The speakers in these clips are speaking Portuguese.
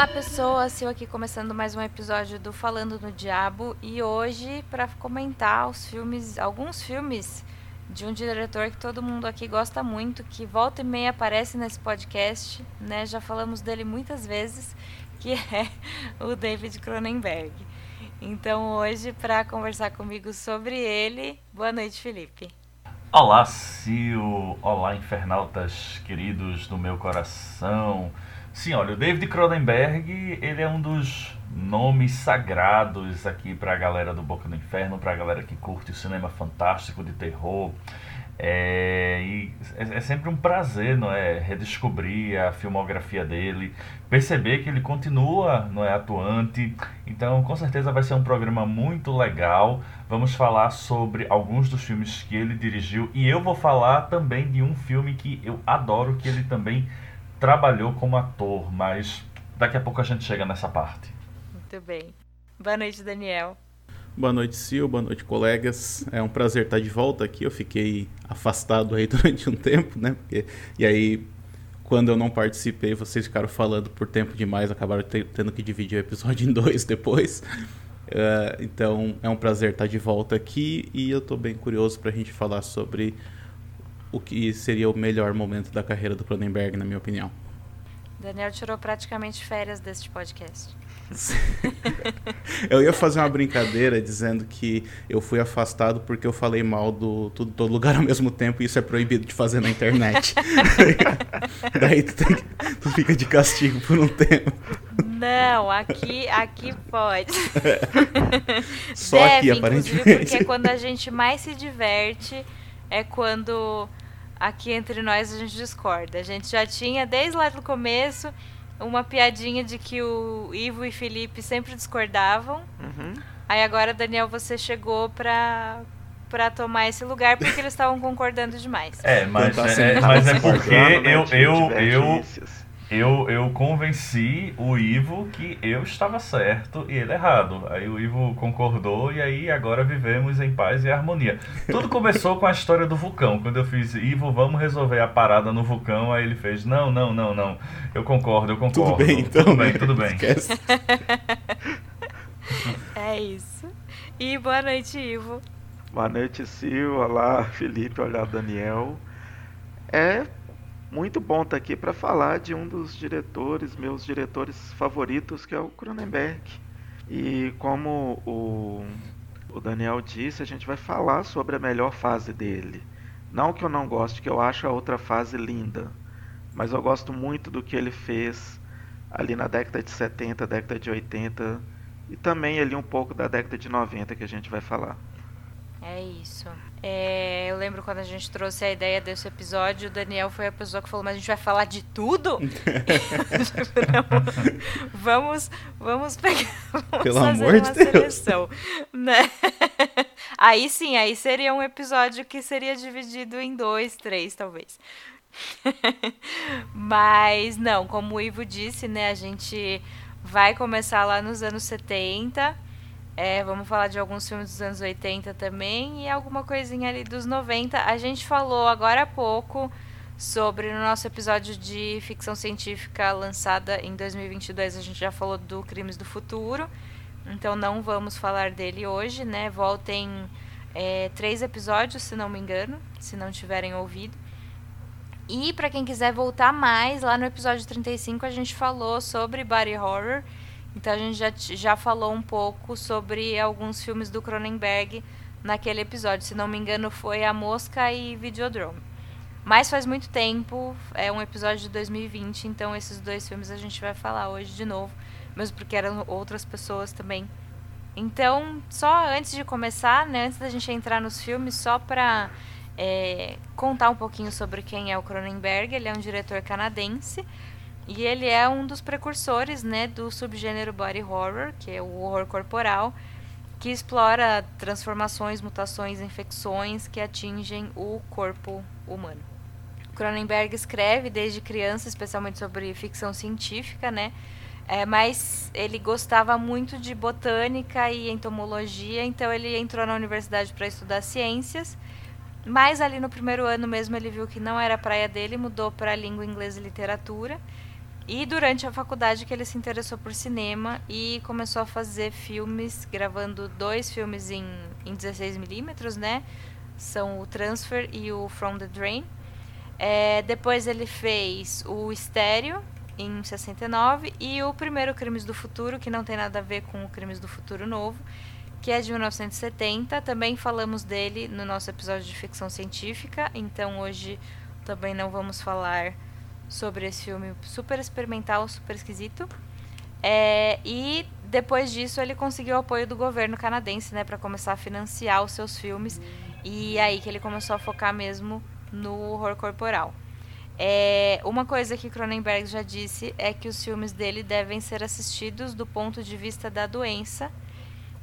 Olá pessoas, eu aqui começando mais um episódio do Falando no Diabo e hoje para comentar os filmes, alguns filmes de um diretor que todo mundo aqui gosta muito, que volta e meia aparece nesse podcast, né? Já falamos dele muitas vezes, que é o David Cronenberg. Então hoje para conversar comigo sobre ele, boa noite, Felipe. Olá, Sil. Olá, infernautas queridos do meu coração. Sim, olha, o David Cronenberg, ele é um dos nomes sagrados aqui para a galera do Boca do Inferno, para a galera que curte o cinema fantástico de terror. É, e é, é, sempre um prazer, não é, redescobrir a filmografia dele, perceber que ele continua, não é, atuante. Então, com certeza vai ser um programa muito legal. Vamos falar sobre alguns dos filmes que ele dirigiu e eu vou falar também de um filme que eu adoro, que ele também trabalhou como ator, mas daqui a pouco a gente chega nessa parte. Muito bem. Boa noite, Daniel. Boa noite, Sil. Boa noite, colegas. É um prazer estar de volta aqui. Eu fiquei afastado aí durante um tempo, né? Porque, e aí, quando eu não participei, vocês ficaram falando por tempo demais, acabaram tendo que dividir o episódio em dois depois. Uh, então, é um prazer estar de volta aqui e eu estou bem curioso para a gente falar sobre o que seria o melhor momento da carreira do Cronenberg, na minha opinião. Daniel tirou praticamente férias deste podcast. eu ia fazer uma brincadeira dizendo que eu fui afastado porque eu falei mal do tudo todo lugar ao mesmo tempo e isso é proibido de fazer na internet. Daí tu, tem, tu, fica de castigo por um tempo. Não, aqui, aqui pode. Só Deve, aqui, aparentemente. Porque é quando a gente mais se diverte é quando aqui entre nós a gente discorda. A gente já tinha, desde lá do começo, uma piadinha de que o Ivo e Felipe sempre discordavam. Uhum. Aí agora, Daniel, você chegou pra, pra tomar esse lugar porque eles estavam concordando demais. É, mas, é, é, mas é porque eu, eu, eu, eu, eu convenci o Ivo que eu estava certo e ele errado. Aí o Ivo concordou e aí agora vivemos em paz e harmonia. Tudo começou com a história do vulcão. Quando eu fiz, Ivo, vamos resolver a parada no vulcão, aí ele fez, não, não, não, não. Eu concordo, eu concordo. Tudo bem, então. Tudo bem, tudo bem. é isso. E boa noite, Ivo. Boa noite, Sil. Olá, Felipe. Olá, Daniel. É muito bom estar aqui para falar de um dos diretores, meus diretores favoritos, que é o Cronenberg. E como o, o Daniel disse, a gente vai falar sobre a melhor fase dele. Não que eu não goste, que eu acho a outra fase linda, mas eu gosto muito do que ele fez ali na década de 70, década de 80 e também ali um pouco da década de 90 que a gente vai falar. É isso. É, eu lembro quando a gente trouxe a ideia desse episódio, o Daniel foi a pessoa que falou, mas a gente vai falar de tudo? vamos, vamos pegar, vamos Pelo fazer amor uma de seleção. Né? Aí sim, aí seria um episódio que seria dividido em dois, três, talvez. Mas não, como o Ivo disse, né, a gente vai começar lá nos anos 70 é, vamos falar de alguns filmes dos anos 80 também e alguma coisinha ali dos 90. A gente falou agora há pouco sobre no nosso episódio de ficção científica lançada em 2022, a gente já falou do Crimes do Futuro. Então não vamos falar dele hoje, né? Voltem é, três episódios, se não me engano, se não tiverem ouvido. E para quem quiser voltar mais, lá no episódio 35 a gente falou sobre body horror então a gente já, já falou um pouco sobre alguns filmes do Cronenberg naquele episódio. Se não me engano, foi A Mosca e Videodrome. Mas faz muito tempo, é um episódio de 2020, então esses dois filmes a gente vai falar hoje de novo, mesmo porque eram outras pessoas também. Então, só antes de começar, né, antes da gente entrar nos filmes, só para é, contar um pouquinho sobre quem é o Cronenberg. Ele é um diretor canadense e ele é um dos precursores né, do subgênero body horror, que é o horror corporal, que explora transformações, mutações, infecções que atingem o corpo humano. Cronenberg escreve desde criança, especialmente sobre ficção científica, né? É, mas ele gostava muito de botânica e entomologia, então ele entrou na universidade para estudar ciências. Mas ali no primeiro ano mesmo ele viu que não era a praia dele, mudou para língua inglesa e literatura E durante a faculdade que ele se interessou por cinema e começou a fazer filmes, gravando dois filmes em, em 16mm, né? São o Transfer e o From the Drain. É, depois ele fez o Estéreo, em 69, e o primeiro Crimes do Futuro, que não tem nada a ver com o Crimes do Futuro Novo, que é de 1970. Também falamos dele no nosso episódio de ficção científica, então hoje também não vamos falar sobre esse filme super experimental, super esquisito. É, e depois disso ele conseguiu o apoio do governo canadense, né, para começar a financiar os seus filmes. E aí que ele começou a focar mesmo no horror corporal. É, uma coisa que Cronenberg já disse é que os filmes dele devem ser assistidos do ponto de vista da doença.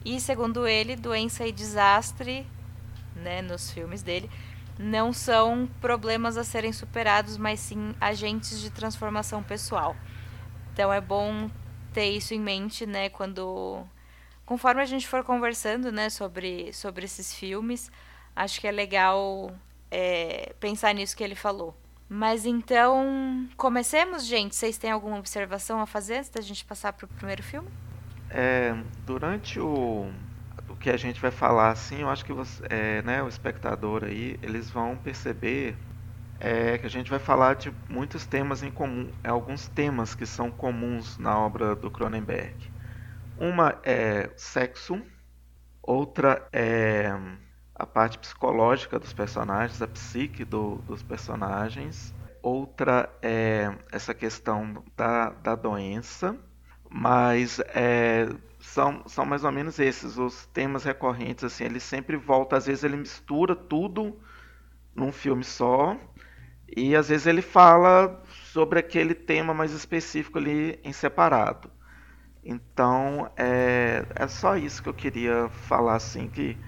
E segundo ele, doença e desastre, né, nos filmes dele, não são problemas a serem superados, mas sim agentes de transformação pessoal. Então é bom ter isso em mente, né, quando conforme a gente for conversando, né, sobre sobre esses filmes, acho que é legal é, pensar nisso que ele falou. Mas então, comecemos, gente. Vocês têm alguma observação a fazer antes da gente passar para o primeiro filme? É, durante o, o que a gente vai falar, assim, eu acho que você, é, né, o espectador aí, eles vão perceber é, que a gente vai falar de muitos temas em comum, é, alguns temas que são comuns na obra do Cronenberg. Uma é sexo, outra é a parte psicológica dos personagens, a psique do, dos personagens. Outra é essa questão da, da doença, mas é, são, são mais ou menos esses os temas recorrentes. Assim, ele sempre volta, às vezes ele mistura tudo num filme só, e às vezes ele fala sobre aquele tema mais específico ali em separado. Então é, é só isso que eu queria falar assim que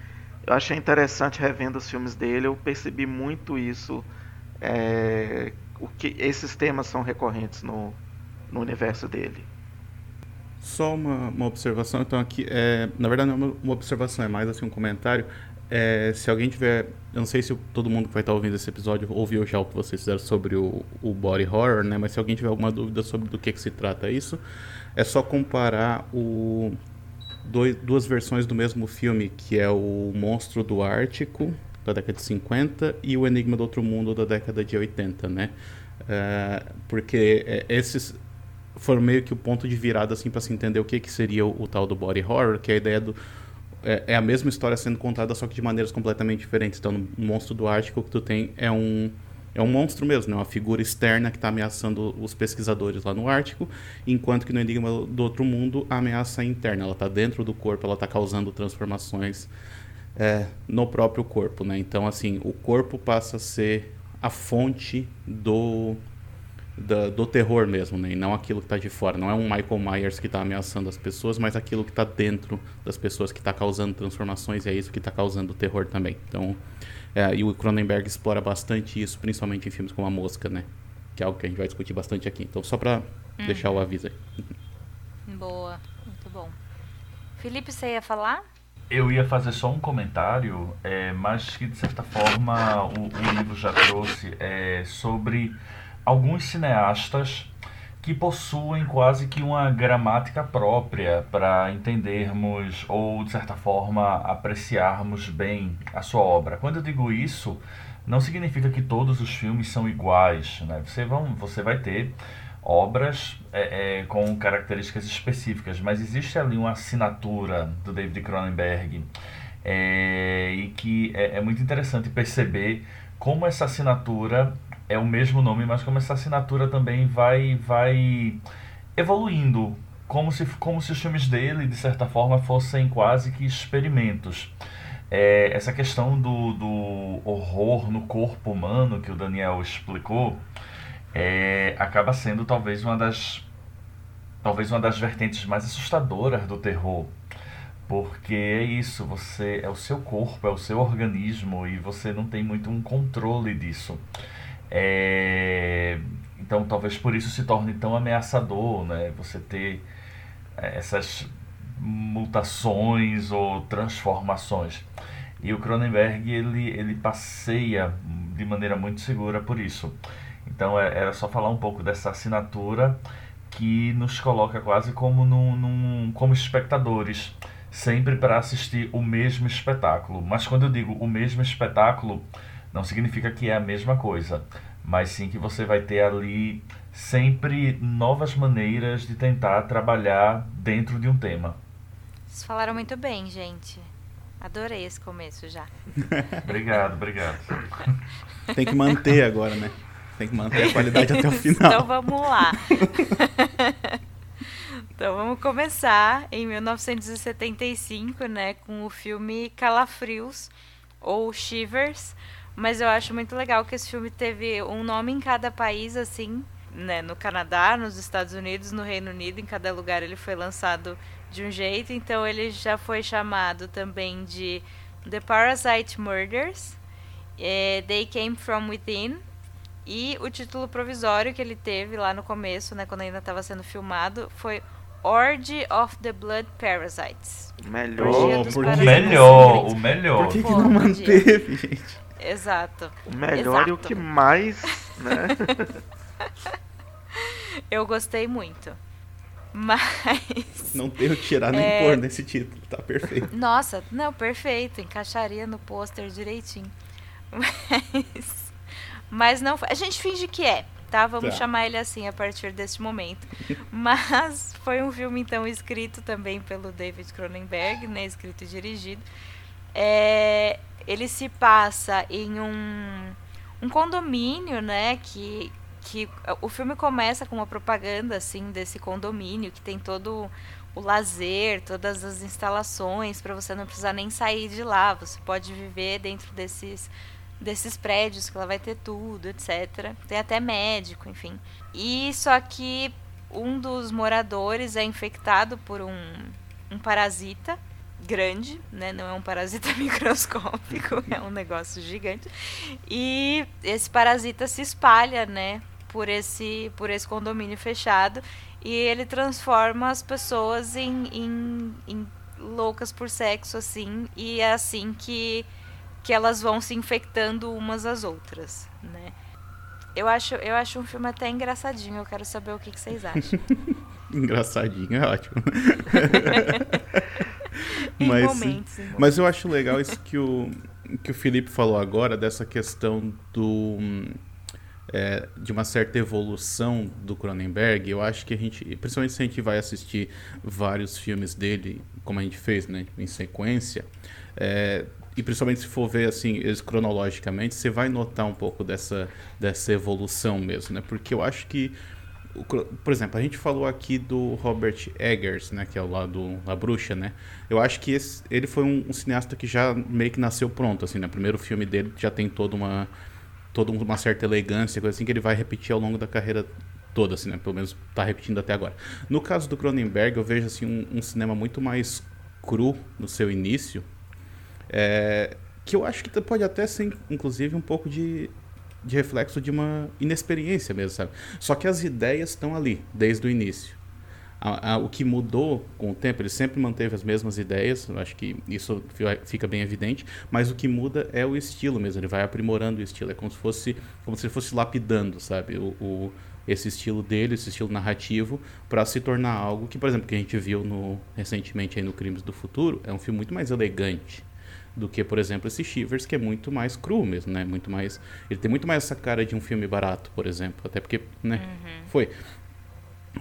eu achei interessante revendo os filmes dele, eu percebi muito isso, é, o que esses temas são recorrentes no, no universo dele. Só uma, uma observação, então aqui, é, na verdade não é uma observação, é mais assim um comentário. É, se alguém tiver, eu não sei se todo mundo que vai estar ouvindo esse episódio ouviu já o que vocês fizeram sobre o, o body horror, né? Mas se alguém tiver alguma dúvida sobre do que, que se trata isso, é só comparar o dois, duas versões do mesmo filme, que é o Monstro do Ártico, da década de 50, e o Enigma do Outro Mundo, da década de 80, né? Uh, porque é, esses foram meio que o ponto de virada assim para se entender o que, que seria o, o, tal do body horror, que é a ideia do é, é, a mesma história sendo contada só que de maneiras completamente diferentes. Então, no Monstro do Ártico o que tu tem é um é um monstro mesmo, né? uma figura externa que está ameaçando os pesquisadores lá no Ártico, enquanto que no Enigma do Outro Mundo a ameaça é interna, ela está dentro do corpo, ela está causando transformações é, no próprio corpo. Né? Então, assim, o corpo passa a ser a fonte do, do, do terror mesmo, né? e não aquilo que está de fora. Não é um Michael Myers que está ameaçando as pessoas, mas aquilo que está dentro das pessoas que está causando transformações, e é isso que está causando o terror também. Então, é, e o Cronenberg explora bastante isso, principalmente em filmes como A Mosca, né? Que é algo que a gente vai discutir bastante aqui. Então, só pra hum. deixar o aviso aí. Boa, muito bom. Felipe, você ia falar? Eu ia fazer só um comentário, é, mas que de certa forma o, o livro já trouxe é, sobre alguns cineastas que possuem quase que uma gramática própria para entendermos ou, de certa forma, apreciarmos bem a sua obra. Quando eu digo isso, não significa que todos os filmes são iguais. Né? Você, vão, você vai ter obras é, é, com características específicas, mas existe ali uma assinatura do David Cronenberg é, e que é, é muito interessante perceber como essa assinatura é o mesmo nome, mas como essa assinatura também vai, vai evoluindo, como se, como se os filmes dele, de certa forma, fossem quase que experimentos. É, essa questão do, do horror no corpo humano que o Daniel explicou é, acaba sendo talvez uma das talvez uma das vertentes mais assustadoras do terror porque é isso você é o seu corpo é o seu organismo e você não tem muito um controle disso é, então, talvez por isso se torne tão ameaçador, né? Você ter é, essas mutações ou transformações. E o Cronenberg ele, ele passeia de maneira muito segura por isso. Então é, era só falar um pouco dessa assinatura que nos coloca quase como num, num como espectadores, sempre para assistir o mesmo espetáculo. Mas quando eu digo o mesmo espetáculo, não significa que é a mesma coisa, mas sim que você vai ter ali sempre novas maneiras de tentar trabalhar dentro de um tema. Vocês falaram muito bem, gente. Adorei esse começo já. obrigado, obrigado. Tem que manter agora, né? Tem que manter a qualidade até o final. Então vamos lá. então vamos começar em 1975, né, com o filme Calafrios ou Shivers. Mas eu acho muito legal que esse filme teve um nome em cada país, assim, né, no Canadá, nos Estados Unidos, no Reino Unido, em cada lugar ele foi lançado de um jeito. Então ele já foi chamado também de The Parasite Murders, é, They Came From Within, e o título provisório que ele teve lá no começo, né, quando ainda estava sendo filmado, foi Orgy of the Blood Parasites. Melhor, o melhor, o melhor. Por que, que não manteve, gente? Exato. O melhor Exato. e o que mais, né? Eu gostei muito. Mas. Não tenho tirar nem é... pôr nesse título, tá perfeito. Nossa, não, perfeito. Encaixaria no pôster direitinho. Mas. Mas não. A gente finge que é, tá? Vamos tá. chamar ele assim a partir deste momento. Mas foi um filme, então, escrito também pelo David Cronenberg, né? Escrito e dirigido. É, ele se passa em um, um condomínio, né? Que, que o filme começa com uma propaganda, assim, desse condomínio, que tem todo o lazer, todas as instalações, para você não precisar nem sair de lá. Você pode viver dentro desses desses prédios, que ela vai ter tudo, etc. Tem até médico, enfim. E só que um dos moradores é infectado por um, um parasita grande, né? Não é um parasita microscópico, é um negócio gigante. E esse parasita se espalha, né? Por esse, por esse condomínio fechado e ele transforma as pessoas em, em, em loucas por sexo, assim. E é assim que que elas vão se infectando umas às outras, né? Eu acho, eu acho um filme até engraçadinho. Eu quero saber o que, que vocês acham. engraçadinho é ótimo. mas, momentos, mas eu acho legal isso que o, que o Felipe falou agora, dessa questão do. É, de uma certa evolução do Cronenberg, eu acho que a gente, principalmente se a gente vai assistir vários filmes dele, como a gente fez, né, em sequência, é, e principalmente se for ver assim cronologicamente, você vai notar um pouco dessa, dessa evolução mesmo, né? Porque eu acho que, por exemplo, a gente falou aqui do Robert Eggers, né? Que é o lá do La Bruxa, né? Eu acho que esse, ele foi um, um, cineasta que já meio que nasceu pronto, assim, né? O primeiro filme dele já tem toda uma, toda uma certa elegância, coisa assim, que ele vai repetir ao longo da carreira toda, assim, né? Pelo menos tá repetindo até agora. No caso do Cronenberg, eu vejo, assim, um, um cinema muito mais cru no seu início, é, que eu acho que pode até ser, inclusive, um pouco de, de reflexo de uma inexperiência mesmo, sabe? Só que as ideias estão ali, desde o início. A, a, o que mudou com o tempo, ele sempre manteve as mesmas ideias, acho que isso fica bem evidente, mas o que muda é o estilo mesmo, ele vai aprimorando o estilo, é como se fosse, como se ele fosse lapidando, sabe? O, o esse estilo dele, esse estilo narrativo, para se tornar algo que, por exemplo, que a gente viu no, recentemente aí no Crimes do Futuro, é um filme muito mais elegante do que, por exemplo, esse Shivers, que é muito mais cru mesmo, né? Muito mais, ele tem muito mais essa cara de um filme barato, por exemplo, até porque, né? Uhum. Foi.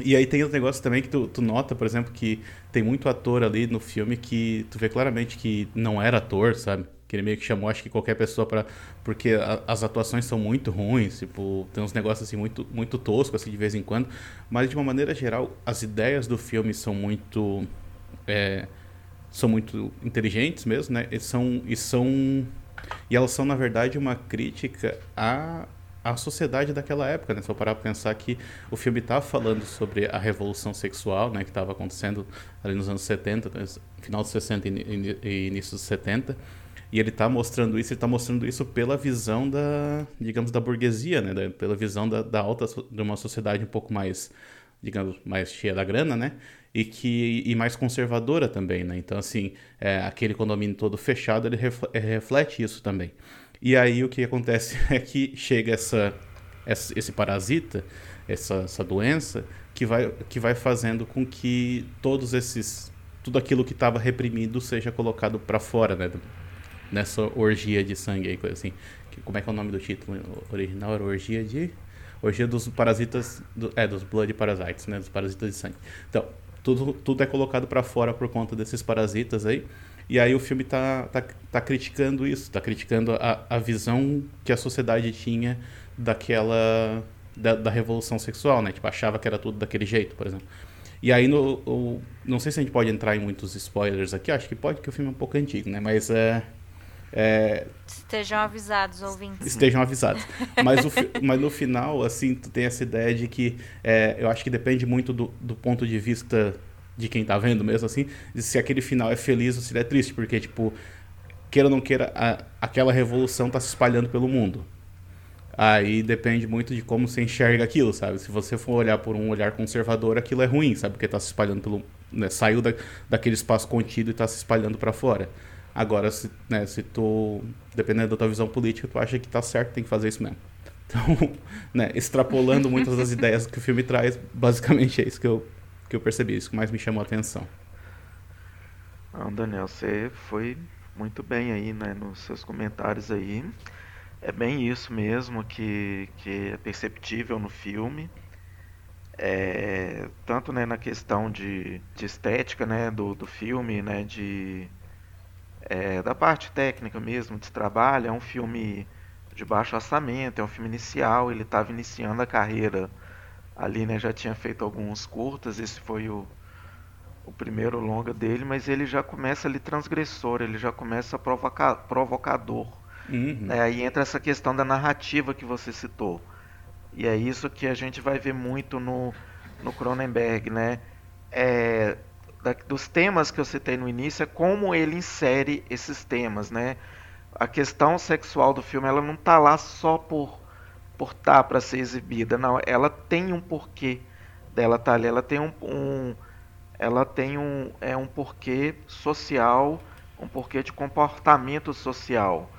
E aí tem outro negócio também que tu, tu, nota, por exemplo, que tem muito ator ali no filme que tu vê claramente que não era ator, sabe? Que ele meio que chamou, acho que qualquer pessoa para Porque a, as atuações são muito ruins, tipo, tem uns negócios assim muito, muito toscos, assim, de vez em quando. Mas de uma maneira geral, as ideias do filme são muito. É, são muito inteligentes mesmo, né? E são e são e elas são na verdade uma crítica à à sociedade daquela época, né? Se eu parar para pensar que o filme está falando sobre a revolução sexual, né, que estava acontecendo ali nos anos 70, né? final dos 60 e início dos 70, e ele está mostrando isso, ele está mostrando isso pela visão da, digamos, da burguesia, né, pela visão da, da alta de uma sociedade um pouco mais, digamos, mais cheia da grana, né? E que e mais conservadora também, né? Então assim, é, aquele condomínio todo fechado ele é, reflete isso também. E aí o que acontece é que chega essa, essa esse parasita, essa, essa doença que vai, que vai fazendo com que todos esses tudo aquilo que estava reprimido seja colocado para fora, né? Nessa orgia de sangue aí, coisa assim. Como é que é o nome do título original? Era orgia de orgia dos parasitas, do, é dos blood parasites, né? Dos parasitas de sangue. Então, tudo, tudo é colocado para fora por conta desses parasitas aí. E aí o filme tá, tá, tá criticando isso, tá criticando a, a visão que a sociedade tinha daquela da, da, revolução sexual, né? Tipo, achava que era tudo daquele jeito, por exemplo. E aí, no, o, não sei se a gente pode entrar em muitos spoilers aqui, acho que pode, porque o filme é um pouco antigo, né? Mas é. É... Estejam avisados, ouvintes. Estejam avisados. Mas, o, mas no final, assim, tu tem essa ideia de que é, eu acho que depende muito do, do ponto de vista de quem tá vendo mesmo, assim, se aquele final é feliz ou se ele é triste, porque, tipo, queira ou não queira, a, aquela revolução tá se espalhando pelo mundo. Aí depende muito de como você enxerga aquilo, sabe? Se você for olhar por um olhar conservador, aquilo é ruim, sabe? Porque está se espalhando pelo. Né? Saiu da, daquele espaço contido e está se espalhando para fora. Agora, se, né, se tu, dependendo da tua visão política, tu acha que está certo, tem que fazer isso mesmo. Então, né, extrapolando muitas das ideias que o filme traz, basicamente é isso que eu, que eu percebi, isso que mais me chamou a atenção. Não, Daniel, você foi muito bem aí, né, nos seus comentários aí. É bem isso mesmo que, que é perceptível no filme. É, tanto né, na questão de, de estética né, do, do filme, né, de, é, da parte técnica mesmo de trabalho. É um filme de baixo orçamento, é um filme inicial. Ele estava iniciando a carreira ali, né, já tinha feito alguns curtas. Esse foi o, o primeiro longa dele, mas ele já começa ali transgressor, ele já começa provoca, provocador Uhum. É, aí entra essa questão da narrativa que você citou. E é isso que a gente vai ver muito no, no Cronenberg, né? É, da, dos temas que eu citei no início, é como ele insere esses temas, né? A questão sexual do filme, ela não tá lá só por por tá para ser exibida, não. Ela tem um porquê dela tá ali. Ela tem um, um ela tem um é um porquê social, um porquê de comportamento social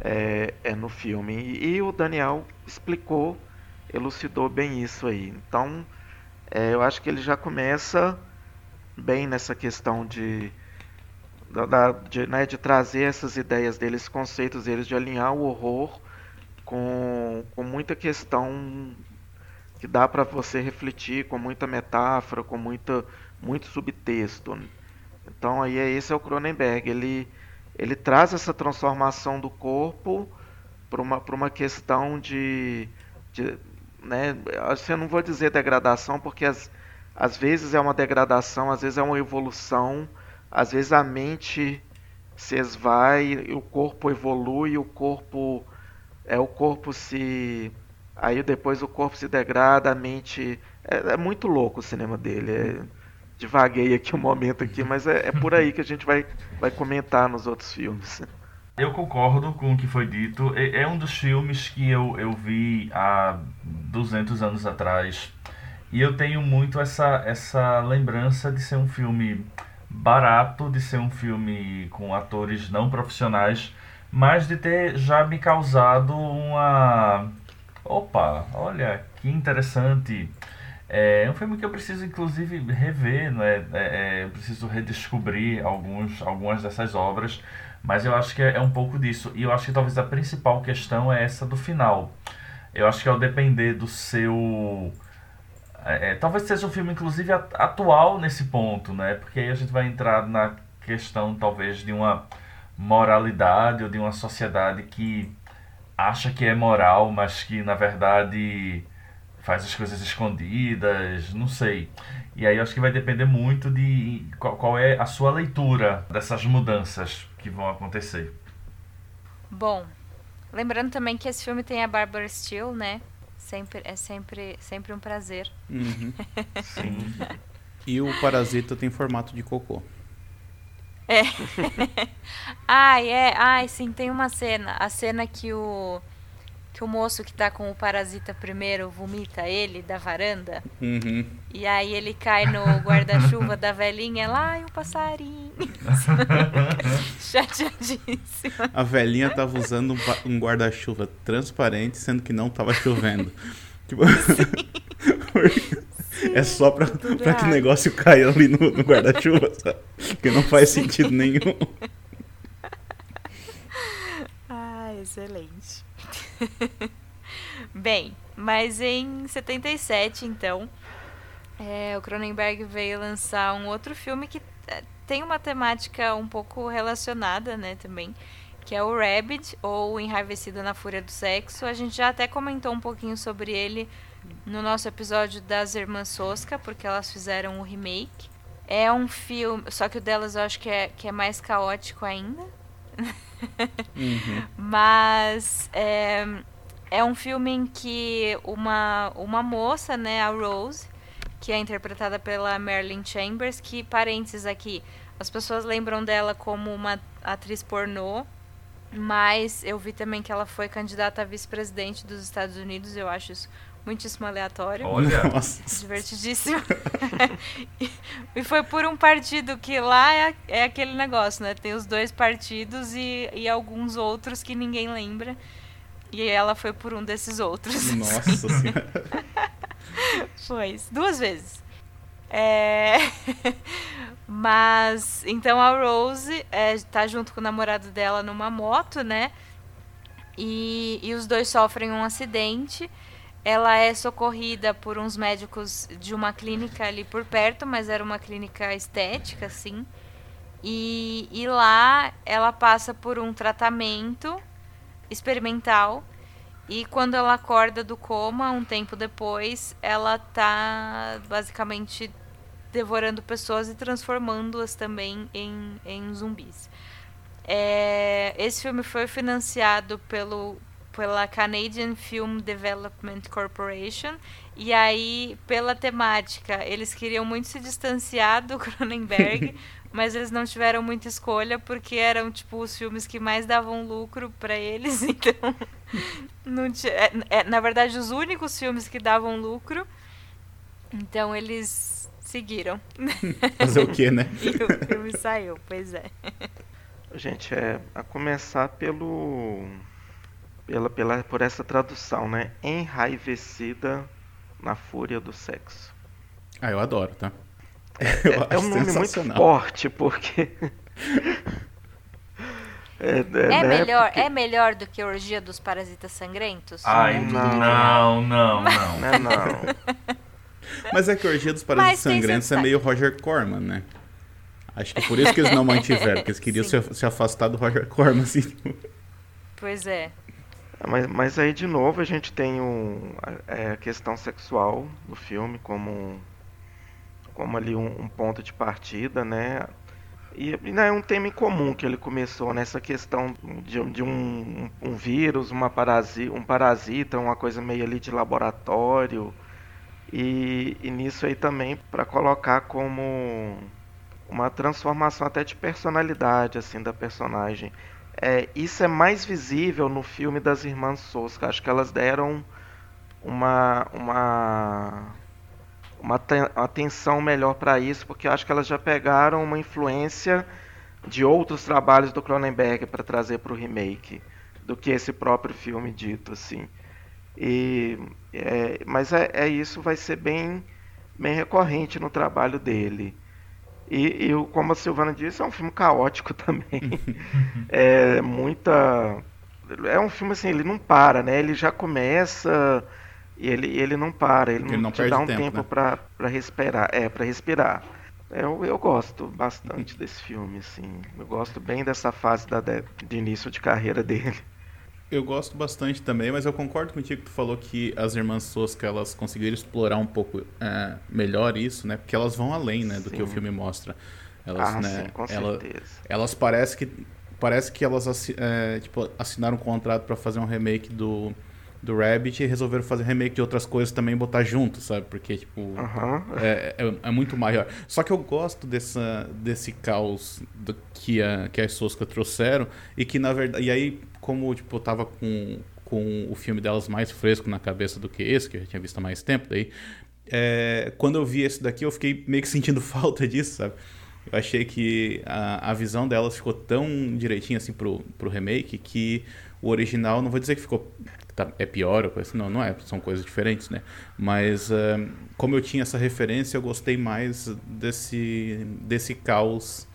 é, é no filme. E, e, o Daniel explicou, elucidou bem isso aí. Então, é, eu acho que ele já começa bem nessa questão de, da, de, né, de trazer essas ideias deles, conceitos deles, de alinhar o horror com, com muita questão que dá para você refletir, com muita metáfora, com muita, muito subtexto. Então aí é esse é o Cronenberg, ele ele traz essa transformação do corpo para uma, uma questão de, de né, assim, eu não vou dizer degradação, porque às, às vezes é uma degradação, às vezes é uma evolução, às vezes a mente se esvai, o corpo evolui, o corpo é o corpo se aí depois o corpo se degrada, a mente é, é muito louco o cinema dele. É, divaguei aqui um momento aqui, mas é, é, por aí que a gente vai, vai comentar nos outros filmes. Eu concordo com o que foi dito. É, é um dos filmes que eu, eu vi há 200 anos atrás. E eu tenho muito essa, essa lembrança de ser um filme barato, de ser um filme com atores não profissionais, mas de ter já me causado uma. Opa, olha que interessante é um filme que eu preciso, inclusive, rever, não é? é, é eu preciso redescobrir alguns, algumas dessas obras, mas eu acho que é, é um pouco disso. E eu acho que talvez a principal questão é essa do final. Eu acho que ao depender do seu. É, é talvez seja um filme, inclusive, atual nesse ponto, né? Porque aí a gente vai entrar na questão, talvez, de uma moralidade ou de uma sociedade que acha que é moral, mas que, na verdade faz as coisas escondidas, não sei. E aí acho que vai depender muito de qual, qual é a sua leitura dessas mudanças que vão acontecer. Bom, lembrando também que esse filme tem a Barbara Steele, né? Sempre, é sempre, sempre um prazer. Uhum. Sim. e o Parasita tem formato de cocô. É. ai, é. Ai, sim, tem uma cena. A cena que o que o moço que tá com o parasita primeiro vomita ele da varanda. Uhum. E aí ele cai no guarda-chuva da velhinha lá e o passarinho. Chateadíssima. A velhinha tava usando um, um guarda-chuva transparente, sendo que não tava chovendo. Tipo... é só pra, pra que o negócio caia ali no, no guarda-chuva, sabe? Que não faz Sim. sentido nenhum. Ah, excelente. Bem, mas em 77, então, é, o Cronenberg veio lançar um outro filme que é, tem uma temática um pouco relacionada, né, também, que é o Rabbit, ou Enraivecida na Fúria do Sexo. A gente já até comentou um pouquinho sobre ele no nosso episódio das Irmãs Sosca, porque elas fizeram o remake. É um filme, só que o delas eu acho que é, que é mais caótico ainda. Uhum. Mas é, é um filme em que uma, uma moça, né, a Rose, que é interpretada pela Marilyn Chambers, que, parênteses aqui, as pessoas lembram dela como uma atriz pornô, mas eu vi também que ela foi candidata a vice-presidente dos Estados Unidos, eu acho isso muitíssimo aleatório. Olha! Divertidíssimo. e foi por um partido que lá é, é, aquele negócio, né? Tem os dois partidos e, e alguns outros que ninguém lembra. E ela foi por um desses outros. Nossa senhora. foi, duas vezes. É... Mas, então a Rose é, tá junto com o namorado dela numa moto, né? E, e os dois sofrem um acidente. Ela é socorrida por uns médicos de uma clínica ali por perto, mas era uma clínica estética, assim. E, e lá ela passa por um tratamento experimental. E quando ela acorda do coma, um tempo depois, ela tá basicamente devorando pessoas e transformando-as também em, em zumbis. É, esse filme foi financiado pelo pela Canadian Film Development Corporation. E aí, pela temática, eles queriam muito se distanciar do Cronenberg, mas eles não tiveram muita escolha porque eram tipo os filmes que mais davam lucro para eles, então não tinha, é, é, na verdade os únicos filmes que davam lucro. Então eles seguiram. Fazer o quê, né? e o filme saiu, pois é. Gente, é a começar pelo pela, pela, por essa tradução, né? Enraivecida na fúria do sexo. Ah, eu adoro, tá? É, é um nome muito forte, porque. é, é, é né? melhor, porque... é melhor do que a Orgia dos Parasitas Sangrentos? Ai, não, não, não. Não, não. não. Mas é que a Orgia dos Parasitas Sangrentos é meio Roger Corman, né? Acho que por isso que eles não mantiveram, porque eles queriam se, se afastar do Roger Corman, assim. Pois é. Mas, mas aí de novo a gente tem um, é, a questão sexual no filme como, como ali um, um ponto de partida, né? E, e né, é um tema em comum que ele começou nessa questão de, de um, um, vírus, uma parasi, um parasita, uma coisa meio ali de laboratório. E, e nisso aí também para colocar como uma transformação até de personalidade assim da personagem. É, isso é mais visível no filme das Irmãs Sosca. Acho que elas deram uma, uma, uma atenção melhor para isso, porque acho que elas já pegaram uma influência de outros trabalhos do Cronenberg para trazer para o remake, do que esse próprio filme dito assim. E, é, mas é, é, isso vai ser bem, bem recorrente no trabalho dele. E, e, como a Silvana disse, é um filme caótico também. é muita. É um filme assim, ele não para, né? Ele já começa e ele, ele não para, ele, ele não, não te dá um tempo, tempo né? para respirar. É, para respirar. Eu, eu gosto bastante desse filme, assim. Eu gosto bem dessa fase da, de, de início de carreira dele. Eu gosto bastante também, mas eu concordo contigo que tu falou que as irmãs Sosca elas conseguiram explorar um pouco é, melhor isso, né? Porque elas vão além, né, do sim. que o filme mostra. Elas, ah, né, sim, com ela, certeza. Elas parece que parece que elas é, tipo, assinaram um contrato para fazer um remake do do Rabbit e resolveram fazer remake de outras coisas também e botar junto, sabe? Porque, tipo, é, é, é, muito maior. Só que eu gosto dessa, desse caos do, que, a, que as Sosca trouxeram e que, na verdade... E aí, como, tipo, eu tava com, com o filme delas mais fresco na cabeça do que esse, que eu já tinha visto há mais tempo, daí... É, quando eu vi esse daqui, eu fiquei meio que sentindo falta disso, sabe? Eu achei que a, a visão delas ficou tão direitinha assim pro, pro remake que o original, não vou dizer que ficou tá, é pior ou coisa assim, não, não é, são coisas diferentes, né? Mas uh, como eu tinha essa referência, eu gostei mais desse, desse caos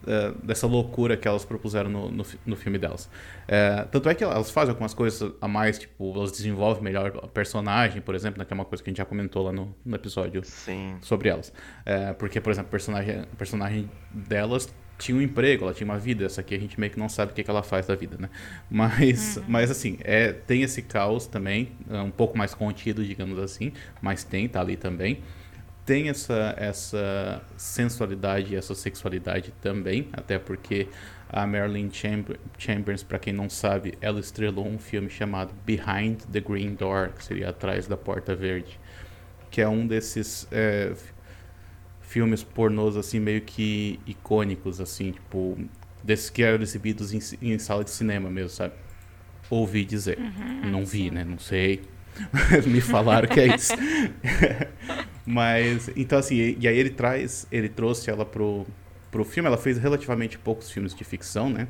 Uh, dessa loucura que elas propuseram no, no, no filme delas. Uh, tanto é que elas fazem algumas coisas a mais, tipo, elas desenvolvem melhor a personagem, por exemplo, né, que é uma coisa que a gente já comentou lá no, no episódio Sim. sobre elas. Uh, porque, por exemplo, a personagem, personagem delas tinha um emprego, ela tinha uma vida. Essa aqui a gente meio que não sabe o que, que ela faz da vida, né? Mas, uhum. mas assim, é, tem esse caos também, é um pouco mais contido, digamos assim, mas tem, tá ali também tem essa, essa sensualidade e essa sexualidade também, até porque a Marilyn Chamber, Chambers, para quem não sabe, ela estrelou um filme chamado Behind the Green Door, que seria Atrás da Porta Verde, que é um desses é, filmes pornôs assim meio que icônicos, assim, tipo desses que eram exibidos em, em sala de cinema mesmo, sabe? Ouvi dizer, uhum, não vi, sim. né? Não sei, me falaram que é isso. Mas, então assim, e aí ele traz, ele trouxe ela pro, pro filme, ela fez relativamente poucos filmes de ficção, né?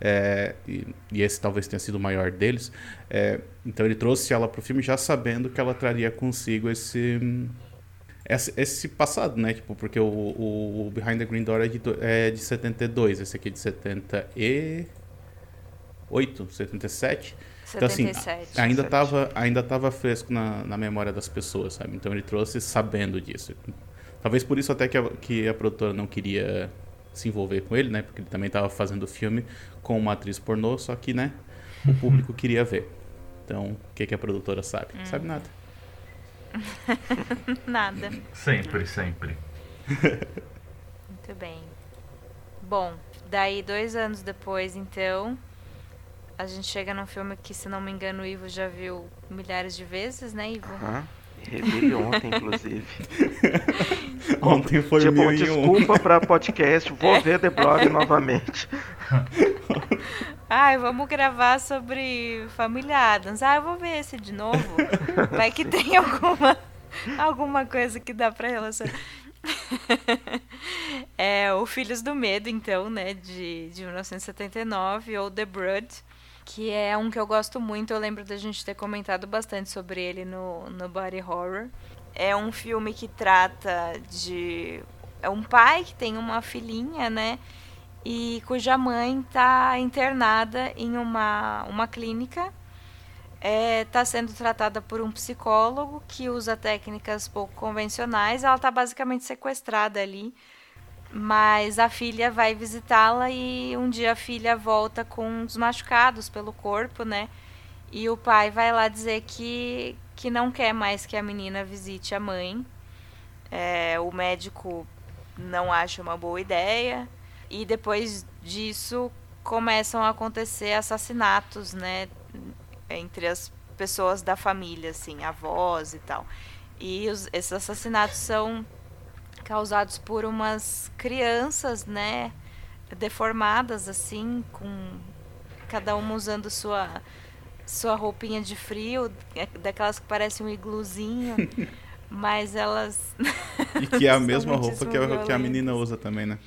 É, e, e, esse talvez tenha sido o maior deles. É, então ele trouxe ela pro filme já sabendo que ela traria consigo esse, esse, esse passado, né? Tipo, porque o, o, Behind the Green Door é de, é de 72, esse aqui é de 78, 77. Então, assim, ainda estava ainda tava fresco na, na memória das pessoas, sabe? Então ele trouxe sabendo disso. Talvez por isso até que a, que a produtora não queria se envolver com ele, né? Porque ele também estava fazendo o filme com uma atriz pornô, só que, né? O público queria ver. Então, o que, que a produtora sabe? Hum. Sabe nada. nada. Sempre, sempre. Muito bem. Bom, daí dois anos depois, então, a gente chega num filme que, se não me engano, o Ivo já viu milhares de vezes, né, Ivo? Aham. Revi ontem, inclusive. ontem foi tipo, mil desculpa para podcast, vou é. ver The Blob novamente. Ai, vamos gravar sobre Família Adams. Ah, eu vou ver esse de novo. Vai que tem alguma, alguma coisa que dá para relacionar. é o Filhos do Medo, então, né, de, de 1979, ou The Brood que é um que eu gosto muito. Eu lembro da gente ter comentado bastante sobre ele no, no Body Horror. É um filme que trata de. É um pai que tem uma filhinha, né? E cuja mãe está internada em uma, uma clínica. Está é, tá sendo tratada por um psicólogo que usa técnicas pouco convencionais. Ela está basicamente sequestrada ali mas a filha vai visitá-la e um dia a filha volta com os machucados pelo corpo, né? E o pai vai lá dizer que, que não quer mais que a menina visite a mãe. É, o médico não acha uma boa ideia. E depois disso começam a acontecer assassinatos, né? Entre as pessoas da família, assim, avós e tal. E os, esses assassinatos são causados por umas crianças, né, deformadas assim, com cada uma usando sua sua roupinha de frio, é, daquelas que parecem um igluzinho, mas elas E que é a mesma roupa que a, que a menina usa também, né?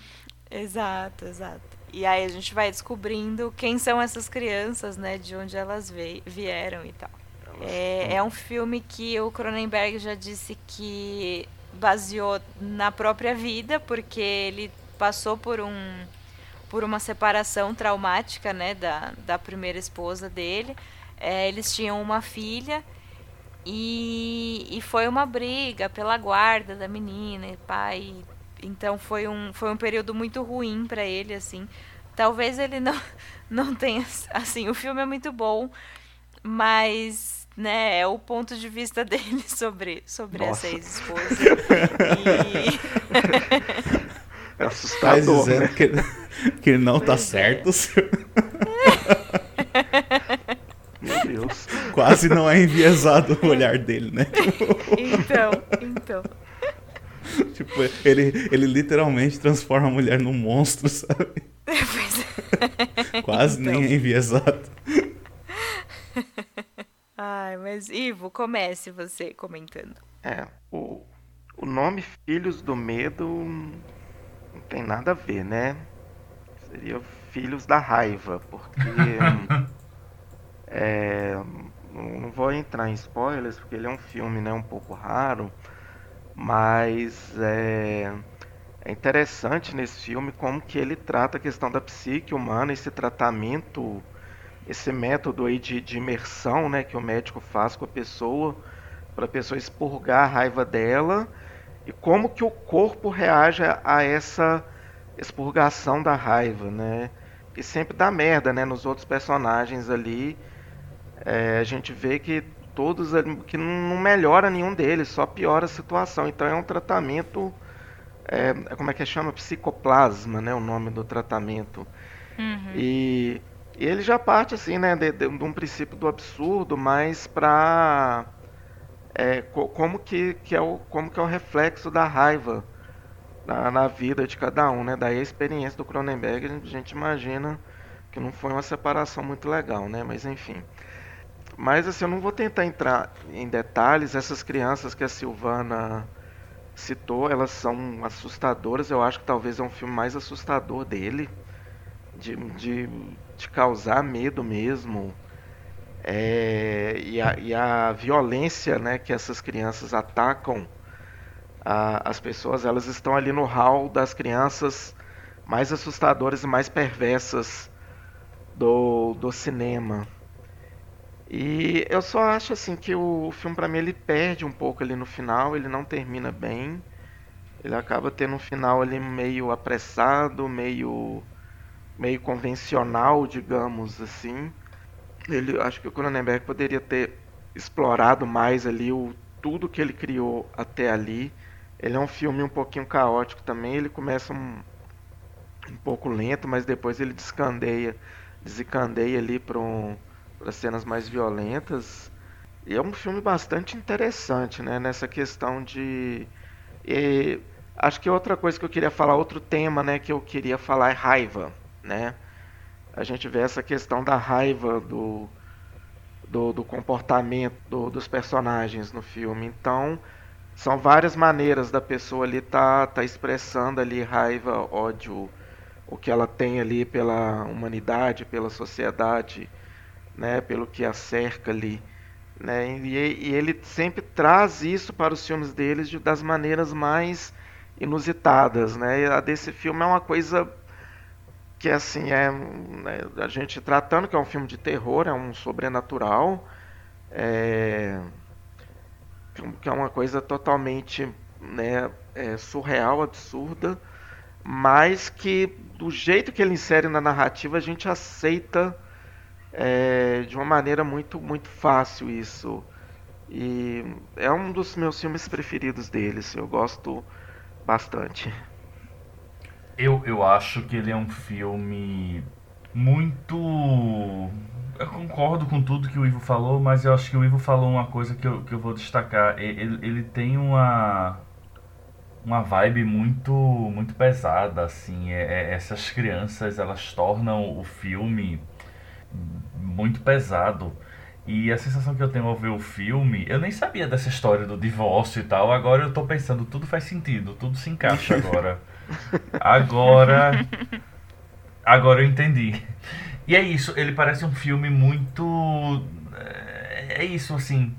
Exato, exato. E aí a gente vai descobrindo quem são essas crianças, né, de onde elas vieram e tal. É, é um filme que o Cronenberg já disse que baseou na própria vida, porque ele passou por um por uma separação traumática, né, da, da primeira esposa dele. É, eles tinham uma filha e, e foi uma briga pela guarda da menina e pai. Então foi um, foi um período muito ruim para ele, assim. Talvez ele não, não tenha. Assim, o filme é muito bom, mas né, é o ponto de vista dele sobre, sobre essa ex-esposa. E... É assustador, tá dizendo né? que, que ele não tá certo. Meu Deus. Quase não é enviesado o olhar dele, né? Então, então. Tipo, ele, ele literalmente transforma a mulher num monstro, sabe? Pois é. Quase então. nem é enviesado. Ai, mas Ivo, comece você comentando. É, o, o nome Filhos do Medo não tem nada a ver, né? Seria Filhos da Raiva, porque. é, não vou entrar em spoilers, porque ele é um filme né, um pouco raro, mas é, é interessante nesse filme como que ele trata a questão da psique humana, esse tratamento, esse método aí de, de imersão né, que o médico faz com a pessoa, para a pessoa expurgar a raiva dela, e como que o corpo reage a essa expurgação da raiva, né? E sempre dá merda, né? Nos outros personagens ali, é, a gente vê que todos que não melhora nenhum deles, só piora a situação. Então é um tratamento, é, como é que chama? Psicoplasma, né? O nome do tratamento. Uhum. E, e, ele já parte assim, né? De, de, de um princípio do absurdo, mas para é, como que, que é o como que é o reflexo da raiva na, na vida de cada um, né? Daí a experiência do Cronenberg, a gente imagina que não foi uma separação muito legal, né? Mas enfim. Mas assim, eu não vou tentar entrar em detalhes. Essas crianças que a Silvana citou, elas são assustadoras. Eu acho que talvez é um filme mais assustador dele, de, de, de causar medo mesmo. É, e, a, e, a, violência né, que essas crianças atacam a, as pessoas, elas estão ali no hall das crianças mais assustadoras e mais perversas do, do cinema. E eu só acho assim que o filme para mim ele perde um pouco ali no final, ele não termina bem. Ele acaba tendo um final ali meio apressado, meio meio convencional, digamos assim. Ele acho que o Cronenberg poderia ter explorado mais ali o tudo que ele criou até ali. Ele é um filme um pouquinho caótico também, ele começa um, um pouco lento, mas depois ele descandeia, desencandeia ali para um cenas mais violentas. E é um filme bastante interessante, né? Nessa questão de. E, acho que outra coisa que eu queria falar, outro tema, né, que eu queria falar é raiva, né? A gente vê essa questão da raiva do, do, do comportamento do, dos personagens no filme. Então, são várias maneiras da pessoa ali tá, tá expressando ali raiva, ódio, o que ela tem ali pela humanidade, pela sociedade né, pelo que a cerca ali. Né, e, e, ele sempre traz isso para os filmes deles de, das maneiras mais inusitadas. Né, a desse filme é uma coisa que assim é né, a gente tratando que é um filme de terror, é um sobrenatural, é, que é uma coisa totalmente né, é, surreal, absurda, mas que do jeito que ele insere na narrativa a gente aceita é, de uma maneira muito, muito fácil isso. E é um dos meus filmes preferidos deles, eu gosto bastante. Eu, eu acho que ele é um filme muito. Eu concordo com tudo que o Ivo falou, mas eu acho que o Ivo falou uma coisa que eu, que eu vou destacar. Ele, ele tem uma, uma vibe muito muito pesada, assim. É, é, essas crianças, elas tornam o filme muito pesado. E a sensação que eu tenho ao ver o filme, eu nem sabia dessa história do divórcio e tal. Agora eu tô pensando, tudo faz sentido, tudo se encaixa agora. Agora. Agora eu entendi. E é isso, ele parece um filme muito. É, é isso, assim.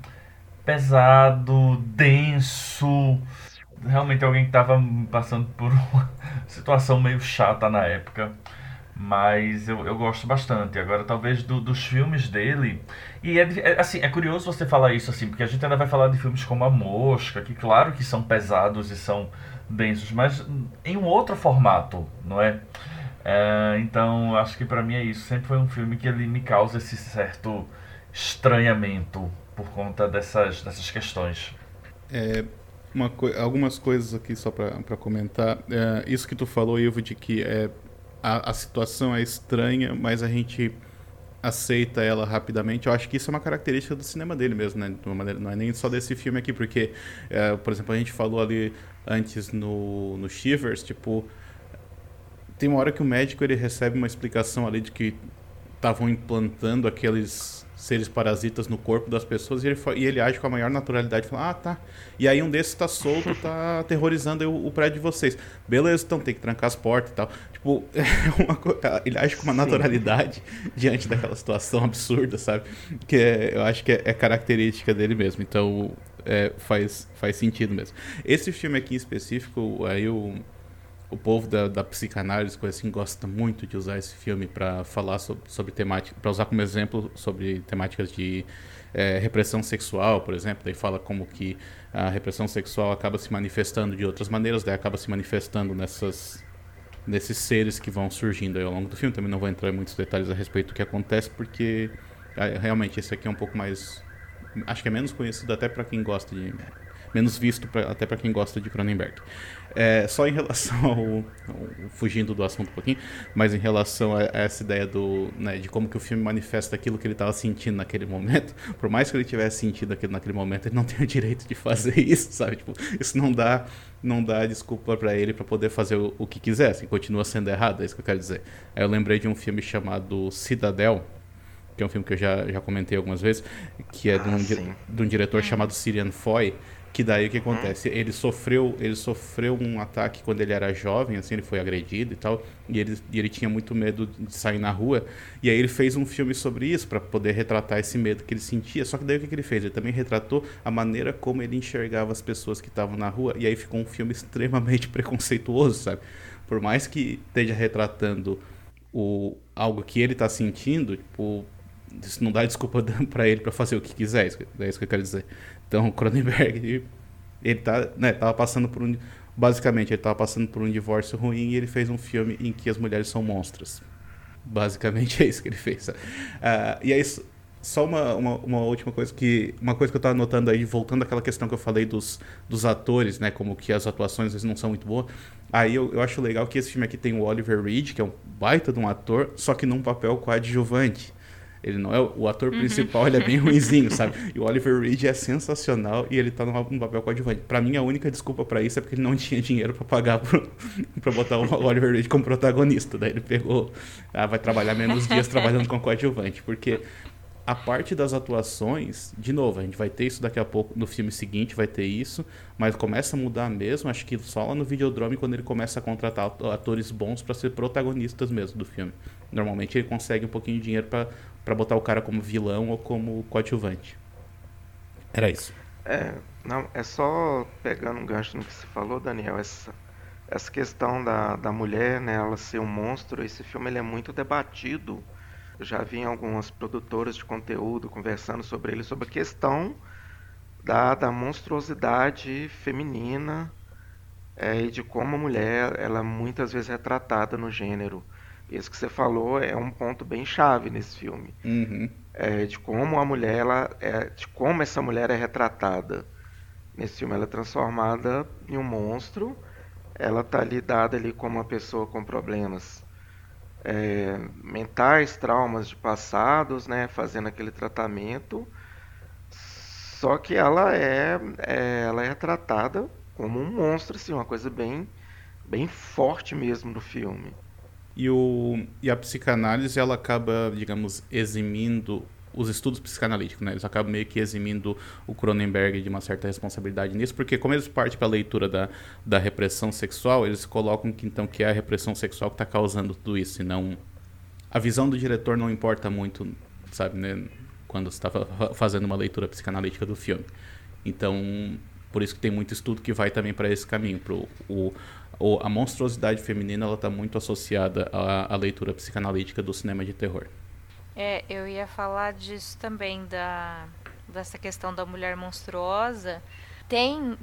Pesado, denso. Realmente alguém que tava passando por uma situação meio chata na época mas eu, eu gosto bastante. Agora, talvez do, dos filmes dele. E é, é, assim, é curioso você falar isso assim, porque a gente ainda vai falar de filmes como A Mosca, que claro que são pesados e são densos, mas em um outro formato, não é? é então, acho que para mim é isso. Sempre foi um filme que ele me causa esse certo estranhamento por conta dessas, dessas questões. É, co algumas coisas aqui só para comentar. É, isso que tu falou, Ivo, de que é a, a situação é estranha, mas a gente aceita ela rapidamente. Eu acho que isso é uma característica do cinema dele mesmo, né? De uma maneira, não é nem só desse filme aqui, porque, é, por exemplo, a gente falou ali antes no, no Shivers, tipo, tem uma hora que o médico ele recebe uma explicação ali de que estavam implantando aqueles seres parasitas no corpo das pessoas e ele, e ele age com a maior naturalidade. Fala, ah, tá. E aí um desses tá solto, tá aterrorizando o, o, prédio de vocês. Beleza, então tem que trancar as portas e tal. Tipo, é uma, ele age com uma naturalidade Sim. diante daquela situação absurda, sabe? Que é, eu acho que é, é característica dele mesmo. Então, é, faz, faz sentido mesmo. Esse filme aqui em específico, aí o, o povo da, da psicanálise, coisa assim, gosta muito de usar esse filme para falar sobre, sobre temática, para usar como exemplo sobre temáticas de é, repressão sexual, por exemplo. Daí fala como que a repressão sexual acaba se manifestando de outras maneiras, daí acaba se manifestando nessas nesses seres que vão surgindo ao longo do filme. Também não vou entrar em muitos detalhes a respeito do que acontece, porque é, realmente esse aqui é um pouco mais acho que é menos conhecido até para quem gosta de menos visto pra, até para quem gosta de Cronenberg. É, só em relação ao, ao, fugindo do assunto um pouquinho, mas em relação a, a essa ideia do né, de como que o filme manifesta aquilo que ele estava sentindo naquele momento, por mais que ele tivesse sentido aquilo naquele momento, ele não tem o direito de fazer isso, sabe? Tipo, isso não dá não dá desculpa para ele para poder fazer o, o, que quiser, assim, continua sendo errado, é isso que eu quero dizer. Aí eu lembrei de um filme chamado Cidadel, que é um filme que eu já, já comentei algumas vezes, que é ah, de, um, de, um, diretor chamado Sirian Foy, que daí o que acontece? Ele sofreu, ele sofreu um ataque quando ele era jovem, assim, ele foi agredido e tal, e ele, e ele tinha muito medo de sair na rua, e aí ele fez um filme sobre isso para poder retratar esse medo que ele sentia. Só que daí o que, que ele fez? Ele também retratou a maneira como ele enxergava as pessoas que estavam na rua, e aí ficou um filme extremamente preconceituoso, sabe? Por mais que esteja retratando o algo que ele está sentindo, tipo, isso não dá desculpa para ele para fazer o que quiser, é isso que eu quero dizer. Então, o Cronenberg, ele tá, né, tava passando por um basicamente ele tava passando por um divórcio ruim e ele fez um filme em que as mulheres são monstros. Basicamente é isso que ele fez. Uh, e aí só uma, uma, uma, última coisa que uma coisa que eu estava notando aí voltando àquela questão que eu falei dos, dos atores, né, como que as atuações vezes não são muito boas. Aí eu, eu acho legal que esse filme aqui tem o Oliver Reed, que é um baita de um ator, só que num papel coadjuvante. Ele não é o ator uhum. principal, ele é bem ruinzinho, sabe? E o Oliver Reed é sensacional e ele tá num papel coadjuvante. Para mim a única desculpa para isso é porque ele não tinha dinheiro para pagar para botar o Oliver Reed como protagonista. Daí ele pegou, ah, vai trabalhar menos dias trabalhando com coadjuvante, porque a parte das atuações, de novo, a gente vai ter isso daqui a pouco, no filme seguinte vai ter isso, mas começa a mudar mesmo, acho que só lá no Videodrome quando ele começa a contratar atores bons para ser protagonistas mesmo do filme. Normalmente ele consegue um pouquinho de dinheiro para para botar o cara como vilão ou como coadjuvante. Era isso. É, não, é só pegando um gancho no que você falou, Daniel, essa, essa questão da, da mulher, né, ela ser um monstro, esse filme ele é muito debatido. Eu já vi algumas produtoras de conteúdo conversando sobre ele, sobre a questão da, da monstruosidade feminina é, e de como a mulher ela muitas vezes é tratada no gênero. Isso que você falou é um ponto bem chave nesse filme. Uhum. É, de como a mulher, ela é, de como essa mulher é retratada. Nesse filme ela é transformada em um monstro. Ela está lidada ali como uma pessoa com problemas é, mentais, traumas de passados, né, fazendo aquele tratamento. Só que ela é, é, ela é tratada como um monstro, assim, uma coisa bem, bem forte mesmo no filme. E, o, e a psicanálise, ela acaba, digamos, eximindo os estudos psicanalíticos, né? Eles acabam meio que eximindo o Cronenberg de uma certa responsabilidade nisso, porque como eles partem para a leitura da, da repressão sexual, eles colocam que então que é a repressão sexual que está causando tudo isso, e não a visão do diretor não importa muito, sabe, né? Quando está fazendo uma leitura psicanalítica do filme. Então, por isso que tem muito estudo que vai também para esse caminho, para o a monstruosidade feminina ela está muito associada à, à, leitura psicanalítica do cinema de terror. É, eu ia falar disso também da dessa questão da mulher monstruosa. Tem,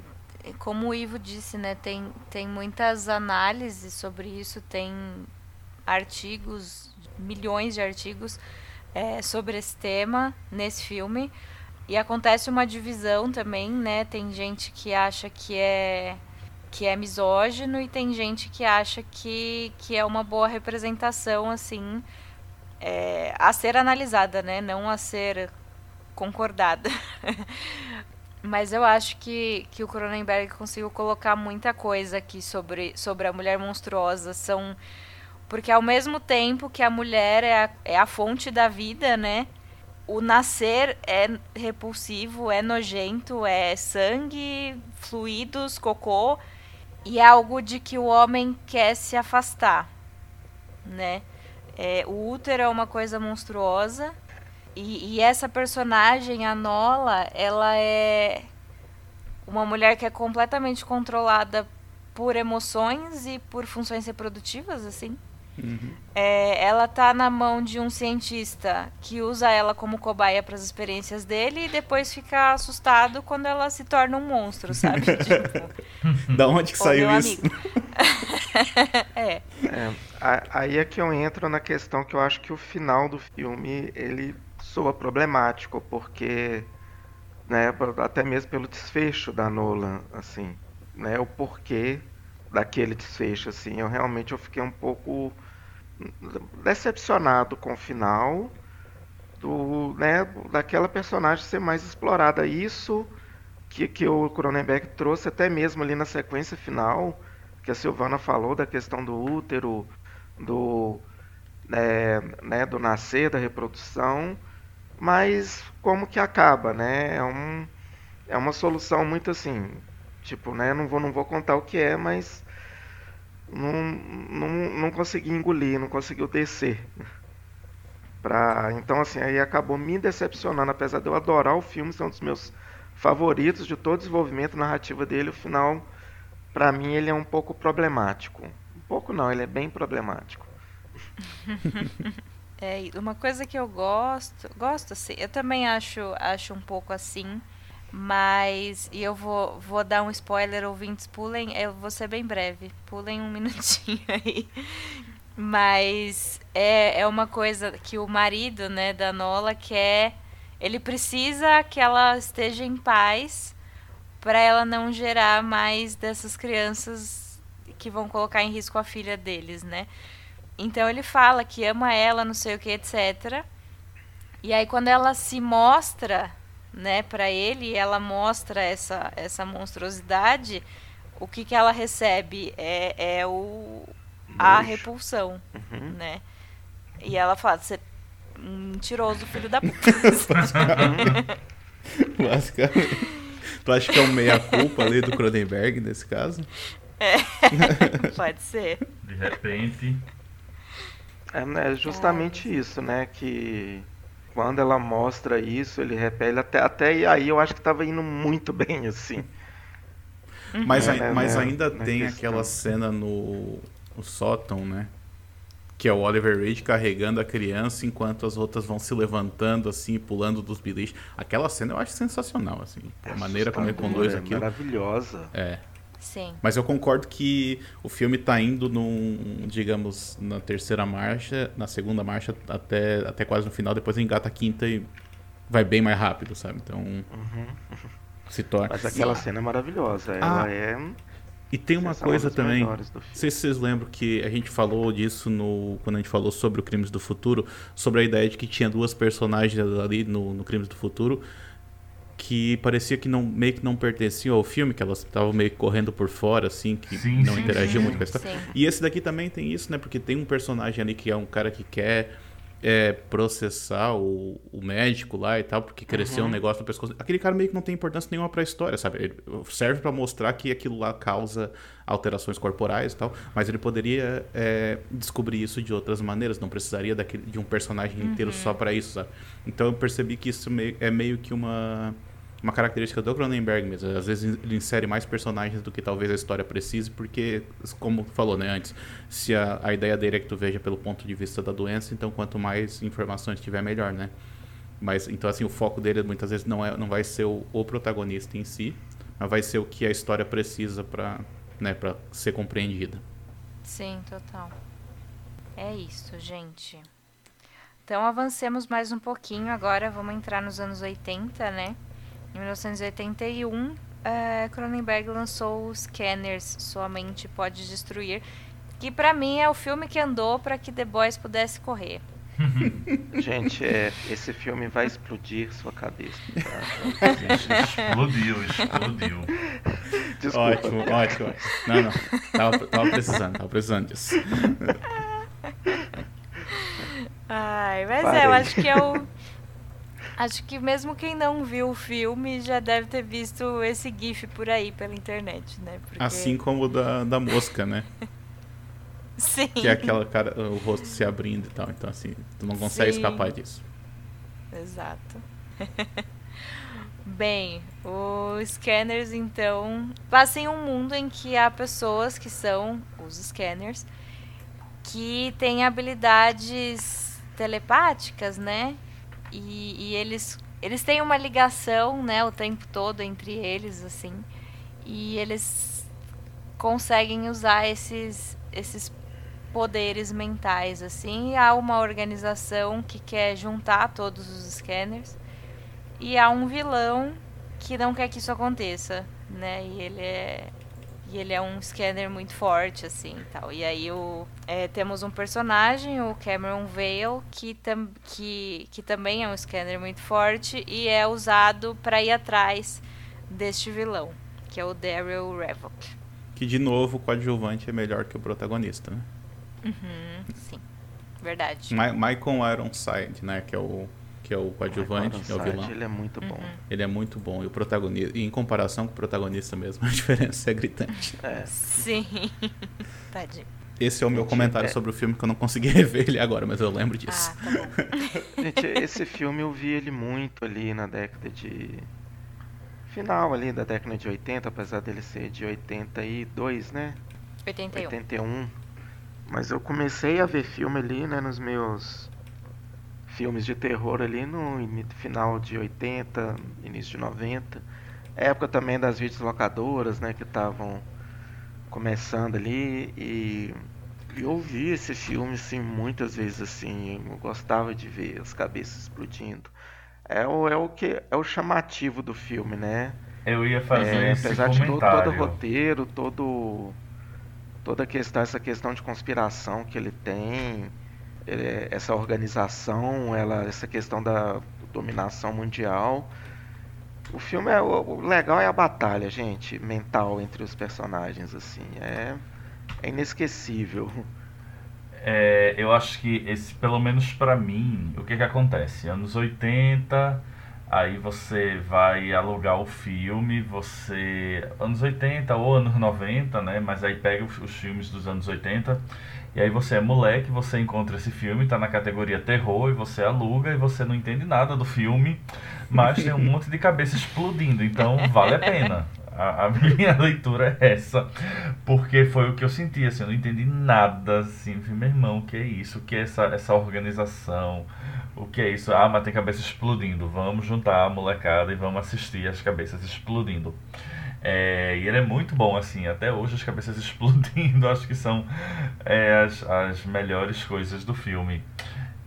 como o Ivo disse, né, tem tem muitas análises sobre isso, tem artigos, milhões de artigos é, sobre esse tema nesse filme. E acontece uma divisão também, né? Tem gente que acha que é que é misógino e tem gente que acha que, que é uma boa representação, assim, é, a ser analisada, né? Não a ser concordada. Mas eu acho que, que o Cronenberg conseguiu colocar muita coisa aqui sobre, sobre a mulher monstruosa. São Porque ao mesmo tempo que a mulher é a, é a fonte da vida, né? O nascer é repulsivo, é nojento, é sangue, fluidos, cocô, e é algo de que o homem quer se afastar, né? É, o útero é uma coisa monstruosa e, e, essa personagem, a Nola, ela é uma mulher que é completamente controlada por emoções e por funções reprodutivas, assim. Uhum. É, ela tá na mão de um cientista que usa ela como cobaia para as experiências dele e depois fica assustado quando ela se torna um monstro, sabe? tipo, da onde que saiu isso? é. é. Aí é que eu entro na questão que eu acho que o final do filme ele soa problemático, porque né, até mesmo pelo desfecho da Nolan, assim, né, o porquê daquele desfecho, assim, eu realmente eu fiquei um pouco decepcionado com o final do, né, daquela personagem ser mais explorada. Isso que, que o Cronenberg trouxe até mesmo ali na sequência final, que a Silvana falou da questão do útero, do, é, né, do nascer, da reprodução, mas como que acaba, né? É, um, é uma solução muito assim, tipo, né? Não vou, não vou contar o que é, mas não, não, não consegui engolir, não conseguiu descer. Pra, então, assim, aí acabou me decepcionando, apesar de eu adorar o filme, são dos meus favoritos de todo o desenvolvimento narrativo dele. O final, para mim, ele é um pouco problemático. Um pouco não, ele é bem problemático. É, uma coisa que eu gosto, gosto assim, eu também acho, acho um pouco assim, mas e eu vou, vou dar um spoiler, ouvintes, pulem, eu vou ser bem breve, pulem um minutinho aí. Mas é, é uma coisa que o marido, né, da Nola quer, ele precisa que ela esteja em paz para ela não gerar mais dessas crianças que vão colocar em risco a filha deles, né? Então ele fala que ama ela, não sei o que, etc. E aí quando ela se mostra, né, para ele, ela mostra essa essa monstruosidade, o que que ela recebe é, é o a repulsão, uhum. né? E ela fala, você mentiroso, filho da puta. Basicamente. Tu acha que é um meia-culpa ali do Cronenberg nesse caso? É, pode ser. De repente, é né, justamente é. isso, né? Que quando ela mostra isso, ele repele até, até aí eu acho que estava indo muito bem, assim. Uhum. Mas, é, mas né, ainda tem aquela cena no, no sótão, né? Que é o Oliver Reed carregando a criança enquanto as outras vão se levantando, assim, pulando dos biliches. Aquela cena eu acho sensacional, assim. É a maneira como ele conduz é aquilo. Maravilhosa. É. Sim. Mas eu concordo que o filme está indo num, digamos, na terceira marcha, na segunda marcha até, até quase no final, depois engata a quinta e vai bem mais rápido, sabe? Então uhum. se torna. Mas aquela Sim. cena é maravilhosa, ela ah, é. E tem uma coisa também, não sei se vocês lembram que a gente falou disso no quando a gente falou sobre o Crimes do Futuro, sobre a ideia de que tinha duas personagens ali no, no Crimes do Futuro que parecia que não meio que não pertenciam ao filme, que elas estavam meio que correndo por fora, assim, que sim, não interagiam muito com a história. E esse daqui também tem isso, né? Porque tem um personagem ali que é um cara que quer é, processar o, o, médico lá e tal, porque cresceu uhum. um negócio no pescoço. Aquele cara meio que não tem importância nenhuma pra história, sabe? Ele serve para mostrar que aquilo lá causa alterações corporais e tal, mas ele poderia é, descobrir isso de outras maneiras, não precisaria daquele, de um personagem inteiro uhum. só para isso, sabe? Então eu percebi que isso meio, é meio que uma uma característica do Cronenberg mesmo. Às vezes ele insere mais personagens do que talvez a história precise, porque, como falou né, antes, se a, a ideia dele é que tu veja pelo ponto de vista da doença, então quanto mais informações tiver, melhor, né? Mas, então, assim, o foco dele muitas vezes não, é, não vai ser o, o protagonista em si, mas vai ser o que a história precisa para né, pra ser compreendida. Sim, total. É isso, gente. Então avancemos mais um pouquinho agora, vamos entrar nos anos 80, né? Em 1981, é, Cronenberg lançou Scanners, Sua Mente Pode Destruir, que para mim é o filme que andou para que The Boys pudesse correr. Gente, é, esse filme vai explodir sua cabeça. Tá? explodiu, explodiu. Desculpa. Ótimo, ótimo. Não, não. Tava, tava precisando, tava precisando disso. Ai, mas Parei. é, eu acho que é o. Acho que mesmo quem não viu o filme já deve ter visto esse GIF por aí pela internet, né? Porque... Assim como o da, da mosca, né? Sim. Que é aquela cara, o rosto se abrindo e tal. Então, assim, tu não consegue Sim. escapar disso. Exato. Bem, os scanners então passam em um mundo em que há pessoas que são os scanners que têm habilidades telepáticas, né? E, e, eles eles têm uma ligação, né, o tempo todo entre eles assim. E eles conseguem usar esses esses poderes mentais assim. E há uma organização que quer juntar todos os scanners e há um vilão que não quer que isso aconteça, né? E ele é e ele é um scanner muito forte assim, tal. E aí o é, temos um personagem, o Cameron Vale, que, tam, que, que também é um scanner muito forte e é usado para ir atrás deste vilão, que é o Daryl Revok. Que de novo o coadjuvante é melhor que o protagonista, né? Uhum, sim, verdade. Ma Michael Ironside, né? Que é o que é o coadjuvante, é o vilão. Ele é muito bom. Uhum. Ele é muito bom. E o protagonista, e em comparação com o protagonista mesmo, a diferença é gritante. É. Sim. Tadinho. Esse é o meu comentário é... sobre o filme que eu não consegui rever ele agora, mas eu lembro disso. Ah, tá Gente, esse filme eu vi ele muito ali na década de. Final ali da década de 80, apesar dele ser de 82, né? 81. 81. Mas eu comecei a ver filme ali, né, nos meus filmes de terror ali no final de 80, início de 90. Época também das videolocadoras, né, que estavam começando ali e eu vi esse filme assim muitas vezes assim, eu gostava de ver as cabeças explodindo. É o, é o que é o chamativo do filme, né? Eu ia fazer é, esse apesar comentário. de todo, todo o roteiro, todo toda a questão, essa questão de conspiração que ele tem, essa organização, ela, essa questão da dominação mundial. O filme é o legal é a batalha, gente, mental entre os personagens assim, é, é inesquecível. É, eu acho que esse, pelo menos para mim, o que que acontece? Anos 80, aí você vai alugar o filme, você anos 80 ou anos 90, né? Mas aí pega os, os filmes dos anos 80 e aí você é moleque, você encontra esse filme, tá na categoria terror, e você aluga e você não entende nada do filme, mas tem um monte de cabeça explodindo, então vale a pena. A, a, minha leitura é essa, porque foi o que eu senti, assim, eu não entendi nada, assim, meu irmão, o que é isso, o que é essa, essa organização, o que é isso? Ah, mas tem cabeça explodindo, vamos juntar a molecada e vamos assistir as cabeças explodindo. É, e ele é muito bom, assim, até hoje as cabeças explodindo, acho que são é, as, as melhores coisas do filme.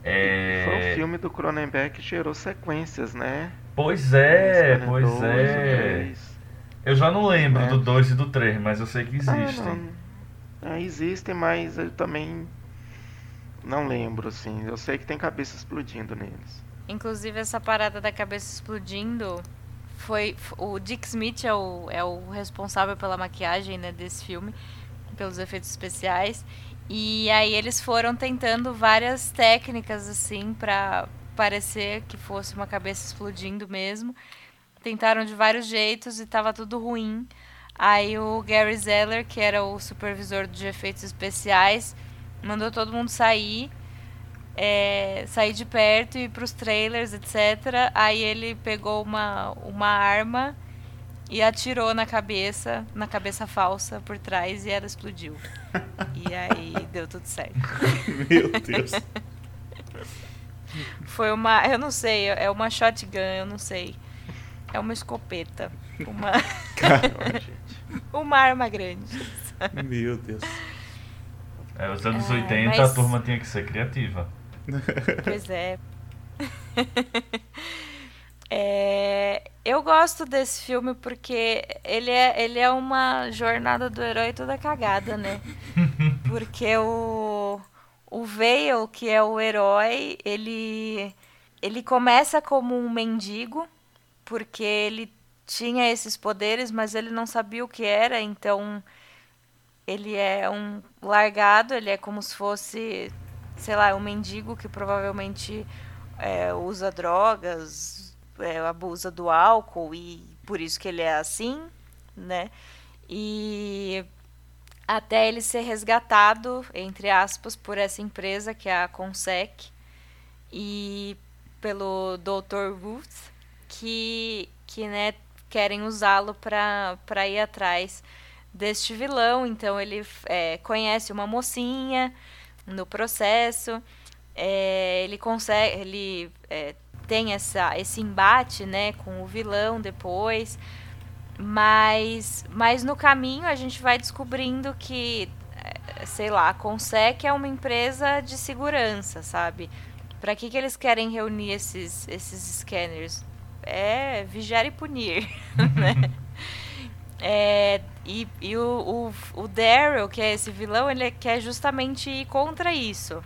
É... Foi o filme do Cronenberg que gerou sequências, né? Pois é, pois é. Eu já não lembro é. do 2 e do 3, mas eu sei que ah, existem. Ah, existem, mas eu também não lembro, assim. Eu sei que tem cabeça explodindo neles. Inclusive, essa parada da cabeça explodindo foi o Dick Smith é o, é o responsável pela maquiagem né, desse filme, pelos efeitos especiais. E aí eles foram tentando várias técnicas assim para parecer que fosse uma cabeça explodindo mesmo. Tentaram de vários jeitos e estava tudo ruim. Aí o Gary Zeller, que era o supervisor de efeitos especiais, mandou todo mundo sair é, sair de perto e ir pros trailers, etc. Aí ele pegou uma, uma arma e atirou na cabeça, na cabeça falsa por trás e ela explodiu. e aí deu tudo certo. Meu Deus. Foi uma, eu não sei, é uma shotgun, eu não sei. É uma escopeta, uma uma arma grande. Meu Deus. É, os anos é, 80 mas... a turma tinha que ser criativa. Pois é. é. Eu gosto desse filme porque ele é, ele é uma jornada do herói toda cagada, né? Porque o, o Vale, que é o herói, ele, ele começa como um mendigo, porque ele tinha esses poderes, mas ele não sabia o que era, então ele é um largado, ele é como se fosse sei lá, um mendigo que provavelmente é, usa drogas, é, abusa do álcool e por isso que ele é assim, né? E até ele ser resgatado, entre aspas, por essa empresa que é a Consec e pelo Dr. Ruth, que, que né, querem usá-lo para ir atrás deste vilão. Então ele é, conhece uma mocinha no processo, é, ele consegue, ele é, tem essa, esse embate né, com o vilão depois. Mas, mas no caminho a gente vai descobrindo que, eh, sei lá, a Consec é uma empresa de segurança, sabe? Para que, que eles querem reunir esses, esses scanners? É vigiar e punir, né? É, e e o, o, o Daryl, que é esse vilão, ele quer justamente ir contra isso.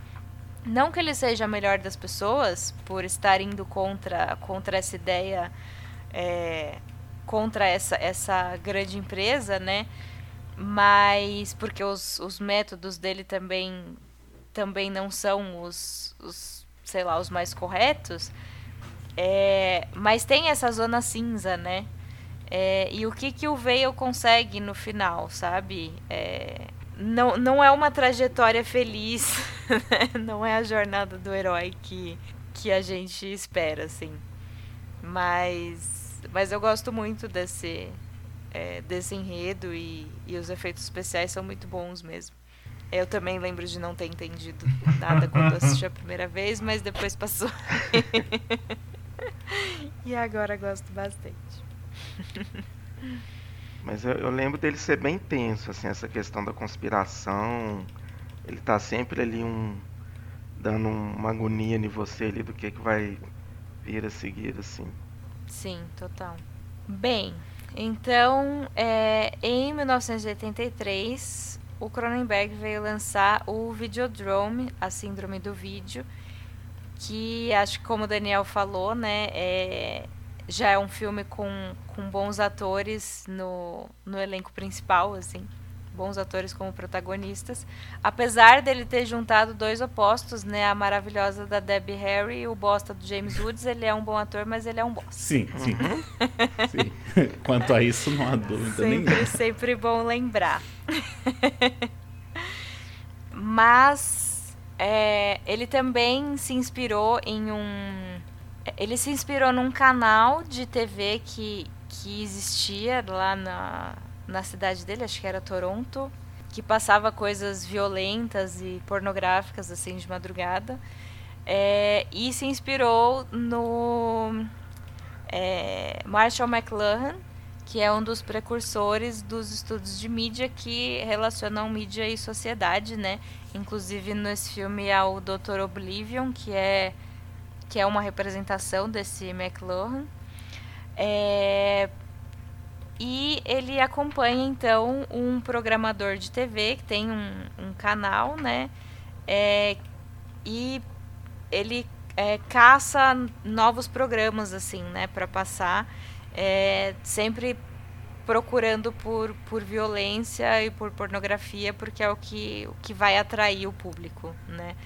Não que ele seja a melhor das pessoas, por estar indo contra, contra essa ideia é, contra essa, essa grande empresa, né? Mas porque os, os métodos dele também também não são os, os sei lá, os mais corretos. É, mas tem essa zona cinza, né? É, e o que, que o Veil consegue no final, sabe? É, não, não é uma trajetória feliz, né? não é a jornada do herói que, que a gente espera, assim. Mas mas eu gosto muito desse, é, desse enredo e, e os efeitos especiais são muito bons mesmo. Eu também lembro de não ter entendido nada quando assisti a primeira vez, mas depois passou. e agora gosto bastante. Mas eu, eu, lembro dele ser bem tenso, assim, essa questão da conspiração. Ele tá sempre ali um dando uma agonia em você ali do que, que vai vir a seguir, assim. Sim, total. Bem, então, é, em 1983, o Cronenberg veio lançar o Videodrome, a síndrome do vídeo, que acho que como o Daniel falou, né, é, já é um filme com, com bons atores no, no elenco principal, assim bons atores como protagonistas. Apesar dele ter juntado dois opostos, né? A maravilhosa da Debbie Harry e o bosta do James Woods. Ele é um bom ator, mas ele é um bosta. Sim, sim. Uhum. sim. Quanto a isso, não há dúvida sempre, nenhuma. Sempre bom lembrar. mas é, ele também se inspirou em um... Ele se inspirou num canal de TV que, que existia lá na, na cidade dele, acho que era Toronto, que passava coisas violentas e pornográficas assim de madrugada. É, e se inspirou no é, Marshall McLuhan, que é um dos precursores dos estudos de mídia que relacionam mídia e sociedade, né? Inclusive nesse filme há o Dr. Oblivion, que é que é uma representação desse McLuhan. É, e ele acompanha então um programador de TV que tem um, um canal, né? É, e ele é, caça novos programas assim, né, para passar, é, sempre procurando por, por violência e por pornografia, porque é o que, o que vai atrair o público, né?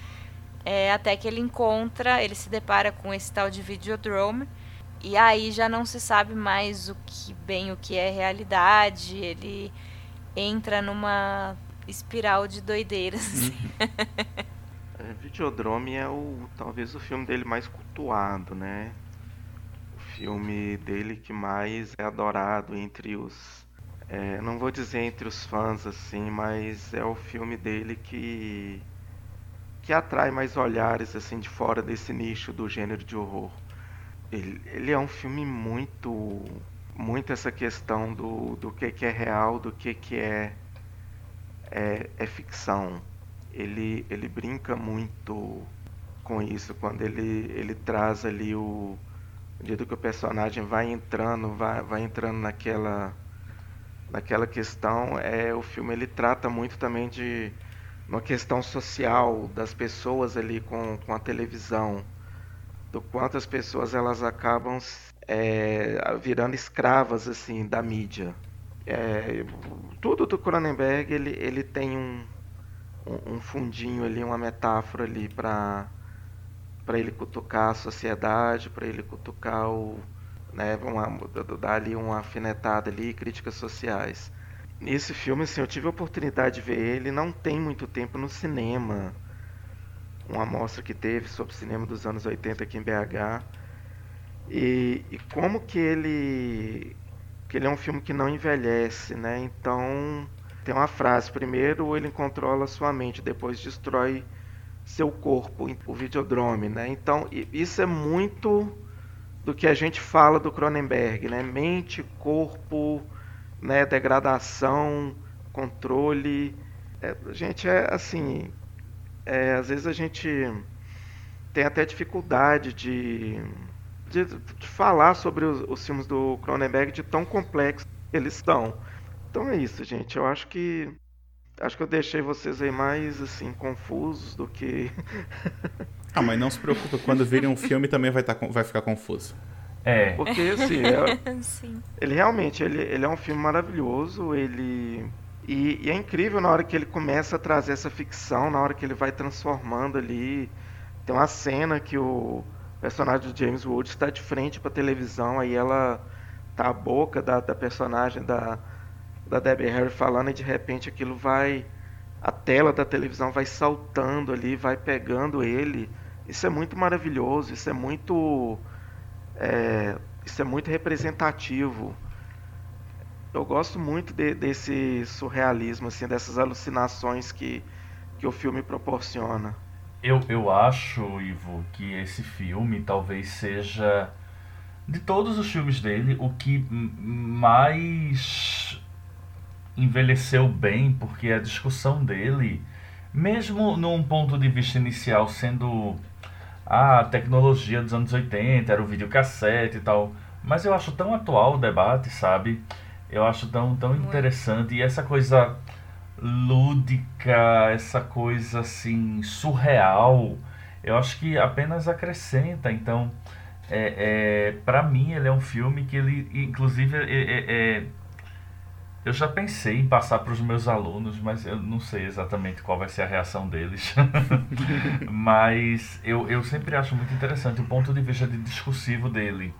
É, até que ele encontra, ele se depara com esse tal de Videodrome, e aí já não se sabe mais o que bem o que é realidade, ele entra numa espiral de doideiras. Assim. é, Videodrome é o talvez o filme dele mais cultuado, né? O filme dele que mais é adorado entre os é, não vou dizer entre os fãs assim, mas é o filme dele que que atrai mais olhares assim de fora desse nicho do gênero de horror. Ele, ele é um filme muito muito essa questão do, do que, que é real, do que, que é, é, é ficção. Ele, ele brinca muito com isso quando ele, ele traz ali o jeito que o personagem vai entrando, vai, vai entrando naquela naquela questão, é o filme ele trata muito também de uma questão social das pessoas ali com, com a televisão do quanto as pessoas elas acabam é, virando escravas assim da mídia. É, tudo do Cronenberg ele, ele tem um, um, fundinho ali, uma metáfora ali para para ele cutucar a sociedade, para ele cutucar o, né, uma, dar ali uma afinetada ali, críticas sociais. Nesse filme, assim, eu tive a oportunidade de ver ele, não tem muito tempo no cinema. Uma amostra que teve sobre o cinema dos anos 80 aqui em BH. E, e como que ele que ele é um filme que não envelhece, né? Então, tem uma frase, primeiro ele controla sua mente, depois destrói seu corpo, o videodrome, né? Então, isso é muito do que a gente fala do Cronenberg, né? Mente, corpo, né? Degradação, controle. É, gente, é assim, é, às vezes a gente tem até dificuldade de, de, de falar sobre os, os, filmes do Cronenberg de tão complexos que eles estão. Então é isso, gente. Eu acho que acho que eu deixei vocês aí mais assim confusos do que Ah, mas não se preocupe, quando virem um filme também vai, tá, vai ficar confuso. É. Porque assim, é, ele realmente ele, ele é um filme maravilhoso, ele e, e, é incrível na hora que ele começa a trazer essa ficção, na hora que ele vai transformando ali. Tem uma cena que o personagem do James Woods está de frente para a televisão, aí ela tá a boca da, da personagem da, da Debbie Harry falando e de repente aquilo vai a tela da televisão vai saltando ali, vai pegando ele isso é muito maravilhoso, isso é muito. É, isso é muito representativo. Eu gosto muito de, desse surrealismo, assim, dessas alucinações que, que o filme proporciona. Eu, eu acho, Ivo, que esse filme talvez seja, de todos os filmes dele, o que mais envelheceu bem, porque a discussão dele, mesmo num ponto de vista inicial sendo a tecnologia dos anos 80, era o videocassete e tal. Mas eu acho tão atual o debate, sabe? Eu acho tão, tão interessante. E essa coisa lúdica, essa coisa assim, surreal, eu acho que apenas acrescenta. Então, é, é, para mim, ele é um filme que ele, inclusive, é, é, é eu já pensei em passar para os meus alunos, mas eu não sei exatamente qual vai ser a reação deles. mas eu, eu sempre acho muito interessante o ponto de vista de discursivo dele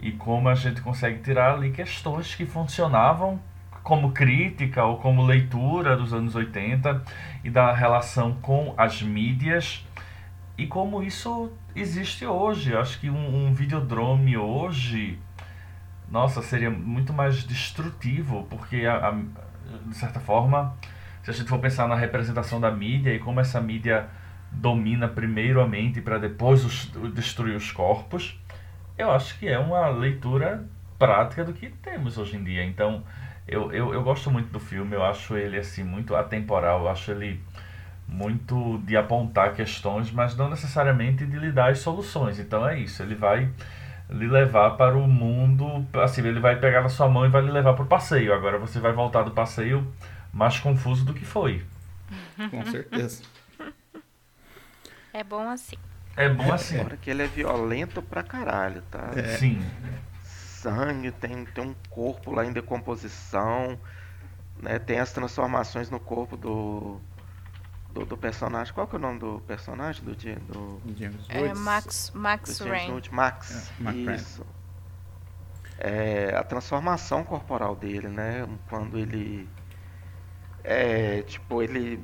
e como a gente consegue tirar ali questões que funcionavam como crítica ou como leitura dos anos 80 e da relação com as mídias e como isso existe hoje. Eu acho que um, um videodrome hoje nossa, seria muito mais destrutivo, porque, a, a, de certa forma, se a gente for pensar na representação da mídia e como essa mídia domina primeiro a mente para depois os, destruir os corpos, eu acho que é uma leitura prática do que temos hoje em dia. Então, eu, eu, eu gosto muito do filme, eu acho ele assim muito atemporal, eu acho ele muito de apontar questões, mas não necessariamente de lhe dar as soluções. Então é isso, ele vai lhe levar para o mundo. Assim, ele vai pegar na sua mão e vai lhe levar para o passeio. Agora você vai voltar do passeio mais confuso do que foi. Com certeza. É bom assim. É bom assim. Agora que ele é violento pra caralho, tá? É. Sim. Sangue, tem, tem um corpo lá em decomposição, né? Tem as transformações no corpo do, do, do, personagem. Qual que é o nome do personagem do, do James é Woods? É Max Max Rain. Max. É, Isso. É, a transformação corporal dele, né? Quando ele é tipo ele,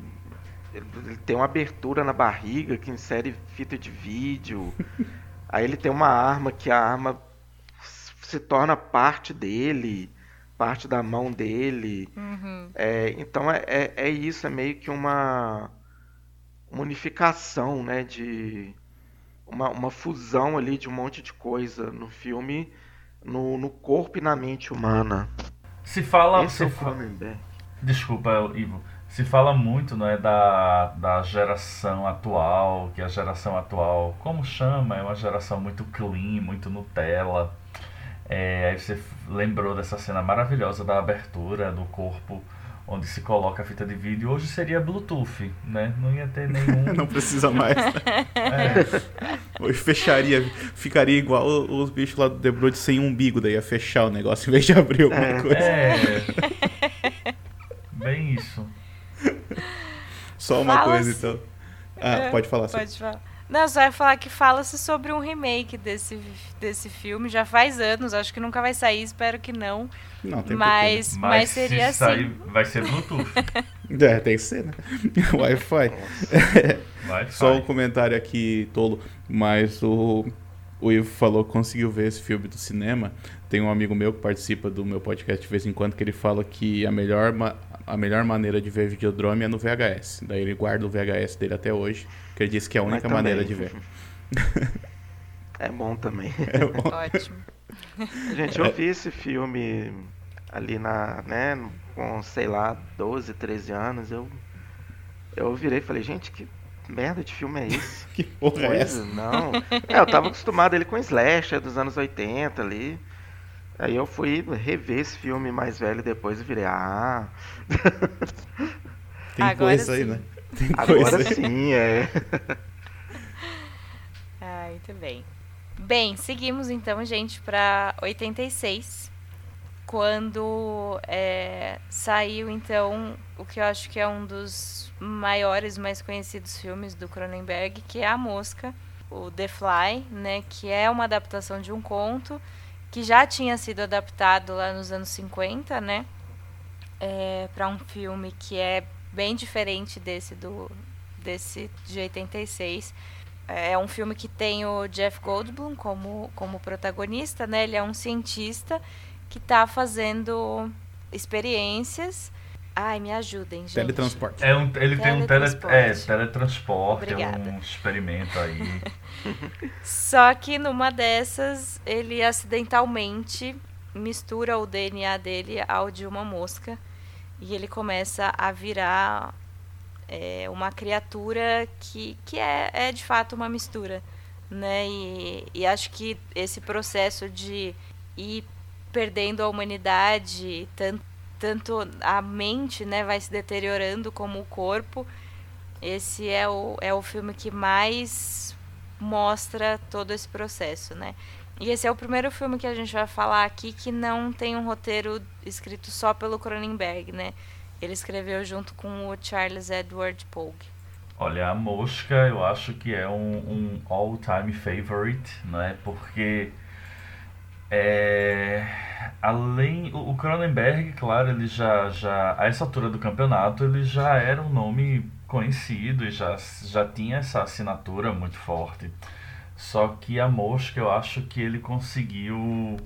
ele tem uma abertura na barriga que insere fita de vídeo. Aí ele tem uma arma que a arma se torna parte dele, parte da mão dele. Uhum. É, então é, é, é, isso, é meio que uma uma unificação, né, de uma, uma fusão ali de um monte de coisa no filme, no, no corpo e na mente humana. Se fala, Esse se é o fa... Desculpa, Ivo. Se fala muito, não é, da, da geração atual, que a geração atual, como chama, é uma geração muito clean, muito Nutella. É, aí você lembrou dessa cena maravilhosa da abertura do corpo onde se coloca a fita de vídeo, hoje seria Bluetooth, né? Não ia ter nenhum. não precisa mais. é. Hoje fecharia, ficaria igual os bichos lá do The Brood sem umbigo, daí ia fechar o negócio em vez de abrir alguma é. coisa. É. Bem isso. Só uma Fala coisa, então. Ah, pode falar. Pode falar. Não, só ia falar que fala-se sobre um remake desse, desse filme. Já faz anos, acho que nunca vai sair, espero que não. Não, tem Mas, mas, Mas seria se assim. sair, vai ser Bluetooth. É, tem que ser, né? Wi-Fi. Vai, Só um comentário aqui, tolo, mas o, o Ivo falou que conseguiu ver esse filme do cinema. Tem um amigo meu que participa do meu podcast de vez em quando que ele fala que a melhor, a melhor maneira de ver Videodrome é no VHS. Daí ele guarda o VHS dele até hoje, que ele disse que é a única também. maneira de ver. É bom também. É bom. Ótimo. Gente, eu vi esse filme ali na, né, com, sei lá, 12, 13 anos, eu eu virei e falei, gente, que merda de filme é esse? Que porra é Coisa, essa? não. É, eu tava acostumado ele com slasher dos anos 80 ali. Aí eu fui rever esse filme mais velho depois e virei, ah, Tem Agora coisa aí, sim. né? Tem coisa agora aí. sim, é. Ah, muito bem. Bem, seguimos então, gente, para 86, quando é, saiu então o que eu acho que é um dos maiores, mais conhecidos filmes do Cronenberg, que é A Mosca, o The Fly, né, que é uma adaptação de um conto que já tinha sido adaptado lá nos anos 50, né, para um filme que é bem diferente desse do desse de 86. É um filme que tem o Jeff Goldblum como, como protagonista, né? Ele é um cientista que está fazendo experiências. Ai, me ajudem, gente. Teletransporte. É um, ele tem um tele, Teletransporte. é, teletransporte, é Obrigada. um experimento aí. Só que numa dessas, ele acidentalmente mistura o DNA dele ao de uma mosca e ele começa a virar é, uma criatura que, que é, é de fato uma mistura, né? E, e acho que esse processo de ir perdendo a humanidade, tanto, tanto a mente, né, vai se deteriorando como o corpo. Esse é o, é o filme que mais mostra todo esse processo, né? E esse é o primeiro filme que a gente vai falar aqui que não tem um roteiro escrito só pelo Cronenberg, né? Ele escreveu junto com o Charles Edward Pogue. Olha, a mosca eu acho que é um, um all-time favorite, né? Porque é, além o Cronenberg, claro, ele já já a essa altura do campeonato ele já era um nome conhecido e já já tinha essa assinatura muito forte. Só que a mosca eu acho que ele conseguiu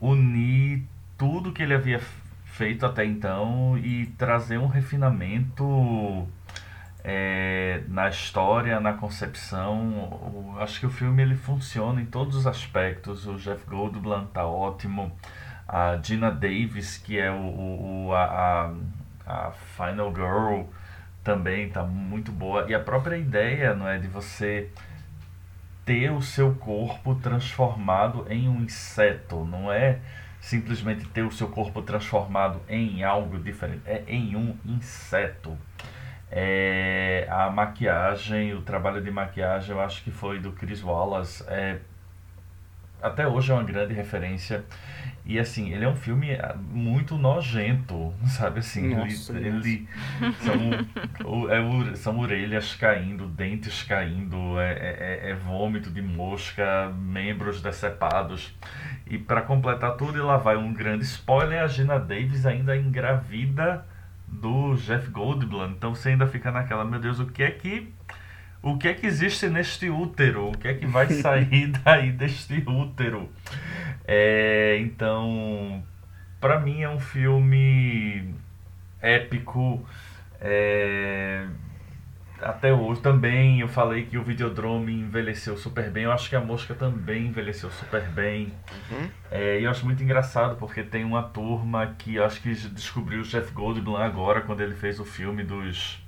unir tudo que ele havia feito até então e trazer um refinamento é, na história, na concepção. Acho que o filme ele funciona em todos os aspectos. O Jeff Goldblum tá ótimo, a Gina Davis, que é o, o- a, a Final Girl, também tá muito boa. E a própria ideia, não é, de você ter o seu corpo transformado em um inseto, não é simplesmente ter o seu corpo transformado em algo diferente, é em um inseto. É, a maquiagem, o trabalho de maquiagem, eu acho que foi do Chris Wallace. É, até hoje é uma grande referência. E assim, ele é um filme ah, muito nojento, sabe assim? Nossa, ele, ele são, o- é o- são orelhas caindo, dentes caindo, é, é- é- é vômito de mosca, membros decepados. E para completar tudo, e lá vai um grande spoiler, a Gina Davis ainda engravida do Jeff Goldblum. Então você ainda fica naquela, meu Deus, o que é que o que é que existe neste útero? O que é que vai sair daí deste útero? É, então, para mim é um filme épico. é, até hoje também eu falei que o Videodrome envelheceu super bem. Eu acho que a Mosca também envelheceu super bem. Uhum. É, e eu acho muito engraçado porque tem uma turma que eu acho que descobriu o Jeff Goldblum agora quando ele fez o filme dos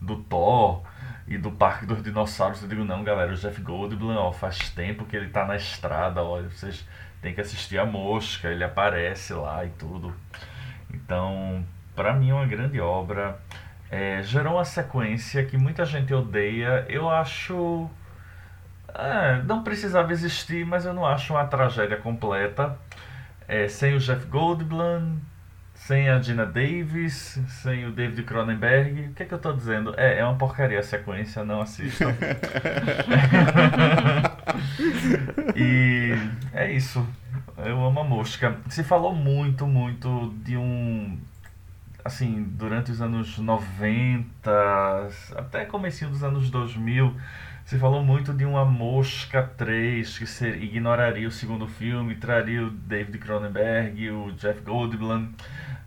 do Thor e do Parque dos Dinossauros. Eu digo, não, galera, o Jeff Goldblum, ó, faz tempo que ele tá na estrada, olha, vocês têm que assistir a Mosca, ele aparece lá e tudo. Então, pra mim é uma grande obra. É, gerou uma sequência que muita gente odeia. Eu acho. é, não precisava existir, mas eu não acho uma tragédia completa. É, sem o Jeff Goldblum, sem a Gina Davis, sem o David Cronenberg. O que é que eu tô dizendo? É, é uma porcaria a sequência, não assistam. e é isso. Eu amo a mosca. Se falou muito, muito de um. Assim, durante os anos 90, até comecinho dos anos 2000, se falou muito de uma Mosca 3 que ser, ignoraria o segundo filme, traria o David Cronenberg, o Jeff Goldblum,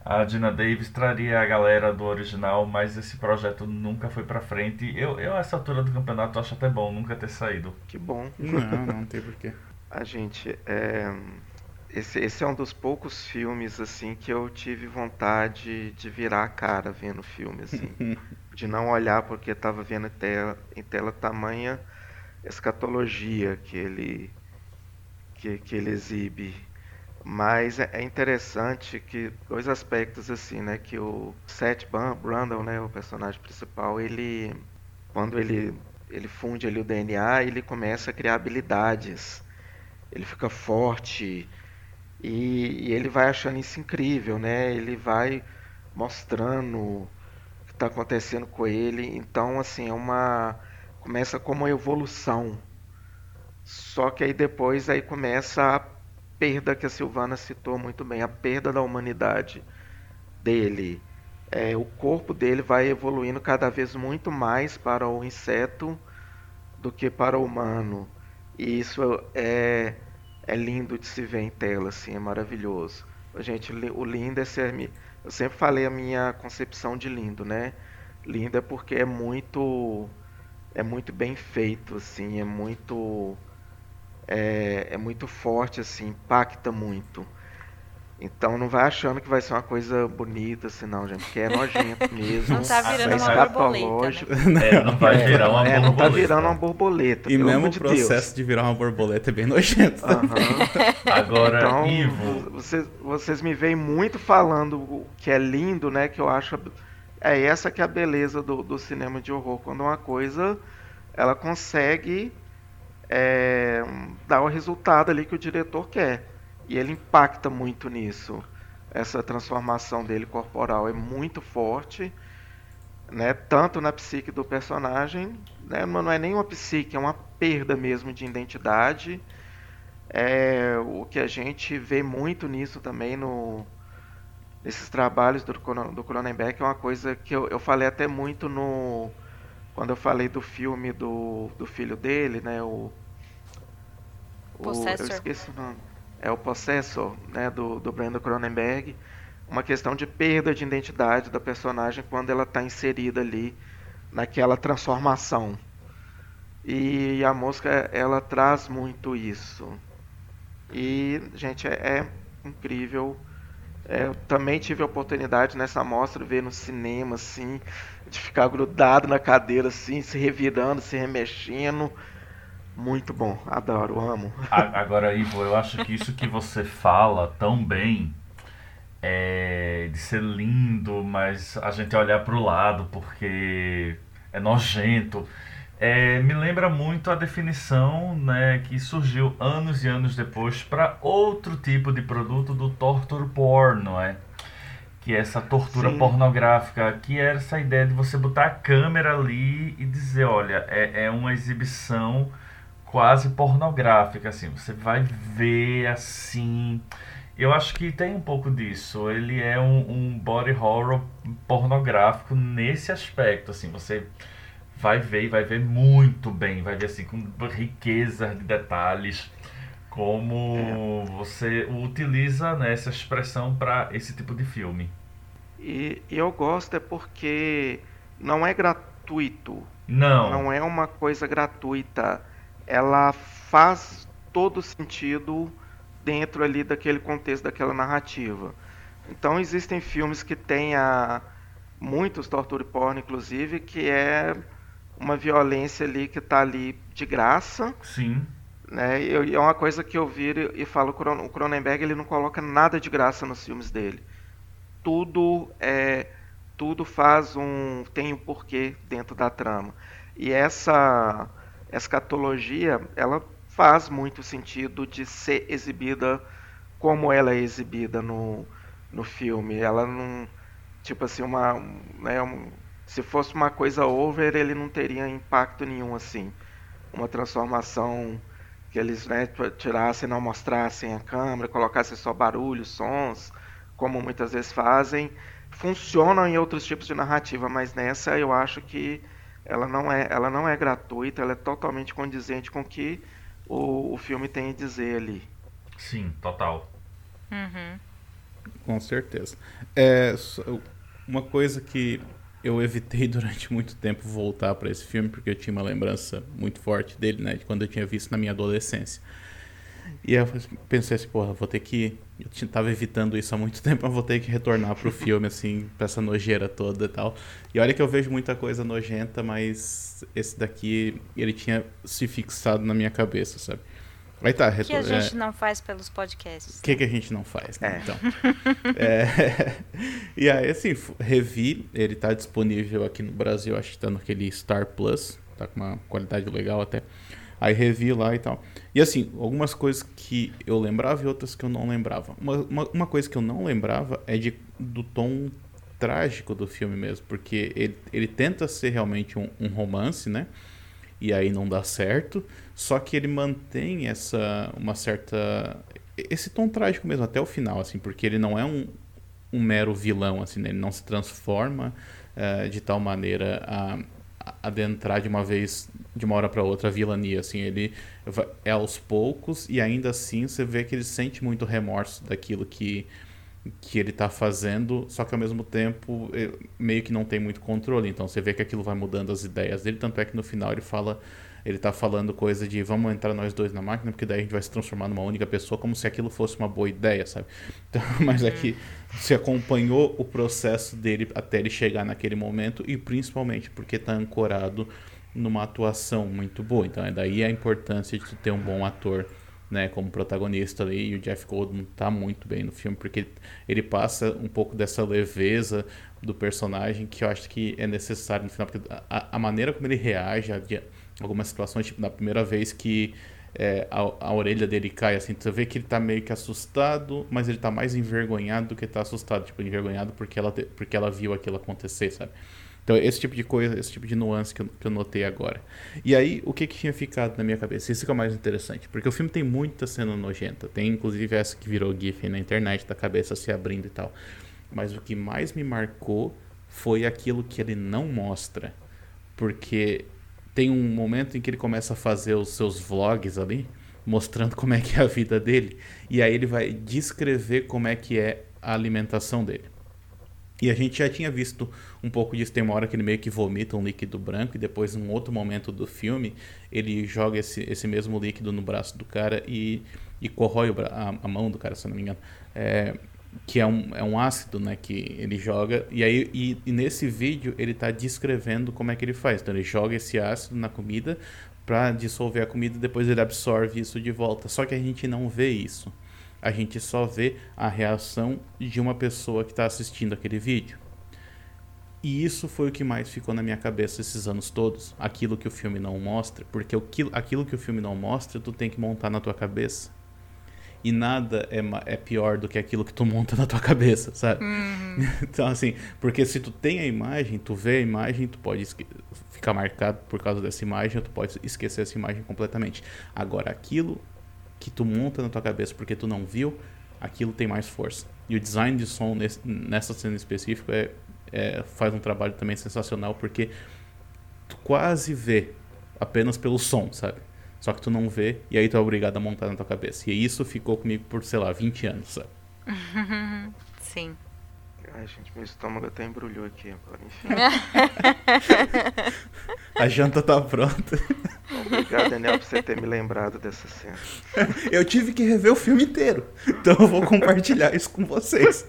a Gina Davis, traria a galera do original, mas esse projeto nunca foi pra frente. Eu, eu, a essa altura do campeonato, acho até bom nunca ter saído. Que bom. Não, não tem porquê. A gente, é, esse, esse é um dos poucos filmes assim que eu tive vontade de virar a cara vendo o filme assim, de não olhar porque estava vendo em tela, em tela tamanha escatologia que ele que, que ele exibe. Mas é, é interessante que dois aspectos assim, né, que o Seth Brundle, né, o personagem principal, ele quando ele ele funde ali o DNA, ele começa a criar habilidades ele fica forte e, e ele vai achando isso incrível, né? Ele vai mostrando o que está acontecendo com ele. Então, assim, é uma começa como uma evolução. Só que aí depois aí começa a perda que a Silvana citou muito bem, a perda da humanidade dele. É, o corpo dele vai evoluindo cada vez muito mais para o inseto do que para o humano. E isso é, é lindo de se ver em tela, assim, é maravilhoso. Gente, o lindo é ser. Eu sempre falei a minha concepção de lindo, né? Lindo é porque é muito. É muito bem feito, assim, é muito. É, é muito forte, assim, impacta muito. Então não vai achando que vai ser uma coisa bonita, assim, não, gente, porque é nojento mesmo. Não tá virando uma borboleta. Né? É, não vai virar uma é, borboleta. Não tá virando uma borboleta. E mesmo o processo de, de virar uma borboleta é bem nojento. Uhum. Agora, então, Ivo. Vocês, vocês me veem muito falando que é lindo, né? Que eu acho. É essa que é a beleza do, do cinema de horror. Quando uma coisa ela consegue é, dar o resultado ali que o diretor quer. E ele impacta muito nisso. Essa transformação dele corporal é muito forte, né? tanto na psique do personagem, né? não é nem uma psique, é uma perda mesmo de identidade. É, o que a gente vê muito nisso também no, nesses trabalhos do, do Cronenberg é uma coisa que eu, eu falei até muito no quando eu falei do filme do, do filho dele, né? O, o eu esqueci o nome é o Possessor, né, do, do Brandon Cronenberg, uma questão de perda de identidade da personagem quando ela está inserida ali naquela transformação. E a música, ela traz muito isso. E, gente, é, é incrível. É, eu também tive a oportunidade nessa mostra ver no cinema, assim, de ficar grudado na cadeira, assim, se revirando, se remexendo muito bom, adoro, amo. Agora, Ivo, eu acho que isso que você fala tão bem é de ser lindo, mas a gente olhar para o lado porque é nojento. É, me lembra muito a definição né, que surgiu anos e anos depois para outro tipo de produto do torture porn, não é? Que é essa tortura Sim. pornográfica, que era essa ideia de você botar a câmera ali e dizer, olha, é, é uma exibição quase pornográfica, assim. Você vai ver assim. Eu acho que tem um pouco disso. Ele é um, um body horror pornográfico nesse aspecto, assim. Você vai ver e vai ver muito bem, vai ver assim com riqueza de detalhes como é. você utiliza né, essa expressão para esse tipo de filme. E, e, eu gosto é porque não é gratuito. Não. Não é uma coisa gratuita ela faz todo sentido dentro ali daquele contexto daquela narrativa. Então existem filmes que têm a, muitos torture porn, inclusive, que é uma violência ali que está ali de graça. Sim. Né? E é uma coisa que eu viro e falo, o Cronenberg ele não coloca nada de graça nos filmes dele. Tudo é, tudo faz um tem um porquê dentro da trama. E essa escatologia, ela faz muito sentido de ser exibida como ela é exibida no, no filme. Ela não. Tipo assim, uma. Né, um, se fosse uma coisa over, ele não teria impacto nenhum, assim. Uma transformação que eles né, tirassem, não mostrassem a câmera, colocassem só barulhos, sons, como muitas vezes fazem. Funcionam em outros tipos de narrativa, mas nessa eu acho que ela não é, ela não é gratuita, ela é totalmente condizente com o que o, o filme tem a dizer ali. Sim, total. Uhum. Com certeza. É, uma coisa que eu evitei durante muito tempo voltar para esse filme, porque eu tinha uma lembrança muito forte dele, né? De quando eu tinha visto na minha adolescência. E eu pensei assim, porra, vou ter que. Eu tava evitando isso há muito tempo, mas vou ter que retornar pro filme, assim, pra essa nojeira toda e tal. E olha que eu vejo muita coisa nojenta, mas esse daqui, ele tinha se fixado na minha cabeça, sabe? Aí tá, retor... O que a gente é... não faz pelos podcasts? O que, que a gente não faz, né? É. Então. é... E aí, assim, revi, ele tá disponível aqui no Brasil, acho que tá naquele Star Plus, tá com uma qualidade legal até. Aí revi lá e tal. E assim, algumas coisas que eu lembrava e outras que eu não lembrava. Uma, uma, uma coisa que eu não lembrava é de, do tom trágico do filme mesmo, porque ele, ele tenta ser realmente um, um romance, né? E aí não dá certo. Só que ele mantém essa uma certa esse tom trágico mesmo até o final, assim, porque ele não é um, um mero vilão, assim, né? ele não se transforma uh, de tal maneira a, adentrar de uma vez, de uma hora para outra, a vilania, assim, ele é aos poucos e ainda assim você vê que ele sente muito remorso daquilo que que ele está fazendo, só que ao mesmo tempo meio que não tem muito controle, então você vê que aquilo vai mudando as ideias dele, tanto é que no final ele fala ele tá falando coisa de vamos entrar nós dois na máquina, porque daí a gente vai se transformar numa única pessoa, como se aquilo fosse uma boa ideia, sabe? Então, mas é que se acompanhou o processo dele até ele chegar naquele momento, e principalmente porque tá ancorado numa atuação muito boa. Então é daí a importância de ter um bom ator. Né, como protagonista ali, e o Jeff Goldblum tá muito bem no filme, porque ele passa um pouco dessa leveza do personagem que eu acho que é necessário no final, porque a, a maneira como ele reage, a, algumas situações, tipo, na primeira vez que é, a, a, orelha dele cai, assim, você vê que ele tá meio que assustado, mas ele tá mais envergonhado do que tá assustado, tipo, envergonhado porque ela, porque ela viu aquilo acontecer, sabe? Então, esse tipo de coisa, esse tipo de nuance que eu, que eu notei agora. E aí, o que, que tinha ficado na minha cabeça? Isso que é o mais interessante, porque o filme tem muita cena nojenta, tem inclusive essa que virou GIF na internet, da cabeça se abrindo e tal. Mas o que mais me marcou foi aquilo que ele não mostra. Porque tem um momento em que ele começa a fazer os seus vlogs ali, mostrando como é que é a vida dele, e aí ele vai descrever como é que é a alimentação dele. E a gente já tinha visto um pouco disso, tem uma hora que ele meio que vomita um líquido branco, e depois, em um outro momento do filme, ele joga esse, esse mesmo líquido no braço do cara e, e corrói a, a, mão do cara, se não me engano. É, que é um, é um ácido, né, que ele joga, e aí e, e nesse vídeo ele está descrevendo como é que ele faz. Então ele joga esse ácido na comida para dissolver a comida e depois ele absorve isso de volta. Só que a gente não vê isso. A gente só vê a reação de uma pessoa que está assistindo aquele vídeo. E isso foi o que mais ficou na minha cabeça esses anos todos. Aquilo que o filme não mostra. Porque aquilo que o filme não mostra, tu tem que montar na tua cabeça e nada é, é pior do que aquilo que tu monta na tua cabeça, sabe? Uhum. Então, assim, porque se tu tem a imagem, tu vê a imagem, tu pode ficar marcado por causa dessa imagem, ou tu pode esquecer essa imagem completamente. Agora, aquilo que tu monta na tua cabeça porque tu não viu, aquilo tem mais força. E o design de som nesse, nessa cena específica é, é, faz um trabalho também sensacional porque tu quase vê apenas pelo som, sabe? Só que tu não vê e aí tu é obrigado a montar na tua cabeça. E isso ficou comigo por, sei lá, 20 anos, sabe? Sim. Ai, gente, meu estômago até embrulhou aqui agora, enfim. a janta tá pronta. Obrigado, Daniel, por você ter me lembrado dessa cena. Eu tive que rever o filme inteiro. Então eu vou compartilhar isso com vocês.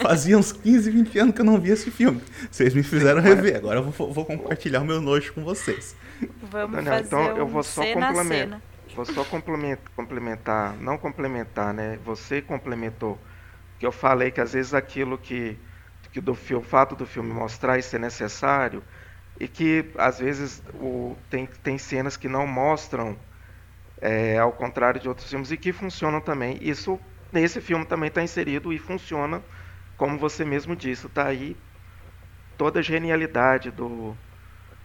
Fazia uns 15, 20 anos que eu não via esse filme. Vocês me fizeram rever. Agora eu vou, vou compartilhar o meu nojo com vocês. Vamos Daniel, fazer então eu vou só complementar. Vou só complementar, não complementar, né? Você complementou que eu falei que às vezes aquilo que, que do o fato do filme mostrar isso é necessário e que às vezes o, tem, tem cenas que não mostram é, ao contrário de outros filmes e que funcionam também. Isso nesse filme também está inserido e funciona, como você mesmo disse, está aí toda a genialidade do,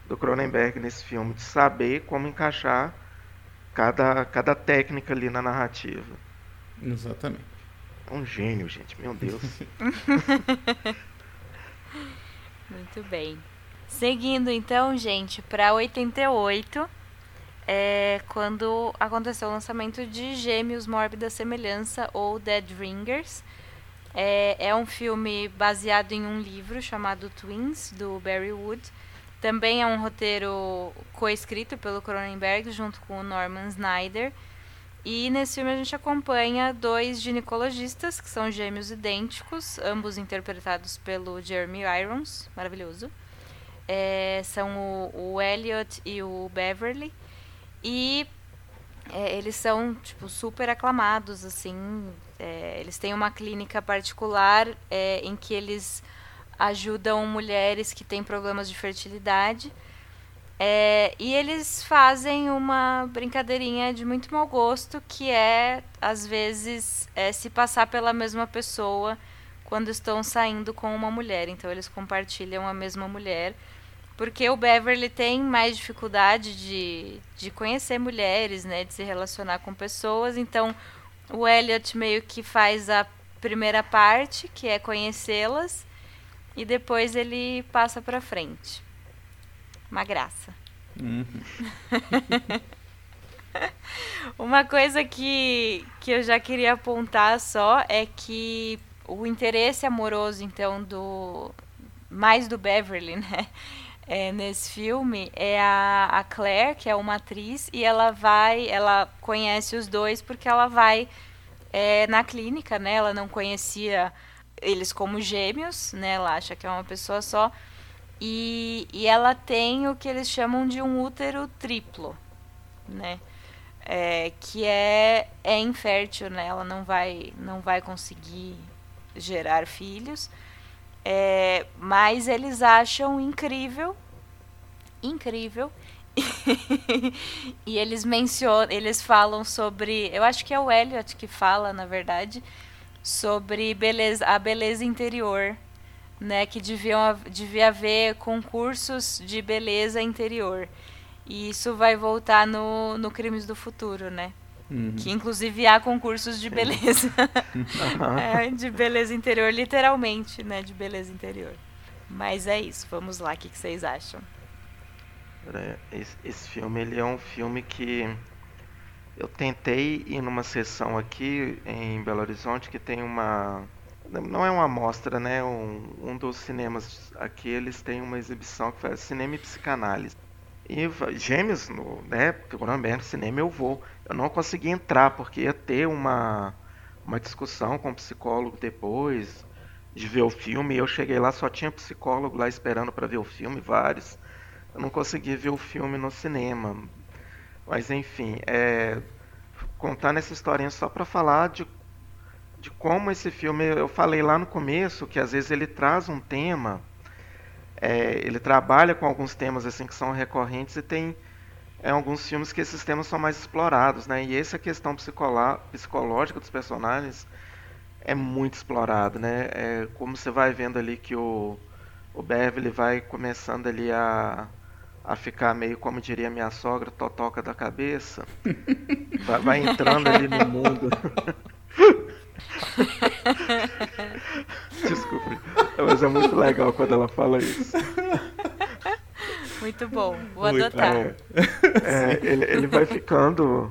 do Cronenberg nesse filme, de saber como encaixar cada, cada técnica ali na narrativa. Exatamente. É um gênio, gente, meu Deus. Muito bem. Seguindo então, gente, para 88, é quando aconteceu o lançamento de Gêmeos Mórbida Semelhança ou Dead Ringers. É, é um filme baseado em um livro chamado Twins, do Barry Wood. Também é um roteiro coescrito pelo Cronenberg junto com o Norman Snyder. E nesse filme a gente acompanha dois ginecologistas que são gêmeos idênticos, ambos interpretados pelo Jeremy Irons, maravilhoso. É, são o, o Elliot e o Beverly. E é, eles são tipo super aclamados assim. É, eles têm uma clínica particular é, em que eles ajudam mulheres que têm problemas de fertilidade. É, e eles fazem uma brincadeirinha de muito mau gosto, que é, às vezes, é, se passar pela mesma pessoa quando estão saindo com uma mulher. Então, eles compartilham a mesma mulher. Porque o Beverly tem mais dificuldade de, de conhecer mulheres, né? De se relacionar com pessoas. Então, o Elliot meio que faz a primeira parte, que é conhecê-las. E depois ele passa pra frente. Uma graça. Uhum. Uma coisa que, que eu já queria apontar só é que o interesse amoroso, então, do. Mais do Beverly, né? É, nesse filme é a, a Claire, que é uma atriz, e ela vai, ela conhece os dois porque ela vai é, na clínica, né? Ela não conhecia eles como gêmeos, né? Ela acha que é uma pessoa só. E, e ela tem o que eles chamam de um útero triplo, né? É, que é, é infértil, né? Ela não vai, não vai conseguir gerar filhos. É, mas eles acham incrível, incrível. e eles mencionam, eles falam sobre, eu acho que é o Elliot que fala, na verdade, sobre beleza, a beleza interior né, que deviam, devia haver concursos de beleza interior. E isso vai voltar no, no Crimes do Futuro, né? Uhum. Que inclusive há concursos de beleza. é, de beleza interior, literalmente, né? De beleza interior. Mas é isso, vamos lá, o que, que vocês acham? Esse, esse filme ele é um filme que eu tentei ir numa sessão aqui em Belo Horizonte que tem uma não é uma amostra, né? Um, um dos cinemas aqui eles têm uma exibição que faz cinema e psicanálise. E gêmeos, no, né? Cronenberg, cinema eu vou. Eu não consegui entrar porque ia ter uma uma discussão com o psicólogo depois de ver o filme. Eu cheguei lá só tinha psicólogo lá esperando para ver o filme, vários. Eu não consegui ver o filme no cinema. Mas enfim, é, contando essa historinha só para falar de de como esse filme, eu falei lá no começo, que às vezes ele traz um tema, é, ele trabalha com alguns temas assim que são recorrentes e tem é, alguns filmes que esses temas são mais explorados, né? E essa questão psicológica dos personagens é muito explorado, né? É, como você vai vendo ali que o, o Beverly vai começando ali a, a ficar meio, como diria minha sogra, totoca da cabeça, vai, vai entrando ali no mundo. Desculpe, mas é muito legal quando ela fala isso. Muito bom, vou adotar. É, é, ele, ele vai ficando,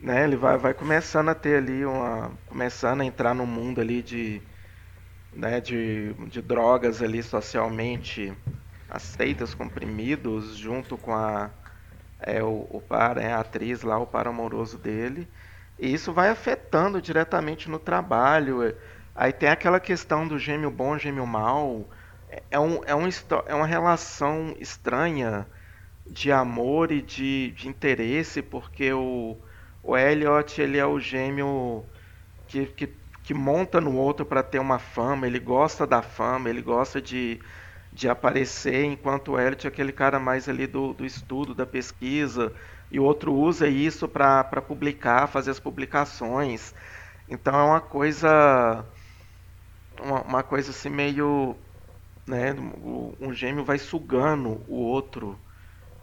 né? Ele vai, vai começando a ter ali uma, começando a entrar no mundo ali de, né? De, de drogas ali socialmente aceitas, comprimidos, junto com a é, o, o par, é, a atriz lá, o par amoroso dele. E isso vai afetando diretamente no trabalho. Aí tem aquela questão do gêmeo bom, gêmeo mal. É, um, é, um, é uma relação estranha de amor e de, de interesse, porque o, o Elliot ele é o gêmeo que, que, que monta no outro para ter uma fama, ele gosta da fama, ele gosta de, de aparecer, enquanto o Elliot é aquele cara mais ali do, do estudo, da pesquisa, e o outro usa isso para publicar, fazer as publicações. Então é uma coisa. Uma, uma coisa assim meio. Né, um gêmeo vai sugando o outro.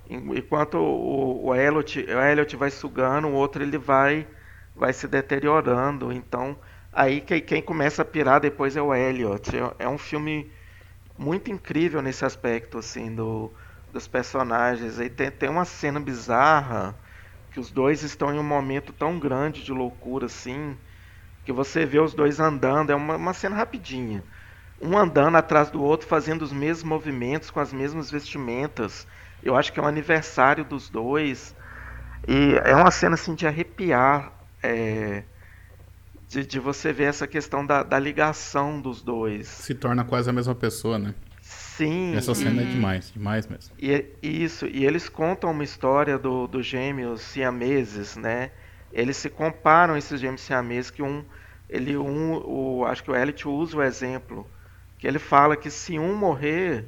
Enquanto o, o, Elliot, o Elliot vai sugando, o outro ele vai, vai se deteriorando. Então, aí quem, quem começa a pirar depois é o Elliot. É, é um filme muito incrível nesse aspecto, assim, do, dos personagens. Aí tem, tem uma cena bizarra que os dois estão em um momento tão grande de loucura, assim, que você vê os dois andando. É uma, uma cena rapidinha. Um andando atrás do outro, fazendo os mesmos movimentos, com as mesmas vestimentas eu acho que é um aniversário dos dois. E é uma cena assim de arrepiar. É, de, de, você ver essa questão da, da, ligação dos dois. Se torna quase a mesma pessoa, né? Sim. Essa cena é demais, demais mesmo. E, isso, e eles contam uma história dos do gêmeos siameses, né? Eles se comparam esses gêmeos siameses que um, ele um, o, acho que o Elliot usa o exemplo, que ele fala que se um morrer,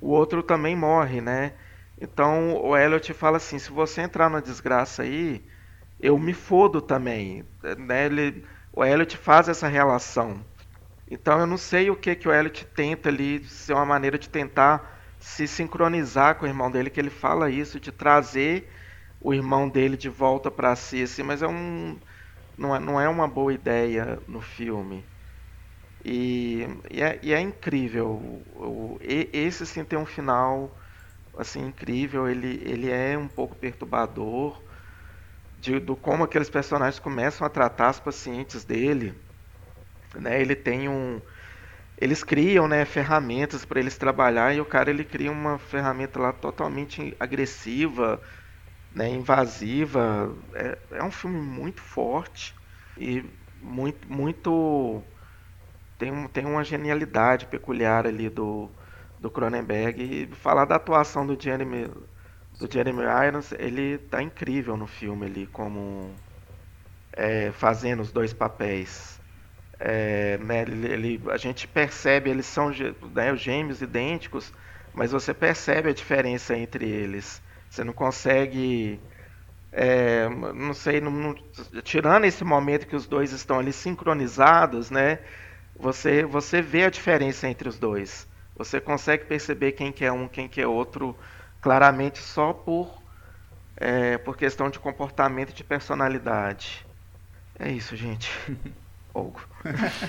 o outro também morre, né? Então o Elliot fala assim: se você entrar na desgraça aí, eu me fodo também. Né? Ele, o Elliot faz essa relação. Então eu não sei o que, que o Elliot tenta ali, se é uma maneira de tentar se sincronizar com o irmão dele, que ele fala isso, de trazer o irmão dele de volta para si, assim, mas é um, não, é, não é uma boa ideia no filme. E, e, é, e é, incrível. O, o, esse sim tem um final assim incrível. Ele, ele é um pouco perturbador de, do como aqueles personagens começam a tratar as pacientes dele. Né? Ele tem um eles criam né, ferramentas para eles trabalhar e o cara ele cria uma ferramenta lá totalmente agressiva, né, invasiva. É, é um filme muito forte e muito, muito tem, tem uma genialidade peculiar ali do, do Cronenberg e falar da atuação do Jeremy do Jeremy Irons, ele tá incrível no filme ali como é, fazendo os dois papéis. É, né, ele, ele, a gente percebe, eles são né, gêmeos idênticos, mas você percebe a diferença entre eles. Você não consegue, é, não sei, não, não, tirando esse momento que os dois estão ali sincronizados, né? Você, você vê a diferença entre os dois. Você consegue perceber quem que é um, quem que é outro, claramente só por, é, por questão de comportamento e de personalidade. É isso, gente.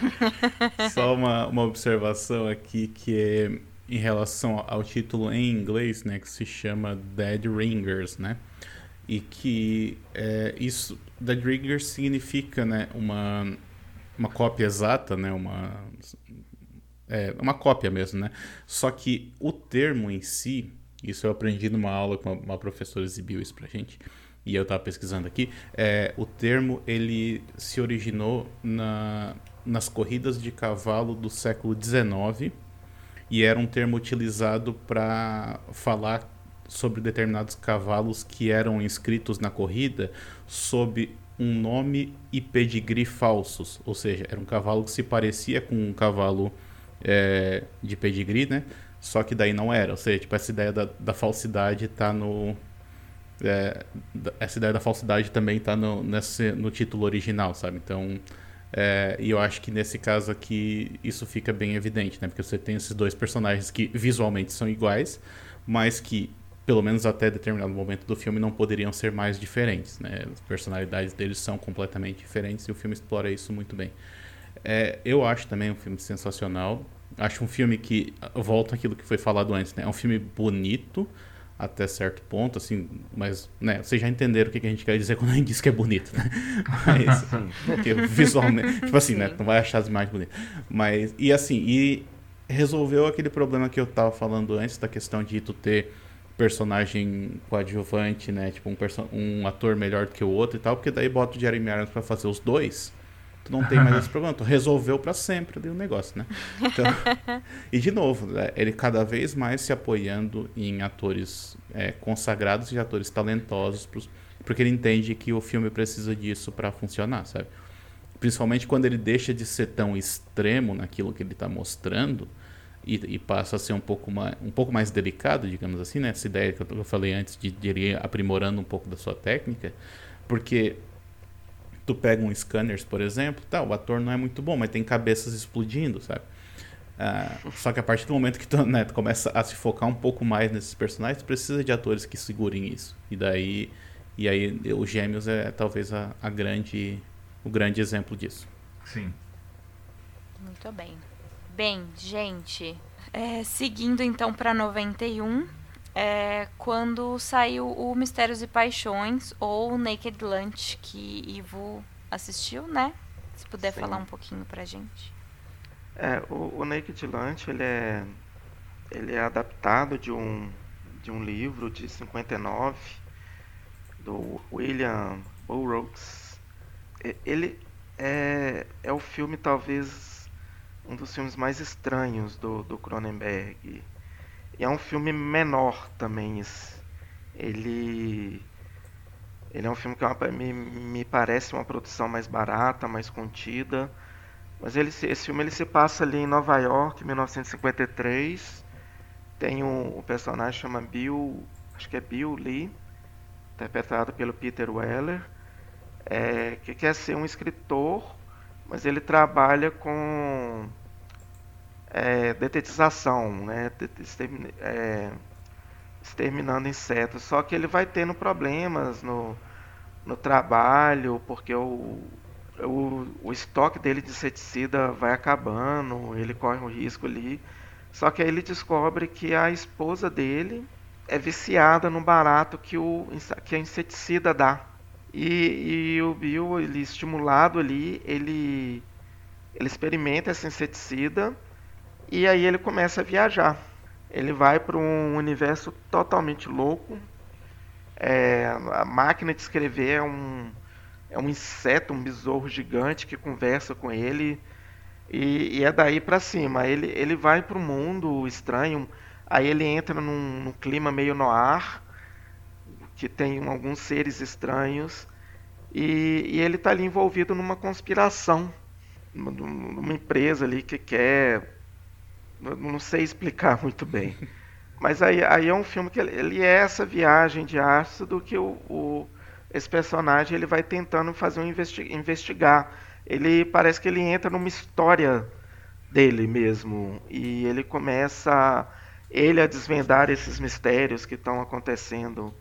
Só uma, uma observação aqui que é em relação ao título em inglês, né, que se chama Dead Ringers, né? E que é, isso, Dead Ringers significa, né, uma, uma cópia exata, né, uma é uma cópia mesmo, né? Só que o termo em si, isso eu aprendi numa aula com uma, uma professora exibiu isso pra gente, e eu estava pesquisando aqui, é, o termo ele se originou na, nas corridas de cavalo do século XIX e era um termo utilizado para falar sobre determinados cavalos que eram inscritos na corrida sob um nome e pedigree falsos, ou seja, era um cavalo que se parecia com um cavalo é, de pedigree, né? Só que daí não era. Ou seja, tipo, essa ideia da, da falsidade tá no. É, essa ideia da falsidade também tá no, no título original, sabe? Então. É, e eu acho que nesse caso aqui isso fica bem evidente, né? Porque você tem esses dois personagens que visualmente são iguais, mas que, pelo menos até determinado momento do filme, não poderiam ser mais diferentes, né? As personalidades deles são completamente diferentes e o filme explora isso muito bem. É, eu acho também um filme sensacional. Acho um filme que volta aquilo que foi falado antes, né? É um filme bonito até certo ponto, assim, mas, né, vocês já entenderam o que a gente quer dizer quando a gente diz que é bonito, né? Mas, porque visualmente, tipo assim, né, não vai achar as imagens bonitas. Mas, e assim, e resolveu aquele problema que eu tava falando antes, da questão de tu ter personagem coadjuvante, né, tipo um, um ator melhor do que o outro e tal, porque daí bota o Jeremy Irons pra fazer os dois, tu não tem mais esse problema, tu resolveu para sempre o negócio, né? Então, e de novo, né, ele cada vez mais se apoiando em atores é, consagrados e atores talentosos, pros, porque ele entende que o filme precisa disso para funcionar, sabe? Principalmente quando ele deixa de ser tão extremo naquilo que ele está mostrando e, e, passa a ser um pouco, mais, um pouco mais delicado, digamos assim, né? Essa ideia que eu falei antes de, de ir aprimorando um pouco da sua técnica, porque tu pega um Scanners, por exemplo, tá, o ator não é muito bom, mas tem cabeças explodindo, sabe? Uh, só que a partir do momento que tu, né, tu, começa a se focar um pouco mais nesses personagens, tu precisa de atores que segurem isso. E daí, e aí os Gêmeos é talvez a, a grande, o grande exemplo disso. Sim. Muito bem. Bem, gente, é, seguindo então para 91, é, quando saiu o Mistérios e Paixões ou Naked Lunch, que Ivo assistiu, né? Se puder Sim. falar um pouquinho pra gente. É, o, o Naked Lunch, ele é, ele é adaptado de um, de um livro de 59 do William Burroughs. Ele é, é o filme talvez um dos filmes mais estranhos do, do Cronenberg. E é um filme menor também. Ele ele é um filme que é uma, me, me parece uma produção mais barata, mais contida. Mas ele, esse filme ele se passa ali em Nova York, 1953. Tem um, um personagem chama Bill, acho que é Bill Lee, interpretado pelo Peter Weller, é, que quer ser um escritor, mas ele trabalha com é, detetização, né? É, exterminando insetos. Só que ele vai tendo problemas no, no trabalho, porque o, o, o estoque dele de inseticida vai acabando, ele corre um risco ali. Só que aí ele descobre que a esposa dele é viciada no barato que, o, que a inseticida dá. E, e o Bill, ele estimulado ali, ele, ele experimenta essa inseticida e aí ele começa a viajar. Ele vai para um universo totalmente louco. É, a máquina de escrever é um, é um inseto, um besouro gigante que conversa com ele. E, e é daí para cima. Ele, ele vai para o mundo estranho. Aí ele entra num, num clima meio no ar, que tem alguns seres estranhos. E, e ele está ali envolvido numa conspiração, numa empresa ali que quer. Não sei explicar muito bem. Mas aí, aí é um filme que ele, ele é essa viagem de ácido que o, o esse personagem ele vai tentando fazer um investi investigar. Ele parece que ele entra numa história dele mesmo e ele começa ele a desvendar esses mistérios que estão acontecendo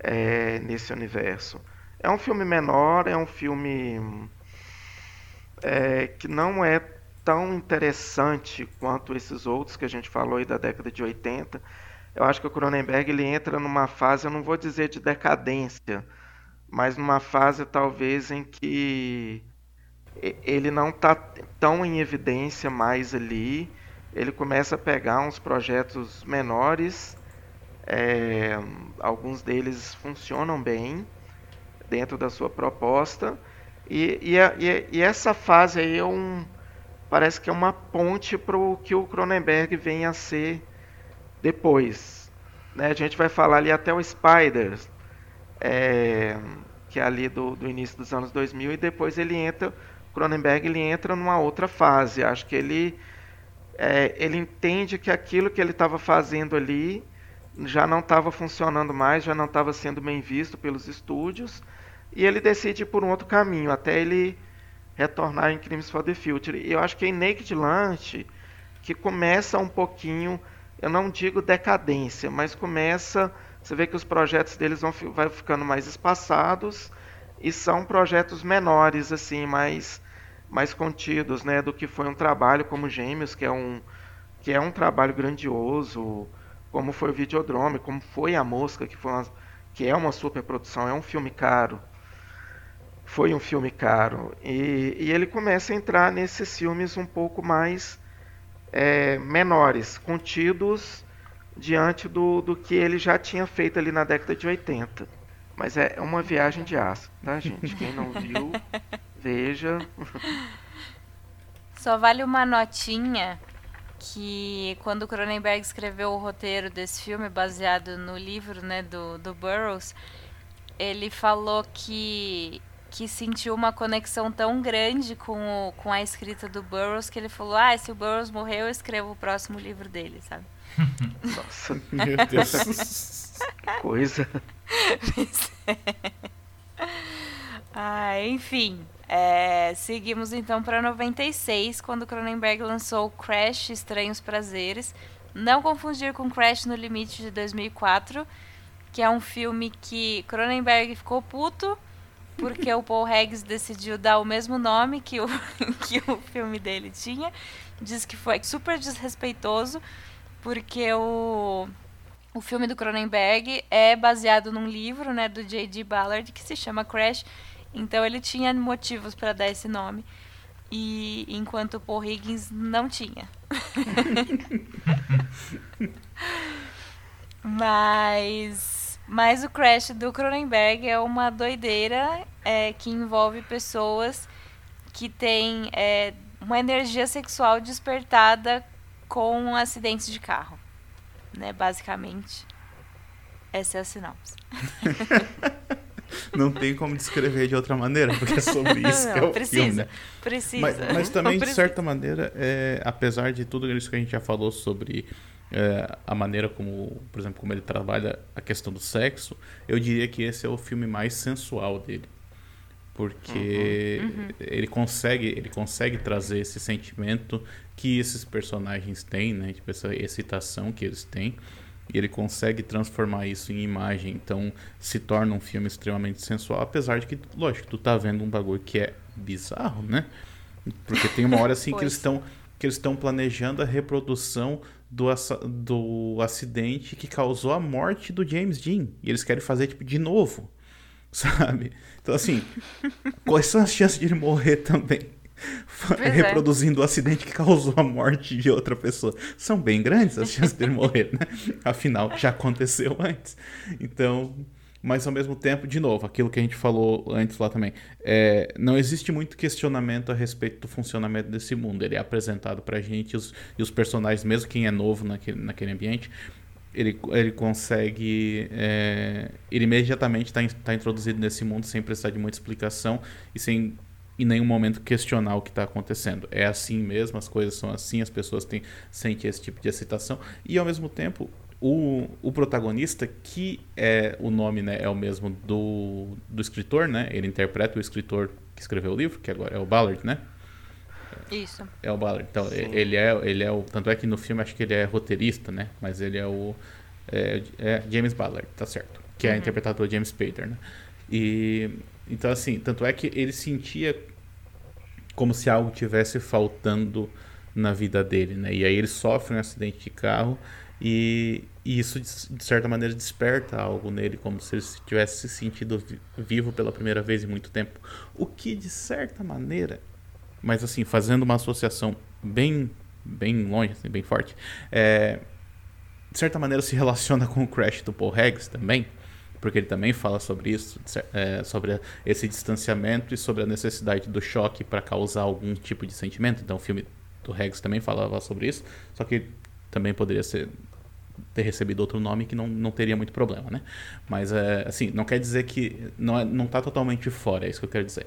é, nesse universo. É um filme menor, é um filme é, que não é tão interessante quanto esses outros que a gente falou aí da década de 80. Eu acho que o Cronenberg ele entra numa fase, eu não vou dizer de decadência, mas numa fase talvez em que ele não está tão em evidência mais ali. Ele começa a pegar uns projetos menores, é, alguns deles funcionam bem dentro da sua proposta. E, e, e, e essa fase aí é um, parece que é uma ponte para o que o Cronenberg vem a ser depois. Né? A gente vai falar ali até o Spiders, é, que é ali do, do, início dos anos 2000, e depois ele entra, Cronenberg ele entra numa outra fase. Acho que ele, é, ele entende que aquilo que ele estava fazendo ali já não estava funcionando mais, já não estava sendo bem visto pelos estúdios, e ele decide ir por um outro caminho, até ele retornar em Crimes for the Future. E eu acho que é em Naked Lunch que começa um pouquinho, eu não digo decadência, mas começa você vê que os projetos deles vão vai ficando mais espaçados e são projetos menores, assim, mais, mais contidos, né, do que foi um trabalho como Gêmeos, que é um, que é um trabalho grandioso, como foi o Videodrome, como foi A Mosca, que, foi uma, que é uma superprodução, é um filme caro. Foi um filme caro. E, e ele começa a entrar nesses filmes um pouco mais é, menores, contidos diante do, do que ele já tinha feito ali na década de 80. Mas é uma viagem de aço, tá, gente? Quem não viu, veja. Só vale uma notinha que quando o Cronenberg escreveu o roteiro desse filme, baseado no livro né, do, do Burroughs, ele falou que, que sentiu uma conexão tão grande com, o, com a escrita do Burroughs que ele falou: Ah, se o Burroughs morreu, eu escrevo o próximo livro dele, sabe? Nossa, meu Deus. que coisa. Ah, enfim. É, seguimos então para 96, quando Cronenberg lançou Crash Estranhos Prazeres. Não confundir com Crash no Limite de 2004, que é um filme que Cronenberg ficou puto porque o Paul Haggis decidiu dar o mesmo nome que o, que o filme dele tinha. Diz que foi super desrespeitoso, porque o, o filme do Cronenberg é baseado num livro né, do J.D. Ballard que se chama Crash. Então ele tinha motivos para dar esse nome. E enquanto o Paul Higgins não tinha. mas, mas o Crash do Cronenberg é uma doideira é, que envolve pessoas que têm é, uma energia sexual despertada com acidentes de carro. Né, basicamente. Essa é a sinopse. não tem como descrever de outra maneira, porque é sobre isso não, que é o precisa, filme. Né? Precisa. Mas, mas também, de certa maneira, é, apesar de tudo isso que a gente já falou sobre é, a maneira como, por exemplo, como ele trabalha a questão do sexo, eu diria que esse é o filme mais sensual dele. Porque uhum. Uhum. ele consegue ele consegue trazer esse sentimento que esses personagens têm, né? Tipo, essa excitação que eles têm e ele consegue transformar isso em imagem, então se torna um filme extremamente sensual, apesar de que, lógico, tu tá vendo um bagulho que é bizarro, né? Porque tem uma hora assim que eles estão que eles estão planejando a reprodução do, do acidente que causou a morte do James Dean. E eles querem fazer tipo de novo, sabe? Então assim, quais são as chances de ele morrer também? É. reproduzindo é. o acidente que causou a morte de outra pessoa. São bem grandes as chances dele morrer, né? Afinal, já aconteceu antes. Então, mas ao mesmo tempo, de novo, aquilo que a gente falou antes lá também, é, não existe muito questionamento a respeito do funcionamento desse mundo. Ele é apresentado pra gente os, e os personagens, mesmo quem é novo naquele, naquele ambiente, ele, ele consegue. É, ele imediatamente está tá introduzido nesse mundo sem precisar de muita explicação e sem em nenhum momento questionar o que está acontecendo. É assim mesmo, as coisas são assim, as pessoas têm, sentem esse tipo de excitação. E ao mesmo tempo, o, o protagonista, que é o nome né, é o mesmo do, do escritor, né? Ele interpreta o escritor que escreveu o livro, que agora é o Ballard, né? Isso. É o Ballard. Então, Sim. ele é, ele é o. Tanto é que no filme acho que ele é roteirista, né? Mas ele é o. É, é James Ballard, tá certo. Que é uhum. interpretado pelo James Spader, né? E então, assim, tanto é que ele sentia como se algo tivesse faltando na vida dele, né? E aí ele sofre um acidente de carro e, e isso, de certa maneira, desperta algo nele, como se ele tivesse se sentido vivo pela primeira vez em muito tempo. O que, de certa maneira, mas assim, fazendo uma associação bem, bem longe, assim, bem forte, é, de certa maneira se relaciona com o Crash do Paul Haggis também, porque ele também fala sobre isso, é, sobre esse distanciamento e sobre a necessidade do choque para causar algum tipo de sentimento. Então, o filme do Regis também falava sobre isso, só que também poderia ser ter recebido outro nome que não, não teria muito problema, né? Mas, é, assim, não quer dizer que não, é, não tá totalmente fora, é isso que eu quero dizer.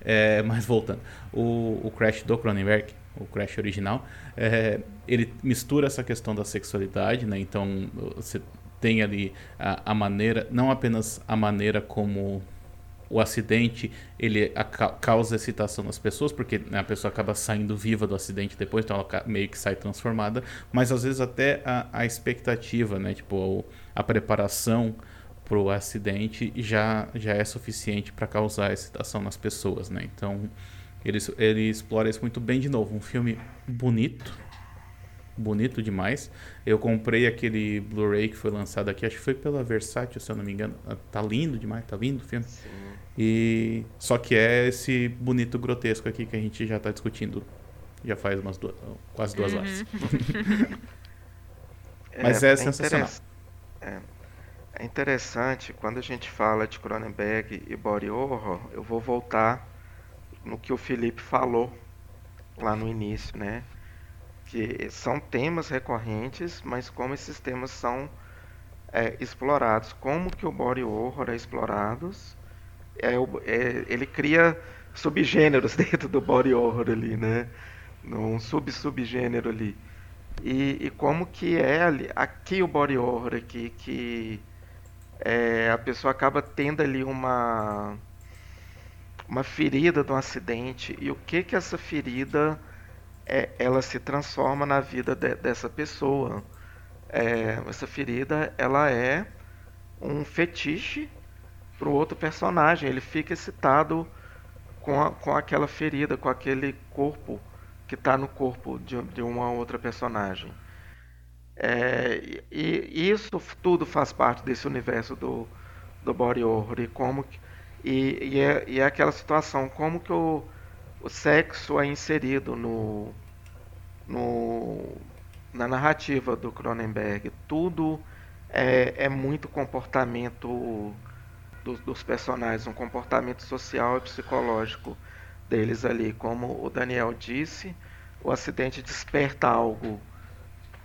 É, mas voltando, o, o Crash do Cronenberg, o Crash original, é, ele mistura essa questão da sexualidade, né? Então, você tem ali a, a maneira, não apenas a maneira como o acidente ele causa excitação nas pessoas, porque né, a pessoa acaba saindo viva do acidente depois, então ela meio que sai transformada, mas às vezes até a, a expectativa, né, tipo a preparação para o acidente já, já é suficiente para causar excitação nas pessoas, né? Então ele, ele explora isso muito bem de novo, um filme bonito, bonito demais. Eu comprei aquele Blu-ray que foi lançado aqui, acho que foi pela Versátil, se eu não me engano. Ah, tá lindo demais, tá lindo o filme. Sim. E só que é esse bonito grotesco aqui que a gente já está discutindo já faz umas duas, quase duas uhum. horas. Mas é, é, é sensacional. É, é interessante quando a gente fala de Cronenberg e body horror, eu vou voltar no que o Felipe falou lá no início, né? Que são temas recorrentes, mas como esses temas são é, explorados, como que o body horror é explorado, é, é, ele cria subgêneros dentro do body horror ali, né? Um sub-subgênero ali. E, e, como que é ali, aqui o body horror aqui, que é, a pessoa acaba tendo ali uma uma ferida de um acidente e o que que essa ferida é, ela se transforma na vida de, dessa pessoa. É, essa ferida ela é um fetiche para o outro personagem. Ele fica excitado com, a, com aquela ferida, com aquele corpo que está no corpo de, de, uma outra personagem. É, e, e, isso tudo faz parte desse universo do, do body horror e como e, e, é, e é aquela situação como que o, o sexo é inserido no, no na narrativa do Cronenberg. Tudo é, é muito comportamento dos, dos personagens um comportamento social e psicológico deles ali. Como o Daniel disse o acidente desperta algo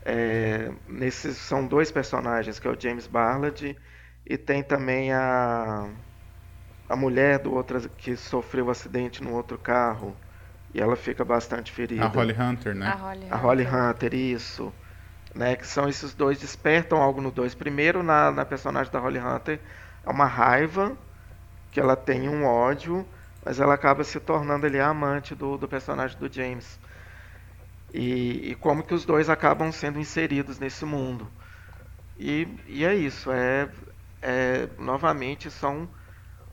é, nesses são dois personagens que é o James Barlade e tem também a a mulher do outro que sofreu um acidente no outro carro e ela fica bastante ferida. A Holly Hunter, né? A Holly, a Holly Hunter, isso. Né, que são esses dois, despertam algo no dois. Primeiro, na, na personagem da Holly Hunter, é uma raiva, que ela tem um ódio, mas ela acaba se tornando ali a amante do, do personagem do James. E, e como que os dois acabam sendo inseridos nesse mundo. E, e é isso, é, é novamente são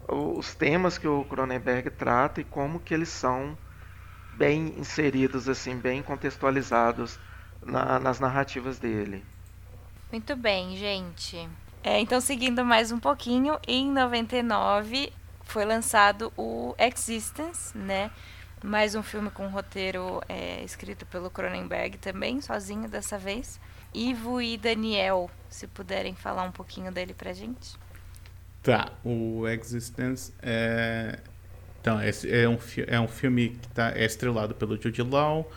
os temas que o Cronenberg trata e como que eles são bem inseridos, assim, bem contextualizados na, nas narrativas dele. Muito bem, gente. É, então, seguindo mais um pouquinho, em 99 foi lançado o Existence, né? Mais um filme com roteiro é, escrito pelo Cronenberg também, sozinho dessa vez. Ivo e Daniel, se puderem falar um pouquinho dele pra gente. Tá, o Existence é. Então, esse é um, é um filme que tá, é estrelado pelo Jude Law,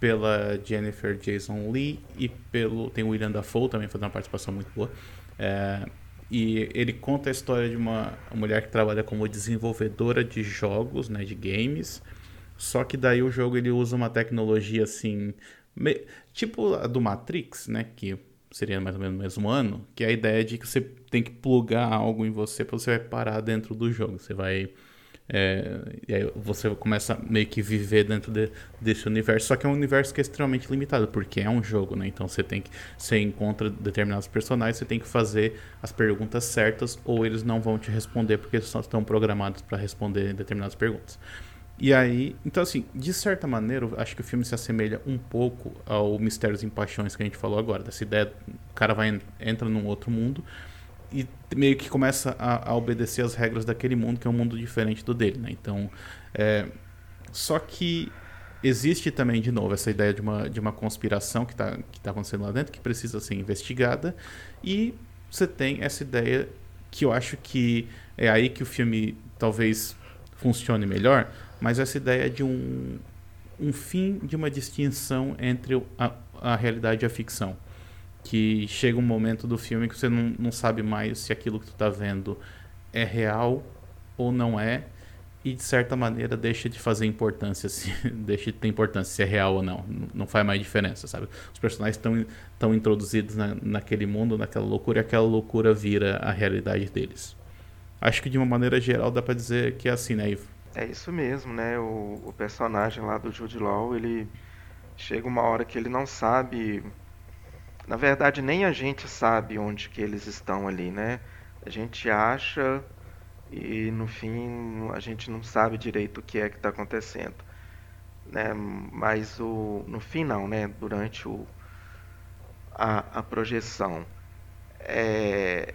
pela Jennifer Jason Lee e pelo. Tem o William Dafoe também fazendo uma participação muito boa. É, e ele conta a história de uma mulher que trabalha como desenvolvedora de jogos, né, de games. Só que daí o jogo ele usa uma tecnologia assim, me, tipo a do Matrix, né, que seria mais ou menos no mesmo ano, que é a ideia de que você tem que plugar algo em você para você vai parar dentro do jogo. Você vai. É, e aí você começa meio que viver dentro de, desse universo, só que é um universo que é extremamente limitado, porque é um jogo, né? Então você tem que. Você encontra determinados personagens, você tem que fazer as perguntas certas, ou eles não vão te responder porque eles estão programados para responder determinadas perguntas. E aí, então assim, de certa maneira, acho que o filme se assemelha um pouco ao Mistérios e Paixões que a gente falou agora, dessa ideia, o cara vai entra num outro mundo e meio que começa a, a obedecer as regras daquele mundo que é um mundo diferente do dele, né? Então, é, só que existe também de novo essa ideia de uma, de uma conspiração que está que tá acontecendo lá dentro que precisa ser investigada e você tem essa ideia que eu acho que é aí que o filme talvez funcione melhor mas essa ideia de um, um fim de uma distinção entre a, a realidade e a ficção. Que chega um momento do filme que você não, não sabe mais se aquilo que tu está vendo é real ou não é, e de certa maneira deixa de fazer importância, se, deixa de ter importância se é real ou não. Não faz mais diferença, sabe? Os personagens estão tão introduzidos na, naquele mundo, naquela loucura, e aquela loucura vira a realidade deles. Acho que de uma maneira geral dá para dizer que é assim, né, Ivo? É isso mesmo, né? O, o personagem lá do Jude Law, ele chega uma hora que ele não sabe. Na verdade, nem a gente sabe onde que eles estão ali, né? A gente acha e no fim a gente não sabe direito o que é que está acontecendo, né? Mas o no fim não, né? Durante o a, a projeção é,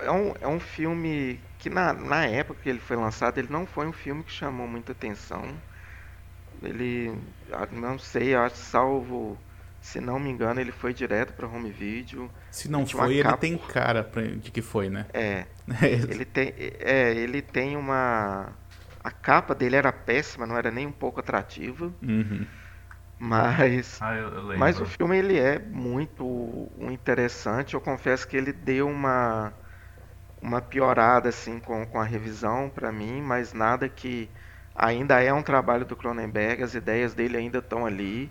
é um, é um filme que na, na época que ele foi lançado, ele não foi um filme que chamou muita atenção. Ele, não sei, acho, salvo, se não me engano, ele foi direto para home video. Se não foi, ele capa... tem cara pra, de que foi, né? É, ele tem, é, ele tem uma, a capa dele era péssima, não era nem um pouco atrativa. Uhum. Mas, ah, eu, eu mas o filme ele é muito interessante. Eu confesso que ele deu uma uma piorada assim com, com a revisão para mim, mas nada que ainda é um trabalho do Cronenberg, as ideias dele ainda estão ali.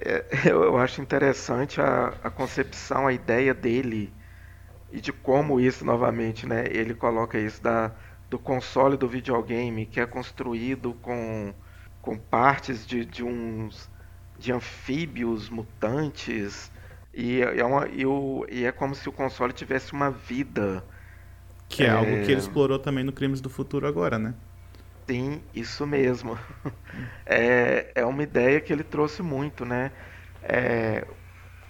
É, eu, eu, acho interessante a, a concepção, a ideia dele e de como isso novamente, né? Ele coloca isso da, do console do videogame que é construído com, com partes de, de uns de anfíbios mutantes e é, uma, e, o, e é como se o console tivesse uma vida que é, é, algo que ele explorou também no Crimes do Futuro agora, né? Sim, isso mesmo. É, é uma ideia que ele trouxe muito, né? É,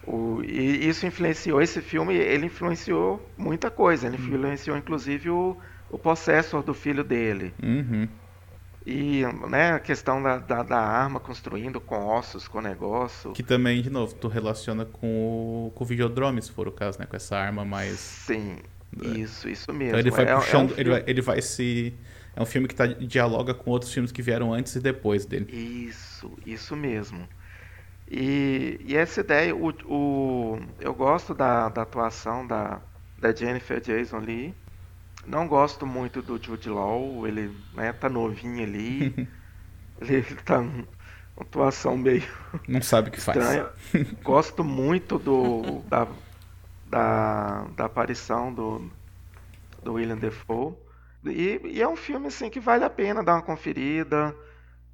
o, e isso influenciou, esse filme, ele influenciou muita coisa. Ele uhum. influenciou, inclusive, o, o Possessor do filho dele. Uhum. E né, a questão da, da, da, arma construindo com ossos, com negócio. Que também, de novo, tu relaciona com o, com o Videodrome, se for o caso, né? Com essa arma mais. Sim, é. isso, isso mesmo. Então ele vai é puxando, é um ele, vai, ele vai se. É um filme que tá, dialoga com outros filmes que vieram antes e depois dele. Isso, isso mesmo. E, e essa ideia, o, o, eu gosto da, da atuação da, da Jennifer Jason Lee. Não gosto muito do Jude Law, ele né, tá novinho ali. ele, tá uma atuação meio. Não sabe o que estranha. faz. gosto muito do, da, da, da aparição do, do William Defoe. E, e, é um filme assim que vale a pena dar uma conferida.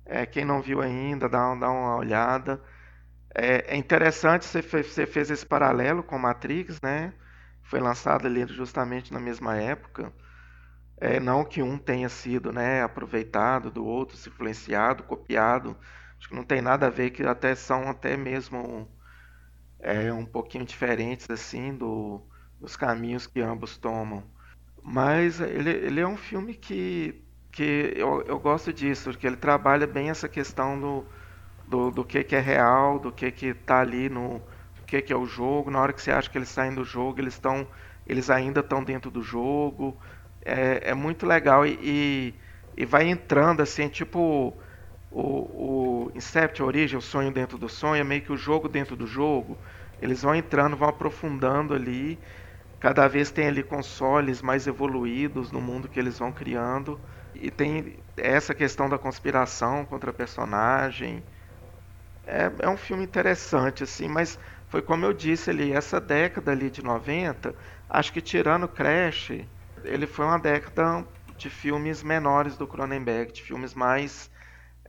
É, quem não viu ainda, dá, dá uma olhada. É, é interessante você fez, você fez esse paralelo com Matrix, né? Foi lançado ali justamente na mesma época. É, não que um tenha sido né, aproveitado do outro, se influenciado, copiado. Acho que não tem nada a ver, que até são até mesmo é, um pouquinho diferentes assim do, dos caminhos que ambos tomam. Mas ele, ele é um filme que, que eu, eu gosto disso, porque ele trabalha bem essa questão do, do, do que, que é real, do que que está ali no do que, que é o jogo. Na hora que você acha que eles saem do jogo, eles estão eles ainda estão dentro do jogo. É, é muito legal e, e, e, vai entrando assim, tipo o, o Incept, a origem, o sonho dentro do sonho, é meio que o jogo dentro do jogo. Eles vão entrando, vão aprofundando ali. Cada vez tem ali consoles mais evoluídos no mundo que eles vão criando. E tem essa questão da conspiração contra personagem. É, é um filme interessante, assim, mas foi como eu disse ali, essa década ali de 90, acho que tirando Crash, ele foi uma década de filmes menores do Cronenberg, de filmes mais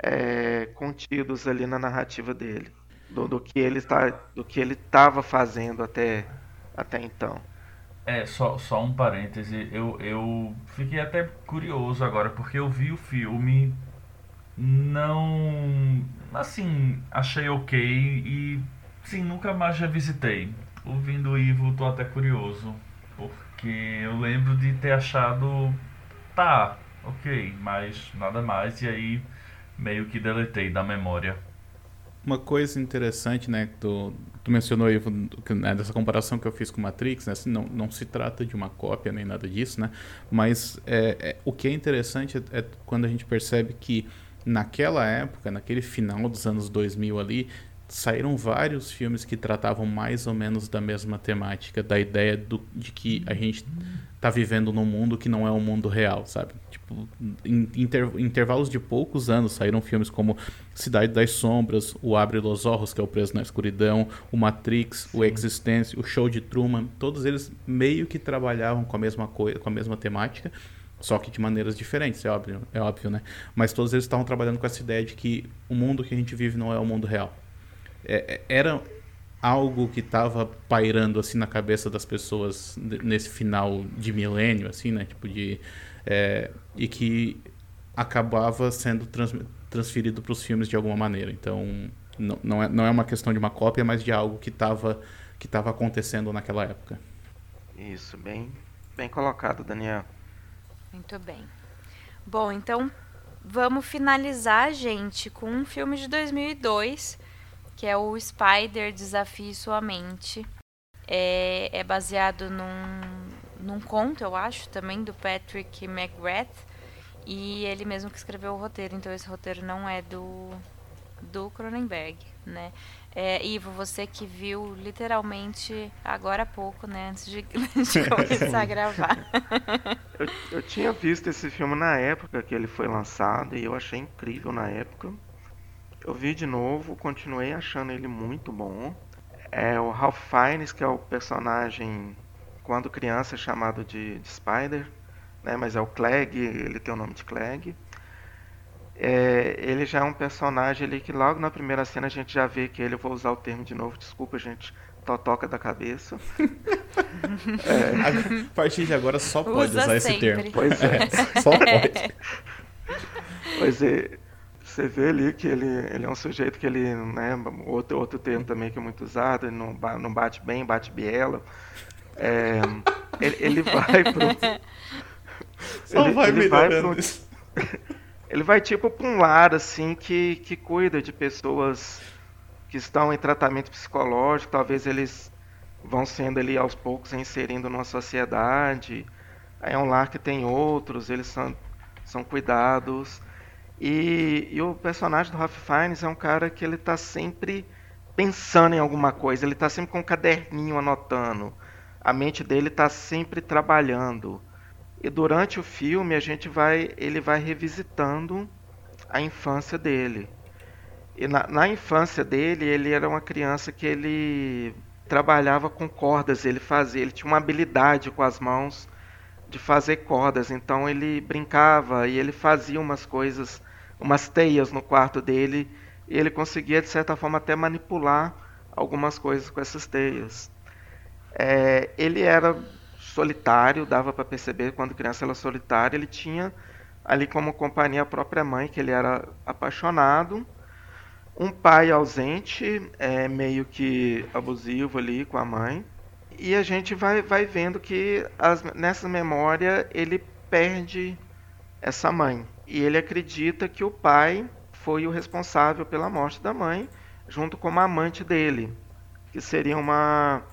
é, contidos ali na narrativa dele do, do que ele está do que ele estava fazendo até até então. É, só, só um parêntese, eu, eu fiquei até curioso agora, porque eu vi o filme, não. Assim, achei ok e, sim, nunca mais revisitei. Ouvindo o Ivo, tô até curioso, porque eu lembro de ter achado, tá, ok, mas nada mais, e aí meio que deletei da memória. Uma coisa interessante, né, que tu, tu mencionou aí, né, dessa comparação que eu fiz com Matrix, né, assim, não, não se trata de uma cópia nem nada disso, né, mas é, é, o que é interessante é, é quando a gente percebe que naquela época, naquele final dos anos 2000 ali, saíram vários filmes que tratavam mais ou menos da mesma temática, da ideia do, de que a gente está vivendo num mundo que não é um mundo real, sabe? Tipo, em inter, intervalos de poucos anos saíram filmes como Cidade das Sombras, O Abre los Ojos, que é o Preso na Escuridão, o Matrix, Sim. o Existence, o Show de Truman, todos eles meio que trabalhavam com a mesma coisa, com a mesma temática, só que de maneiras diferentes, é óbvio, é óbvio, né? Mas todos eles estavam trabalhando com essa ideia de que o mundo que a gente vive não é o mundo real. É, é era algo que estava pairando assim na cabeça das pessoas nesse final de milênio, assim, né? Tipo de é, e que acabava sendo trans, transferido para os filmes de alguma maneira. Então não, não, é, não é uma questão de uma cópia, mas de algo que estava que estava acontecendo naquela época. Isso, bem bem colocado, Daniel. Muito bem. Bom, então vamos finalizar, gente, com um filme de 2002 que é o Spider Desafie Sua Mente. É, é baseado num, num conto, eu acho, também do Patrick McGrath. E ele mesmo que escreveu o roteiro, então esse roteiro não é do, do Cronenberg, né? É, Ivo, você que viu literalmente agora há pouco, né? Antes de, de começar a gravar. Eu, eu tinha visto esse filme na época que ele foi lançado e eu achei incrível na época. Eu vi de novo, continuei achando ele muito bom. É o Ralph Fiennes, que é o personagem quando criança chamado de, de Spider. né, mas é o Clegg, ele tem o nome de Clegg. É, ele já é um personagem ali que logo na primeira cena a gente já vê que ele, eu vou usar o termo de novo, desculpa gente, totoca da cabeça. é. A partir de agora só pode Usa usar sempre. esse termo. Pois é. É, só pode. Pois é, você vê ali que ele, ele é um sujeito que ele, né, outro, outro termo também que é muito usado, ele não, não bate bem, bate biela. É, ele, ele vai pro... Só ele- vai ele vai pro- isso. Ele vai tipo para um lar assim que, que cuida de pessoas que estão em tratamento psicológico, talvez eles vão sendo ali aos poucos inserindo numa sociedade. É um lar que tem outros, eles são, são cuidados. E, e o personagem do Ralph Fiennes é um cara que ele está sempre pensando em alguma coisa, ele está sempre com um caderninho anotando. A mente dele está sempre trabalhando. E durante o filme a gente vai, ele vai revisitando a infância dele. E na, na infância dele, ele era uma criança que ele trabalhava com cordas, ele fazia, ele tinha uma habilidade com as mãos de fazer cordas, então ele brincava e ele fazia umas coisas, umas teias no quarto dele, e ele conseguia de certa forma até manipular algumas coisas com essas teias. É, ele era solitário, dava para perceber quando criança era solitário, ele tinha ali como companhia a própria mãe, que ele era apaixonado, um pai ausente, é, meio que abusivo ali com a mãe, e a gente vai, vai vendo que as, nessa memória ele perde essa mãe. E ele acredita que o pai foi o responsável pela morte da mãe, junto com uma amante dele, que seria uma.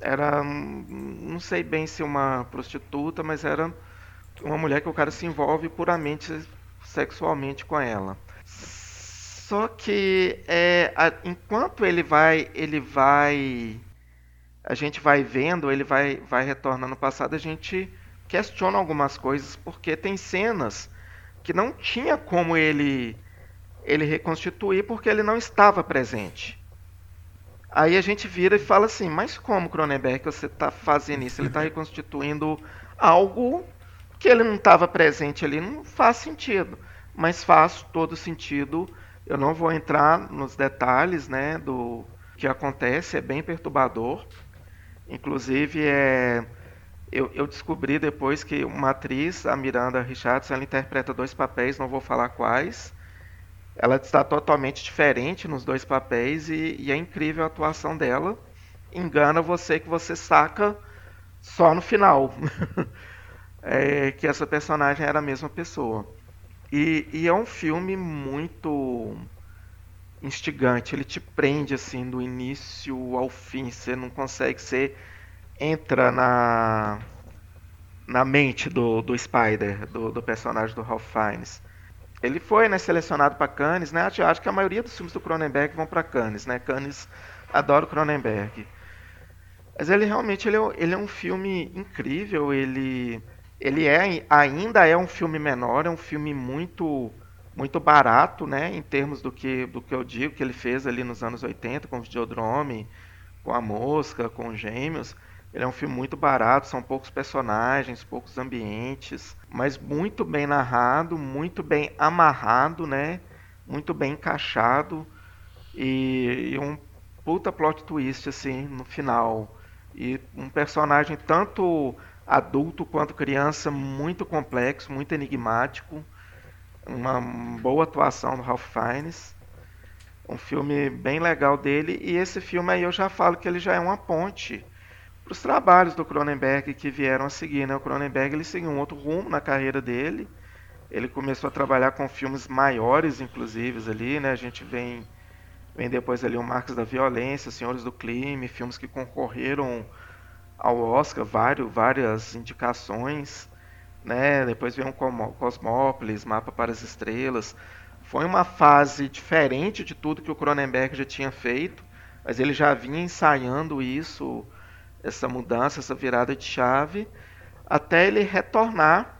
Era. Não sei bem se uma prostituta, mas era uma mulher que o cara se envolve puramente sexualmente com ela. Só que é, a- enquanto ele vai, ele vai, a gente vai vendo, ele vai, vai retornando ao passado, a gente questiona algumas coisas porque tem cenas que não tinha como ele ele reconstituir porque ele não estava presente. Aí a gente vira e fala assim, mas como Cronenberg você está fazendo isso? Ele está reconstituindo algo que ele não estava presente ali, não faz sentido. Mas faz todo sentido. Eu não vou entrar nos detalhes né, do que acontece, é bem perturbador. Inclusive, é, eu, eu descobri depois que uma atriz, a Miranda Richardson, ela interpreta dois papéis, não vou falar quais. Ela está totalmente diferente nos dois papéis e, e é incrível a atuação dela. Engana você que você saca só no final é, que essa personagem era a mesma pessoa. E, e é um filme muito instigante, ele te prende assim do início ao fim, você não consegue, você entra na na mente do, do Spider, do, do personagem do Ralph Fiennes. Ele foi né, selecionado para Cannes, né? Acho, acho que a maioria dos filmes do Cronenberg vão para Cannes, né? Cannes adora o Cronenberg. Mas ele realmente ele é, ele é um filme incrível, ele ele é ainda é um filme menor, é um filme muito muito barato, né, em termos do que do que eu digo que ele fez ali nos anos 80 com o Videodrome, com a Mosca, com os Gêmeos. Ele é um filme muito barato, são poucos personagens, poucos ambientes, mas muito bem narrado, muito bem amarrado, né? Muito bem encaixado e, e um puta plot twist assim no final. E um personagem tanto adulto quanto criança muito complexo, muito enigmático. Uma boa atuação do Ralph Fiennes. Um filme bem legal dele e esse filme aí eu já falo que ele já é uma ponte para os trabalhos do Cronenberg que vieram a seguir, né? O Cronenberg ele seguiu um outro rumo na carreira dele. Ele começou a trabalhar com filmes maiores, inclusive, ali, né? A gente vem, vem depois ali o Marcos da Violência, Senhores do Crime, filmes que concorreram ao Oscar, vários, várias indicações, né? Depois veio um Cosmópolis, Mapa para as Estrelas. Foi uma fase diferente de tudo que o Cronenberg já tinha feito, mas ele já vinha ensaiando isso essa mudança, essa virada de chave, até ele retornar.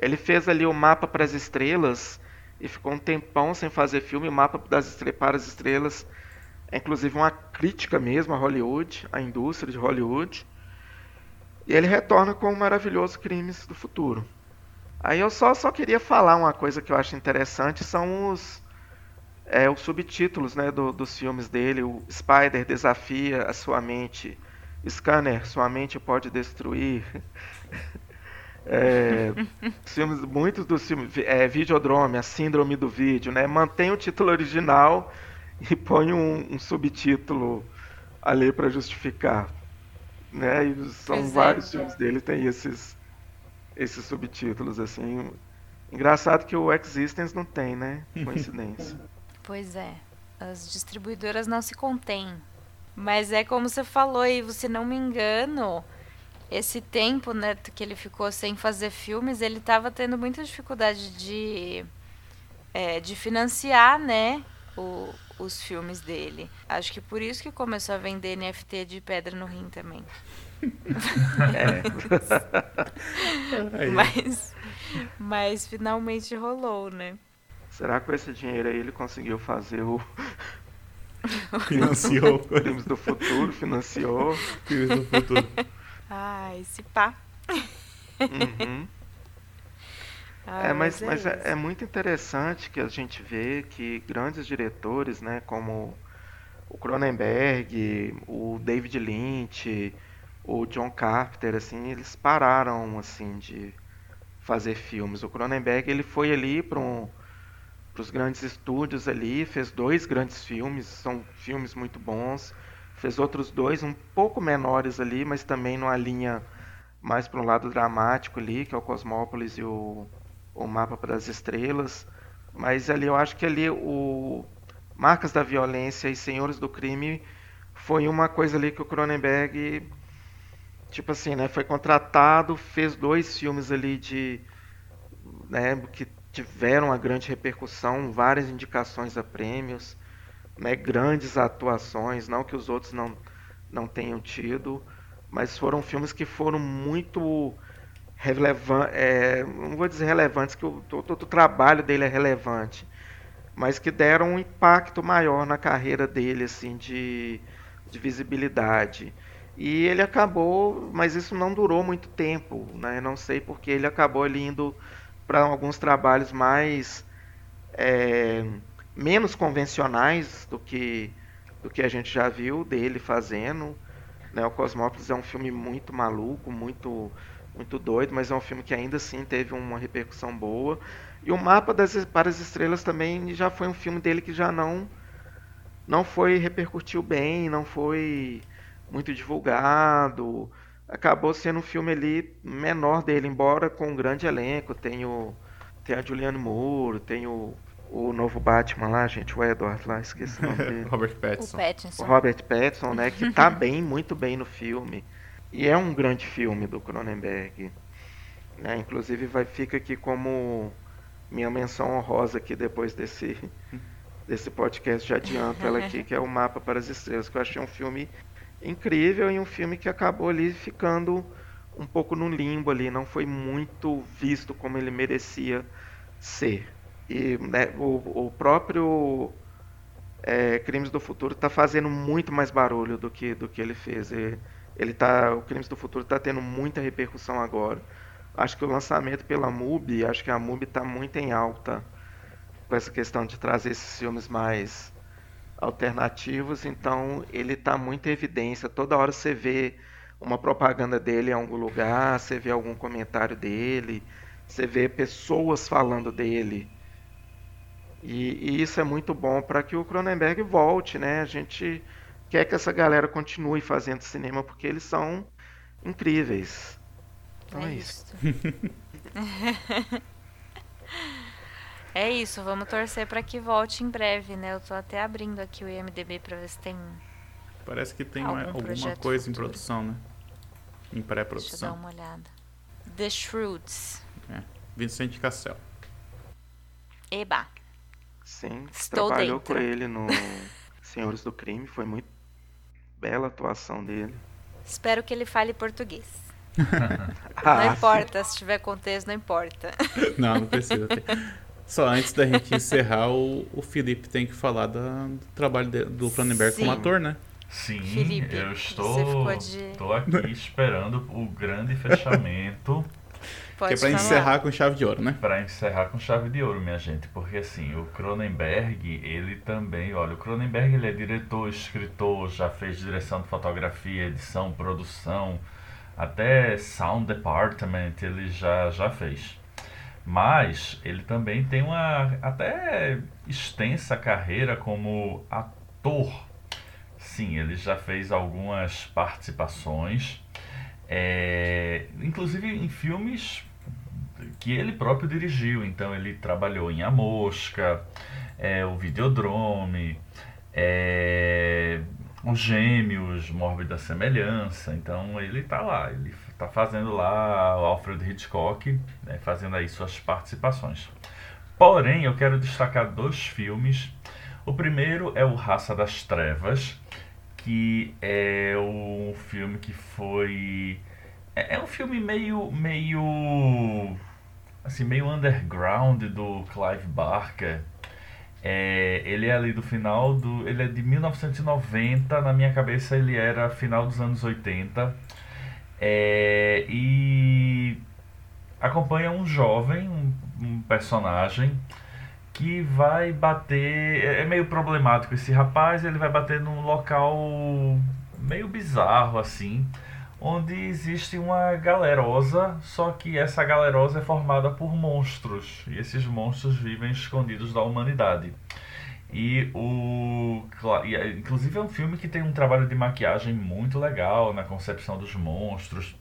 Ele fez ali o mapa para as estrelas e ficou um tempão sem fazer filme. O mapa das estrelas, para as estrelas é inclusive uma crítica mesmo a Hollywood, a indústria de Hollywood. E ele retorna com o maravilhoso Crimes do Futuro. Aí eu só, só queria falar uma coisa que eu acho interessante, são os, é, os subtítulos né, do, dos filmes dele. O Spider desafia a sua mente. Scanner, sua mente pode destruir. É, filmes, muitos dos filmes, é, Videodrome, a síndrome do vídeo, né? Mantém o título original e põe um, um subtítulo ali para justificar, né? E são pois vários é. filmes dele tem esses esses subtítulos assim. Engraçado que o Existence não tem, né? Coincidência. Pois é. As distribuidoras não se contêm. Mas é como você falou e se não me engano, esse tempo, né, que ele ficou sem fazer filmes, ele estava tendo muita dificuldade de é, de financiar, né, o, os filmes dele. Acho que por isso que começou a vender NFT de pedra no rim também. É. mas, mas finalmente rolou, né? Será que com esse dinheiro aí ele conseguiu fazer o. Financiou. Crimes do futuro, financiou. Crimes do futuro. Ah, esse pá. Uhum. Ah, é, mas, mas é, é, é, muito interessante que a gente vê que grandes diretores, né, como o Cronenberg, o David Lynch, o John Carpenter, assim, eles pararam assim de fazer filmes. O Cronenberg ele foi ali para um, os grandes estúdios ali, fez dois grandes filmes, são filmes muito bons. Fez outros dois um pouco menores ali, mas também numa linha mais para um lado dramático ali, que é o Cosmópolis e o, o Mapa para as Estrelas. Mas ali eu acho que ali o Marcas da Violência e Senhores do Crime foi uma coisa ali que o Cronenberg tipo assim, né, foi contratado, fez dois filmes ali de né, que tiveram uma grande repercussão, várias indicações a prêmios, né, grandes atuações, não que os outros não, não tenham tido, mas foram filmes que foram muito relevantes, é, não vou dizer relevantes, que o, todo o trabalho dele é relevante, mas que deram um impacto maior na carreira dele, assim, de, de visibilidade. E ele acabou, mas isso não durou muito tempo, né? Não sei porque ele acabou ali indo para alguns trabalhos mais é, menos convencionais do que do que a gente já viu dele fazendo. Né? O Cosmópolis é um filme muito maluco, muito muito doido, mas é um filme que ainda assim teve uma repercussão boa. E o Mapa das para as Estrelas também já foi um filme dele que já não não foi repercutiu bem, não foi muito divulgado. Acabou sendo um filme ali menor dele, embora com um grande elenco. Tem, o, tem a Julianne Moore, tem o, o novo Batman lá, gente, o Edward lá, esqueci o nome dele. Robert Pattinson. O, Pattinson. o Robert Pattinson, né, que tá bem, muito bem no filme. E é um grande filme do Cronenberg. Né? Inclusive vai fica aqui como minha menção honrosa aqui depois desse desse podcast já adianto ela aqui, que é o Mapa para as Estrelas, que eu achei um filme incrível e um filme que acabou ali ficando um pouco no limbo ali, não foi muito visto como ele merecia ser. E né, o, o, próprio é, Crimes do Futuro está fazendo muito mais barulho do que, do que ele fez. E, ele tá, o Crimes do Futuro está tendo muita repercussão agora. Acho que o lançamento pela MUBI, acho que a MUBI está muito em alta com essa questão de trazer esses filmes mais alternativos, então ele está muito em evidência. Toda hora você vê uma propaganda dele em algum lugar, você vê algum comentário dele, você vê pessoas falando dele. E, e isso é muito bom para que o Cronenberg volte, né? A gente quer que essa galera continue fazendo cinema porque eles são incríveis. Então é, é isso. É isso, vamos torcer para que volte em breve, né? Eu tô até abrindo aqui o IMDB para ver se tem. Parece que tem alguma coisa futuro. em produção, né? Em pré-produção. Deixa eu dar uma olhada. The Shrewds. É. Vicente Cassel. Eba. Sim, Estou trabalhou dentro. com ele no Senhores do Crime, foi muito bela a atuação dele. Espero que ele fale português. ah, não importa, sim. se tiver contexto, não importa. Não, não precisa ter. Só antes da gente encerrar, o, o Felipe tem que falar da, do trabalho de, do Cronenberg como ator, né? Sim, Felipe, eu estou, de... estou aqui esperando o grande fechamento Pode que é pra falar. encerrar com chave de ouro, né? Para encerrar com chave de ouro, minha gente, porque assim, o Cronenberg, ele também, olha, o Cronenberg ele é diretor, escritor, já fez direção de fotografia, edição, produção, até sound department ele já, já fez. Mas ele também tem uma até extensa carreira como ator. Sim, ele já fez algumas participações, é, inclusive em filmes que ele próprio dirigiu. Então ele trabalhou em A Mosca, é, o Videodrome, é, os Gêmeos, Mórbida Semelhança. Então ele tá lá, ele tá fazendo lá o Alfred Hitchcock, né, fazendo aí suas participações. Porém, eu quero destacar dois filmes. O primeiro é o Raça das Trevas, que é um filme que foi é é um filme meio meio assim meio underground do Clive Barker. É, ele é ali do final do ele é de 1990, na minha cabeça ele era final dos anos 80. É, e acompanha um jovem, um, um personagem que vai bater. É é meio problemático esse rapaz, ele vai bater num local meio bizarro assim, onde existe uma galerosa, só que essa galerosa é formada por monstros, e esses monstros vivem escondidos da humanidade. E o. e, é, Inclusive é um filme que tem um trabalho de maquiagem muito legal na concepção dos monstros.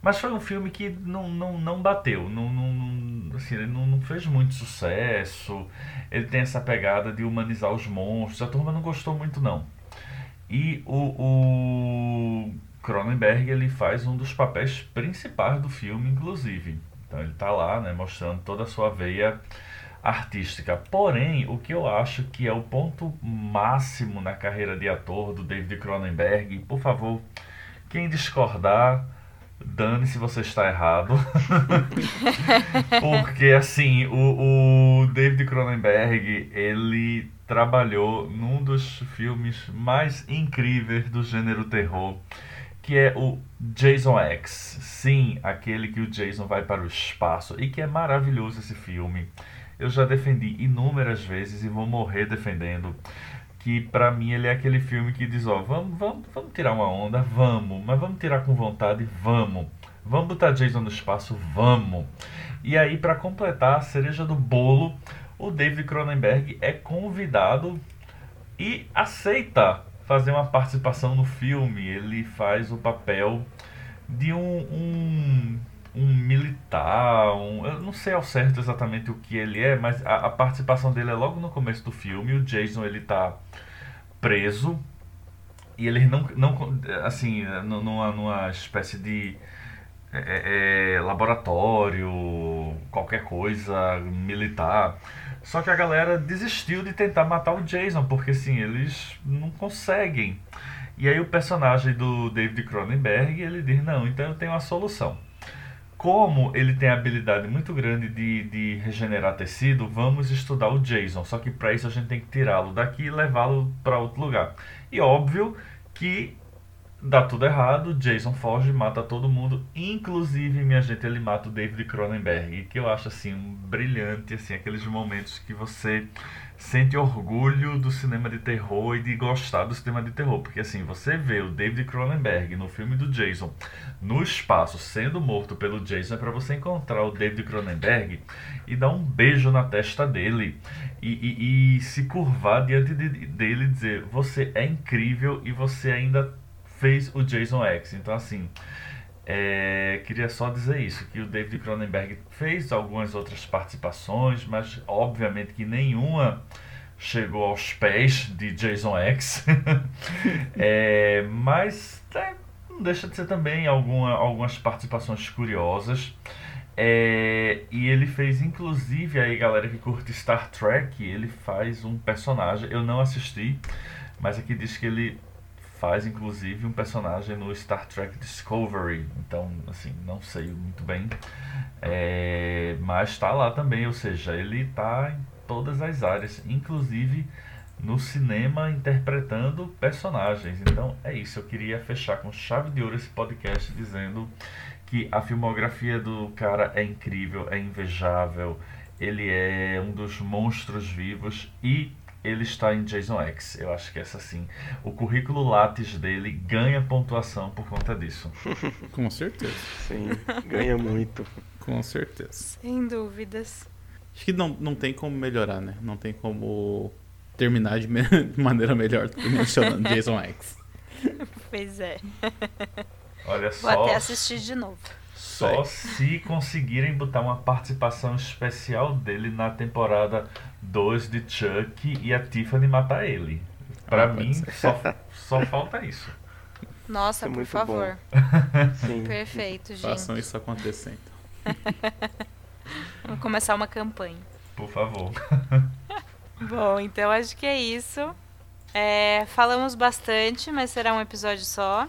Mas foi um filme que não, não, não bateu, não, não, assim, ele não, não fez muito sucesso. Ele tem essa pegada de humanizar os monstros. A turma não gostou muito, não. E o, o Cronenberg ele faz um dos papéis principais do filme, inclusive. Então ele está lá, né, mostrando toda a sua veia artística. Porém, o que eu acho que é o ponto máximo na carreira de ator do David Cronenberg, por favor, quem discordar, dane se você está errado. Porque assim, o, o David Cronenberg, ele trabalhou num dos filmes mais incríveis do gênero terror, que é o Jason X. Sim, aquele que o Jason vai para o espaço e que é maravilhoso esse filme. Eu já defendi inúmeras vezes e vou morrer defendendo que pra mim ele é aquele filme que diz, ó, vamos, vamos, vamos tirar uma onda, vamos, mas vamos tirar com vontade, vamos. Vamos botar Jason no espaço, vamos. E aí pra completar a cereja do bolo, o David Cronenberg é convidado e aceita fazer uma participação no filme. Ele faz o papel de um, um, um militar, um, eu não sei ao certo exatamente o que ele é, mas a, a participação dele é logo no começo do filme. O Jason ele tá preso e ele não, não assim, numa, numa espécie de é, é, laboratório, qualquer coisa militar. Só que a galera desistiu de tentar matar o Jason, porque assim, eles não conseguem. E aí o personagem do David Cronenberg, ele diz, não, então eu tenho uma solução. Como ele tem a habilidade muito grande de, de regenerar tecido, vamos estudar o Jason. Só que para isso a gente tem que tirá-lo daqui e levá-lo para outro lugar. E óbvio que dá tudo errado, Jason foge, mata todo mundo, inclusive, minha gente, ele mata o David Cronenberg, que eu acho assim um brilhante, assim, aqueles momentos que você sente orgulho do cinema de terror e de gostar do cinema de terror, porque assim, você vê o David Cronenberg no filme do Jason no espaço sendo morto pelo Jason é para você encontrar o David Cronenberg e dar um beijo na testa dele e, e, e se curvar diante de, dele e dizer você é incrível e você ainda fez o Jason X. Então, assim, é, queria só dizer isso, que o David Cronenberg fez algumas outras participações, mas obviamente que nenhuma chegou aos pés de Jason X. é, mas é, não deixa de ser também alguma, algumas participações curiosas. É, e ele fez, inclusive, aí galera que curte Star Trek, ele faz um personagem, eu não assisti, mas aqui diz que ele faz inclusive um personagem no Star Trek Discovery. Então, assim, não sei muito bem. É, mas está lá também, ou seja, ele está em todas as áreas, inclusive no cinema interpretando personagens. Então é isso, eu queria fechar com chave de ouro esse podcast dizendo que a filmografia do cara é incrível, é invejável, ele é um dos monstros vivos e ele está em Jason X. Eu acho que essa sim. O currículo Lattes dele ganha pontuação por conta disso. Com certeza. Sim, ganha muito. Com certeza. Sem dúvidas. Acho que não, não tem como melhorar, né? Não tem como terminar de, me de maneira melhor do que mencionando Jason X. Pois é. Olha Vou só. até assistir de novo. Só se conseguirem botar uma participação especial dele na temporada 2 de Chuck e a Tiffany matar ele. Pra Ah, mim, só, só falta isso. Nossa, é por muito favor. Sim. Perfeito, gente. Façam isso acontecer, então. Vamos começar uma campanha. Por favor. Bom, então acho que é isso. É, falamos bastante, mas será um episódio só.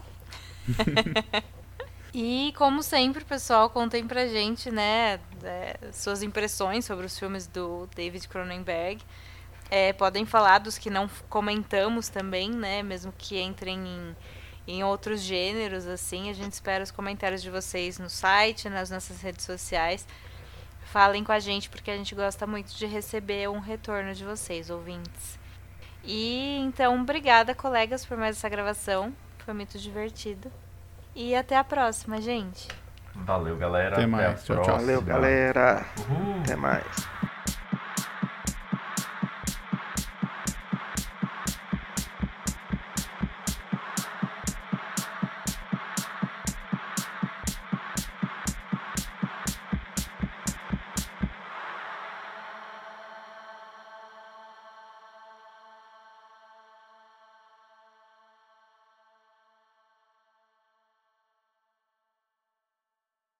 E como sempre, pessoal, contem pra gente, né, é, suas impressões sobre os filmes do David Cronenberg. É, podem falar dos que não comentamos também, né, mesmo que entrem em, em outros gêneros, assim. A gente espera os comentários de vocês no site, nas nossas redes sociais. Falem com a gente, porque a gente gosta muito de receber um retorno de vocês, ouvintes. E então, obrigada, colegas, por mais essa gravação. Foi muito divertido. E até a próxima, gente. Valeu, galera. Até Até, mais. a Tchau, tchau. próxima. Valeu, galera. Uhul. Até mais.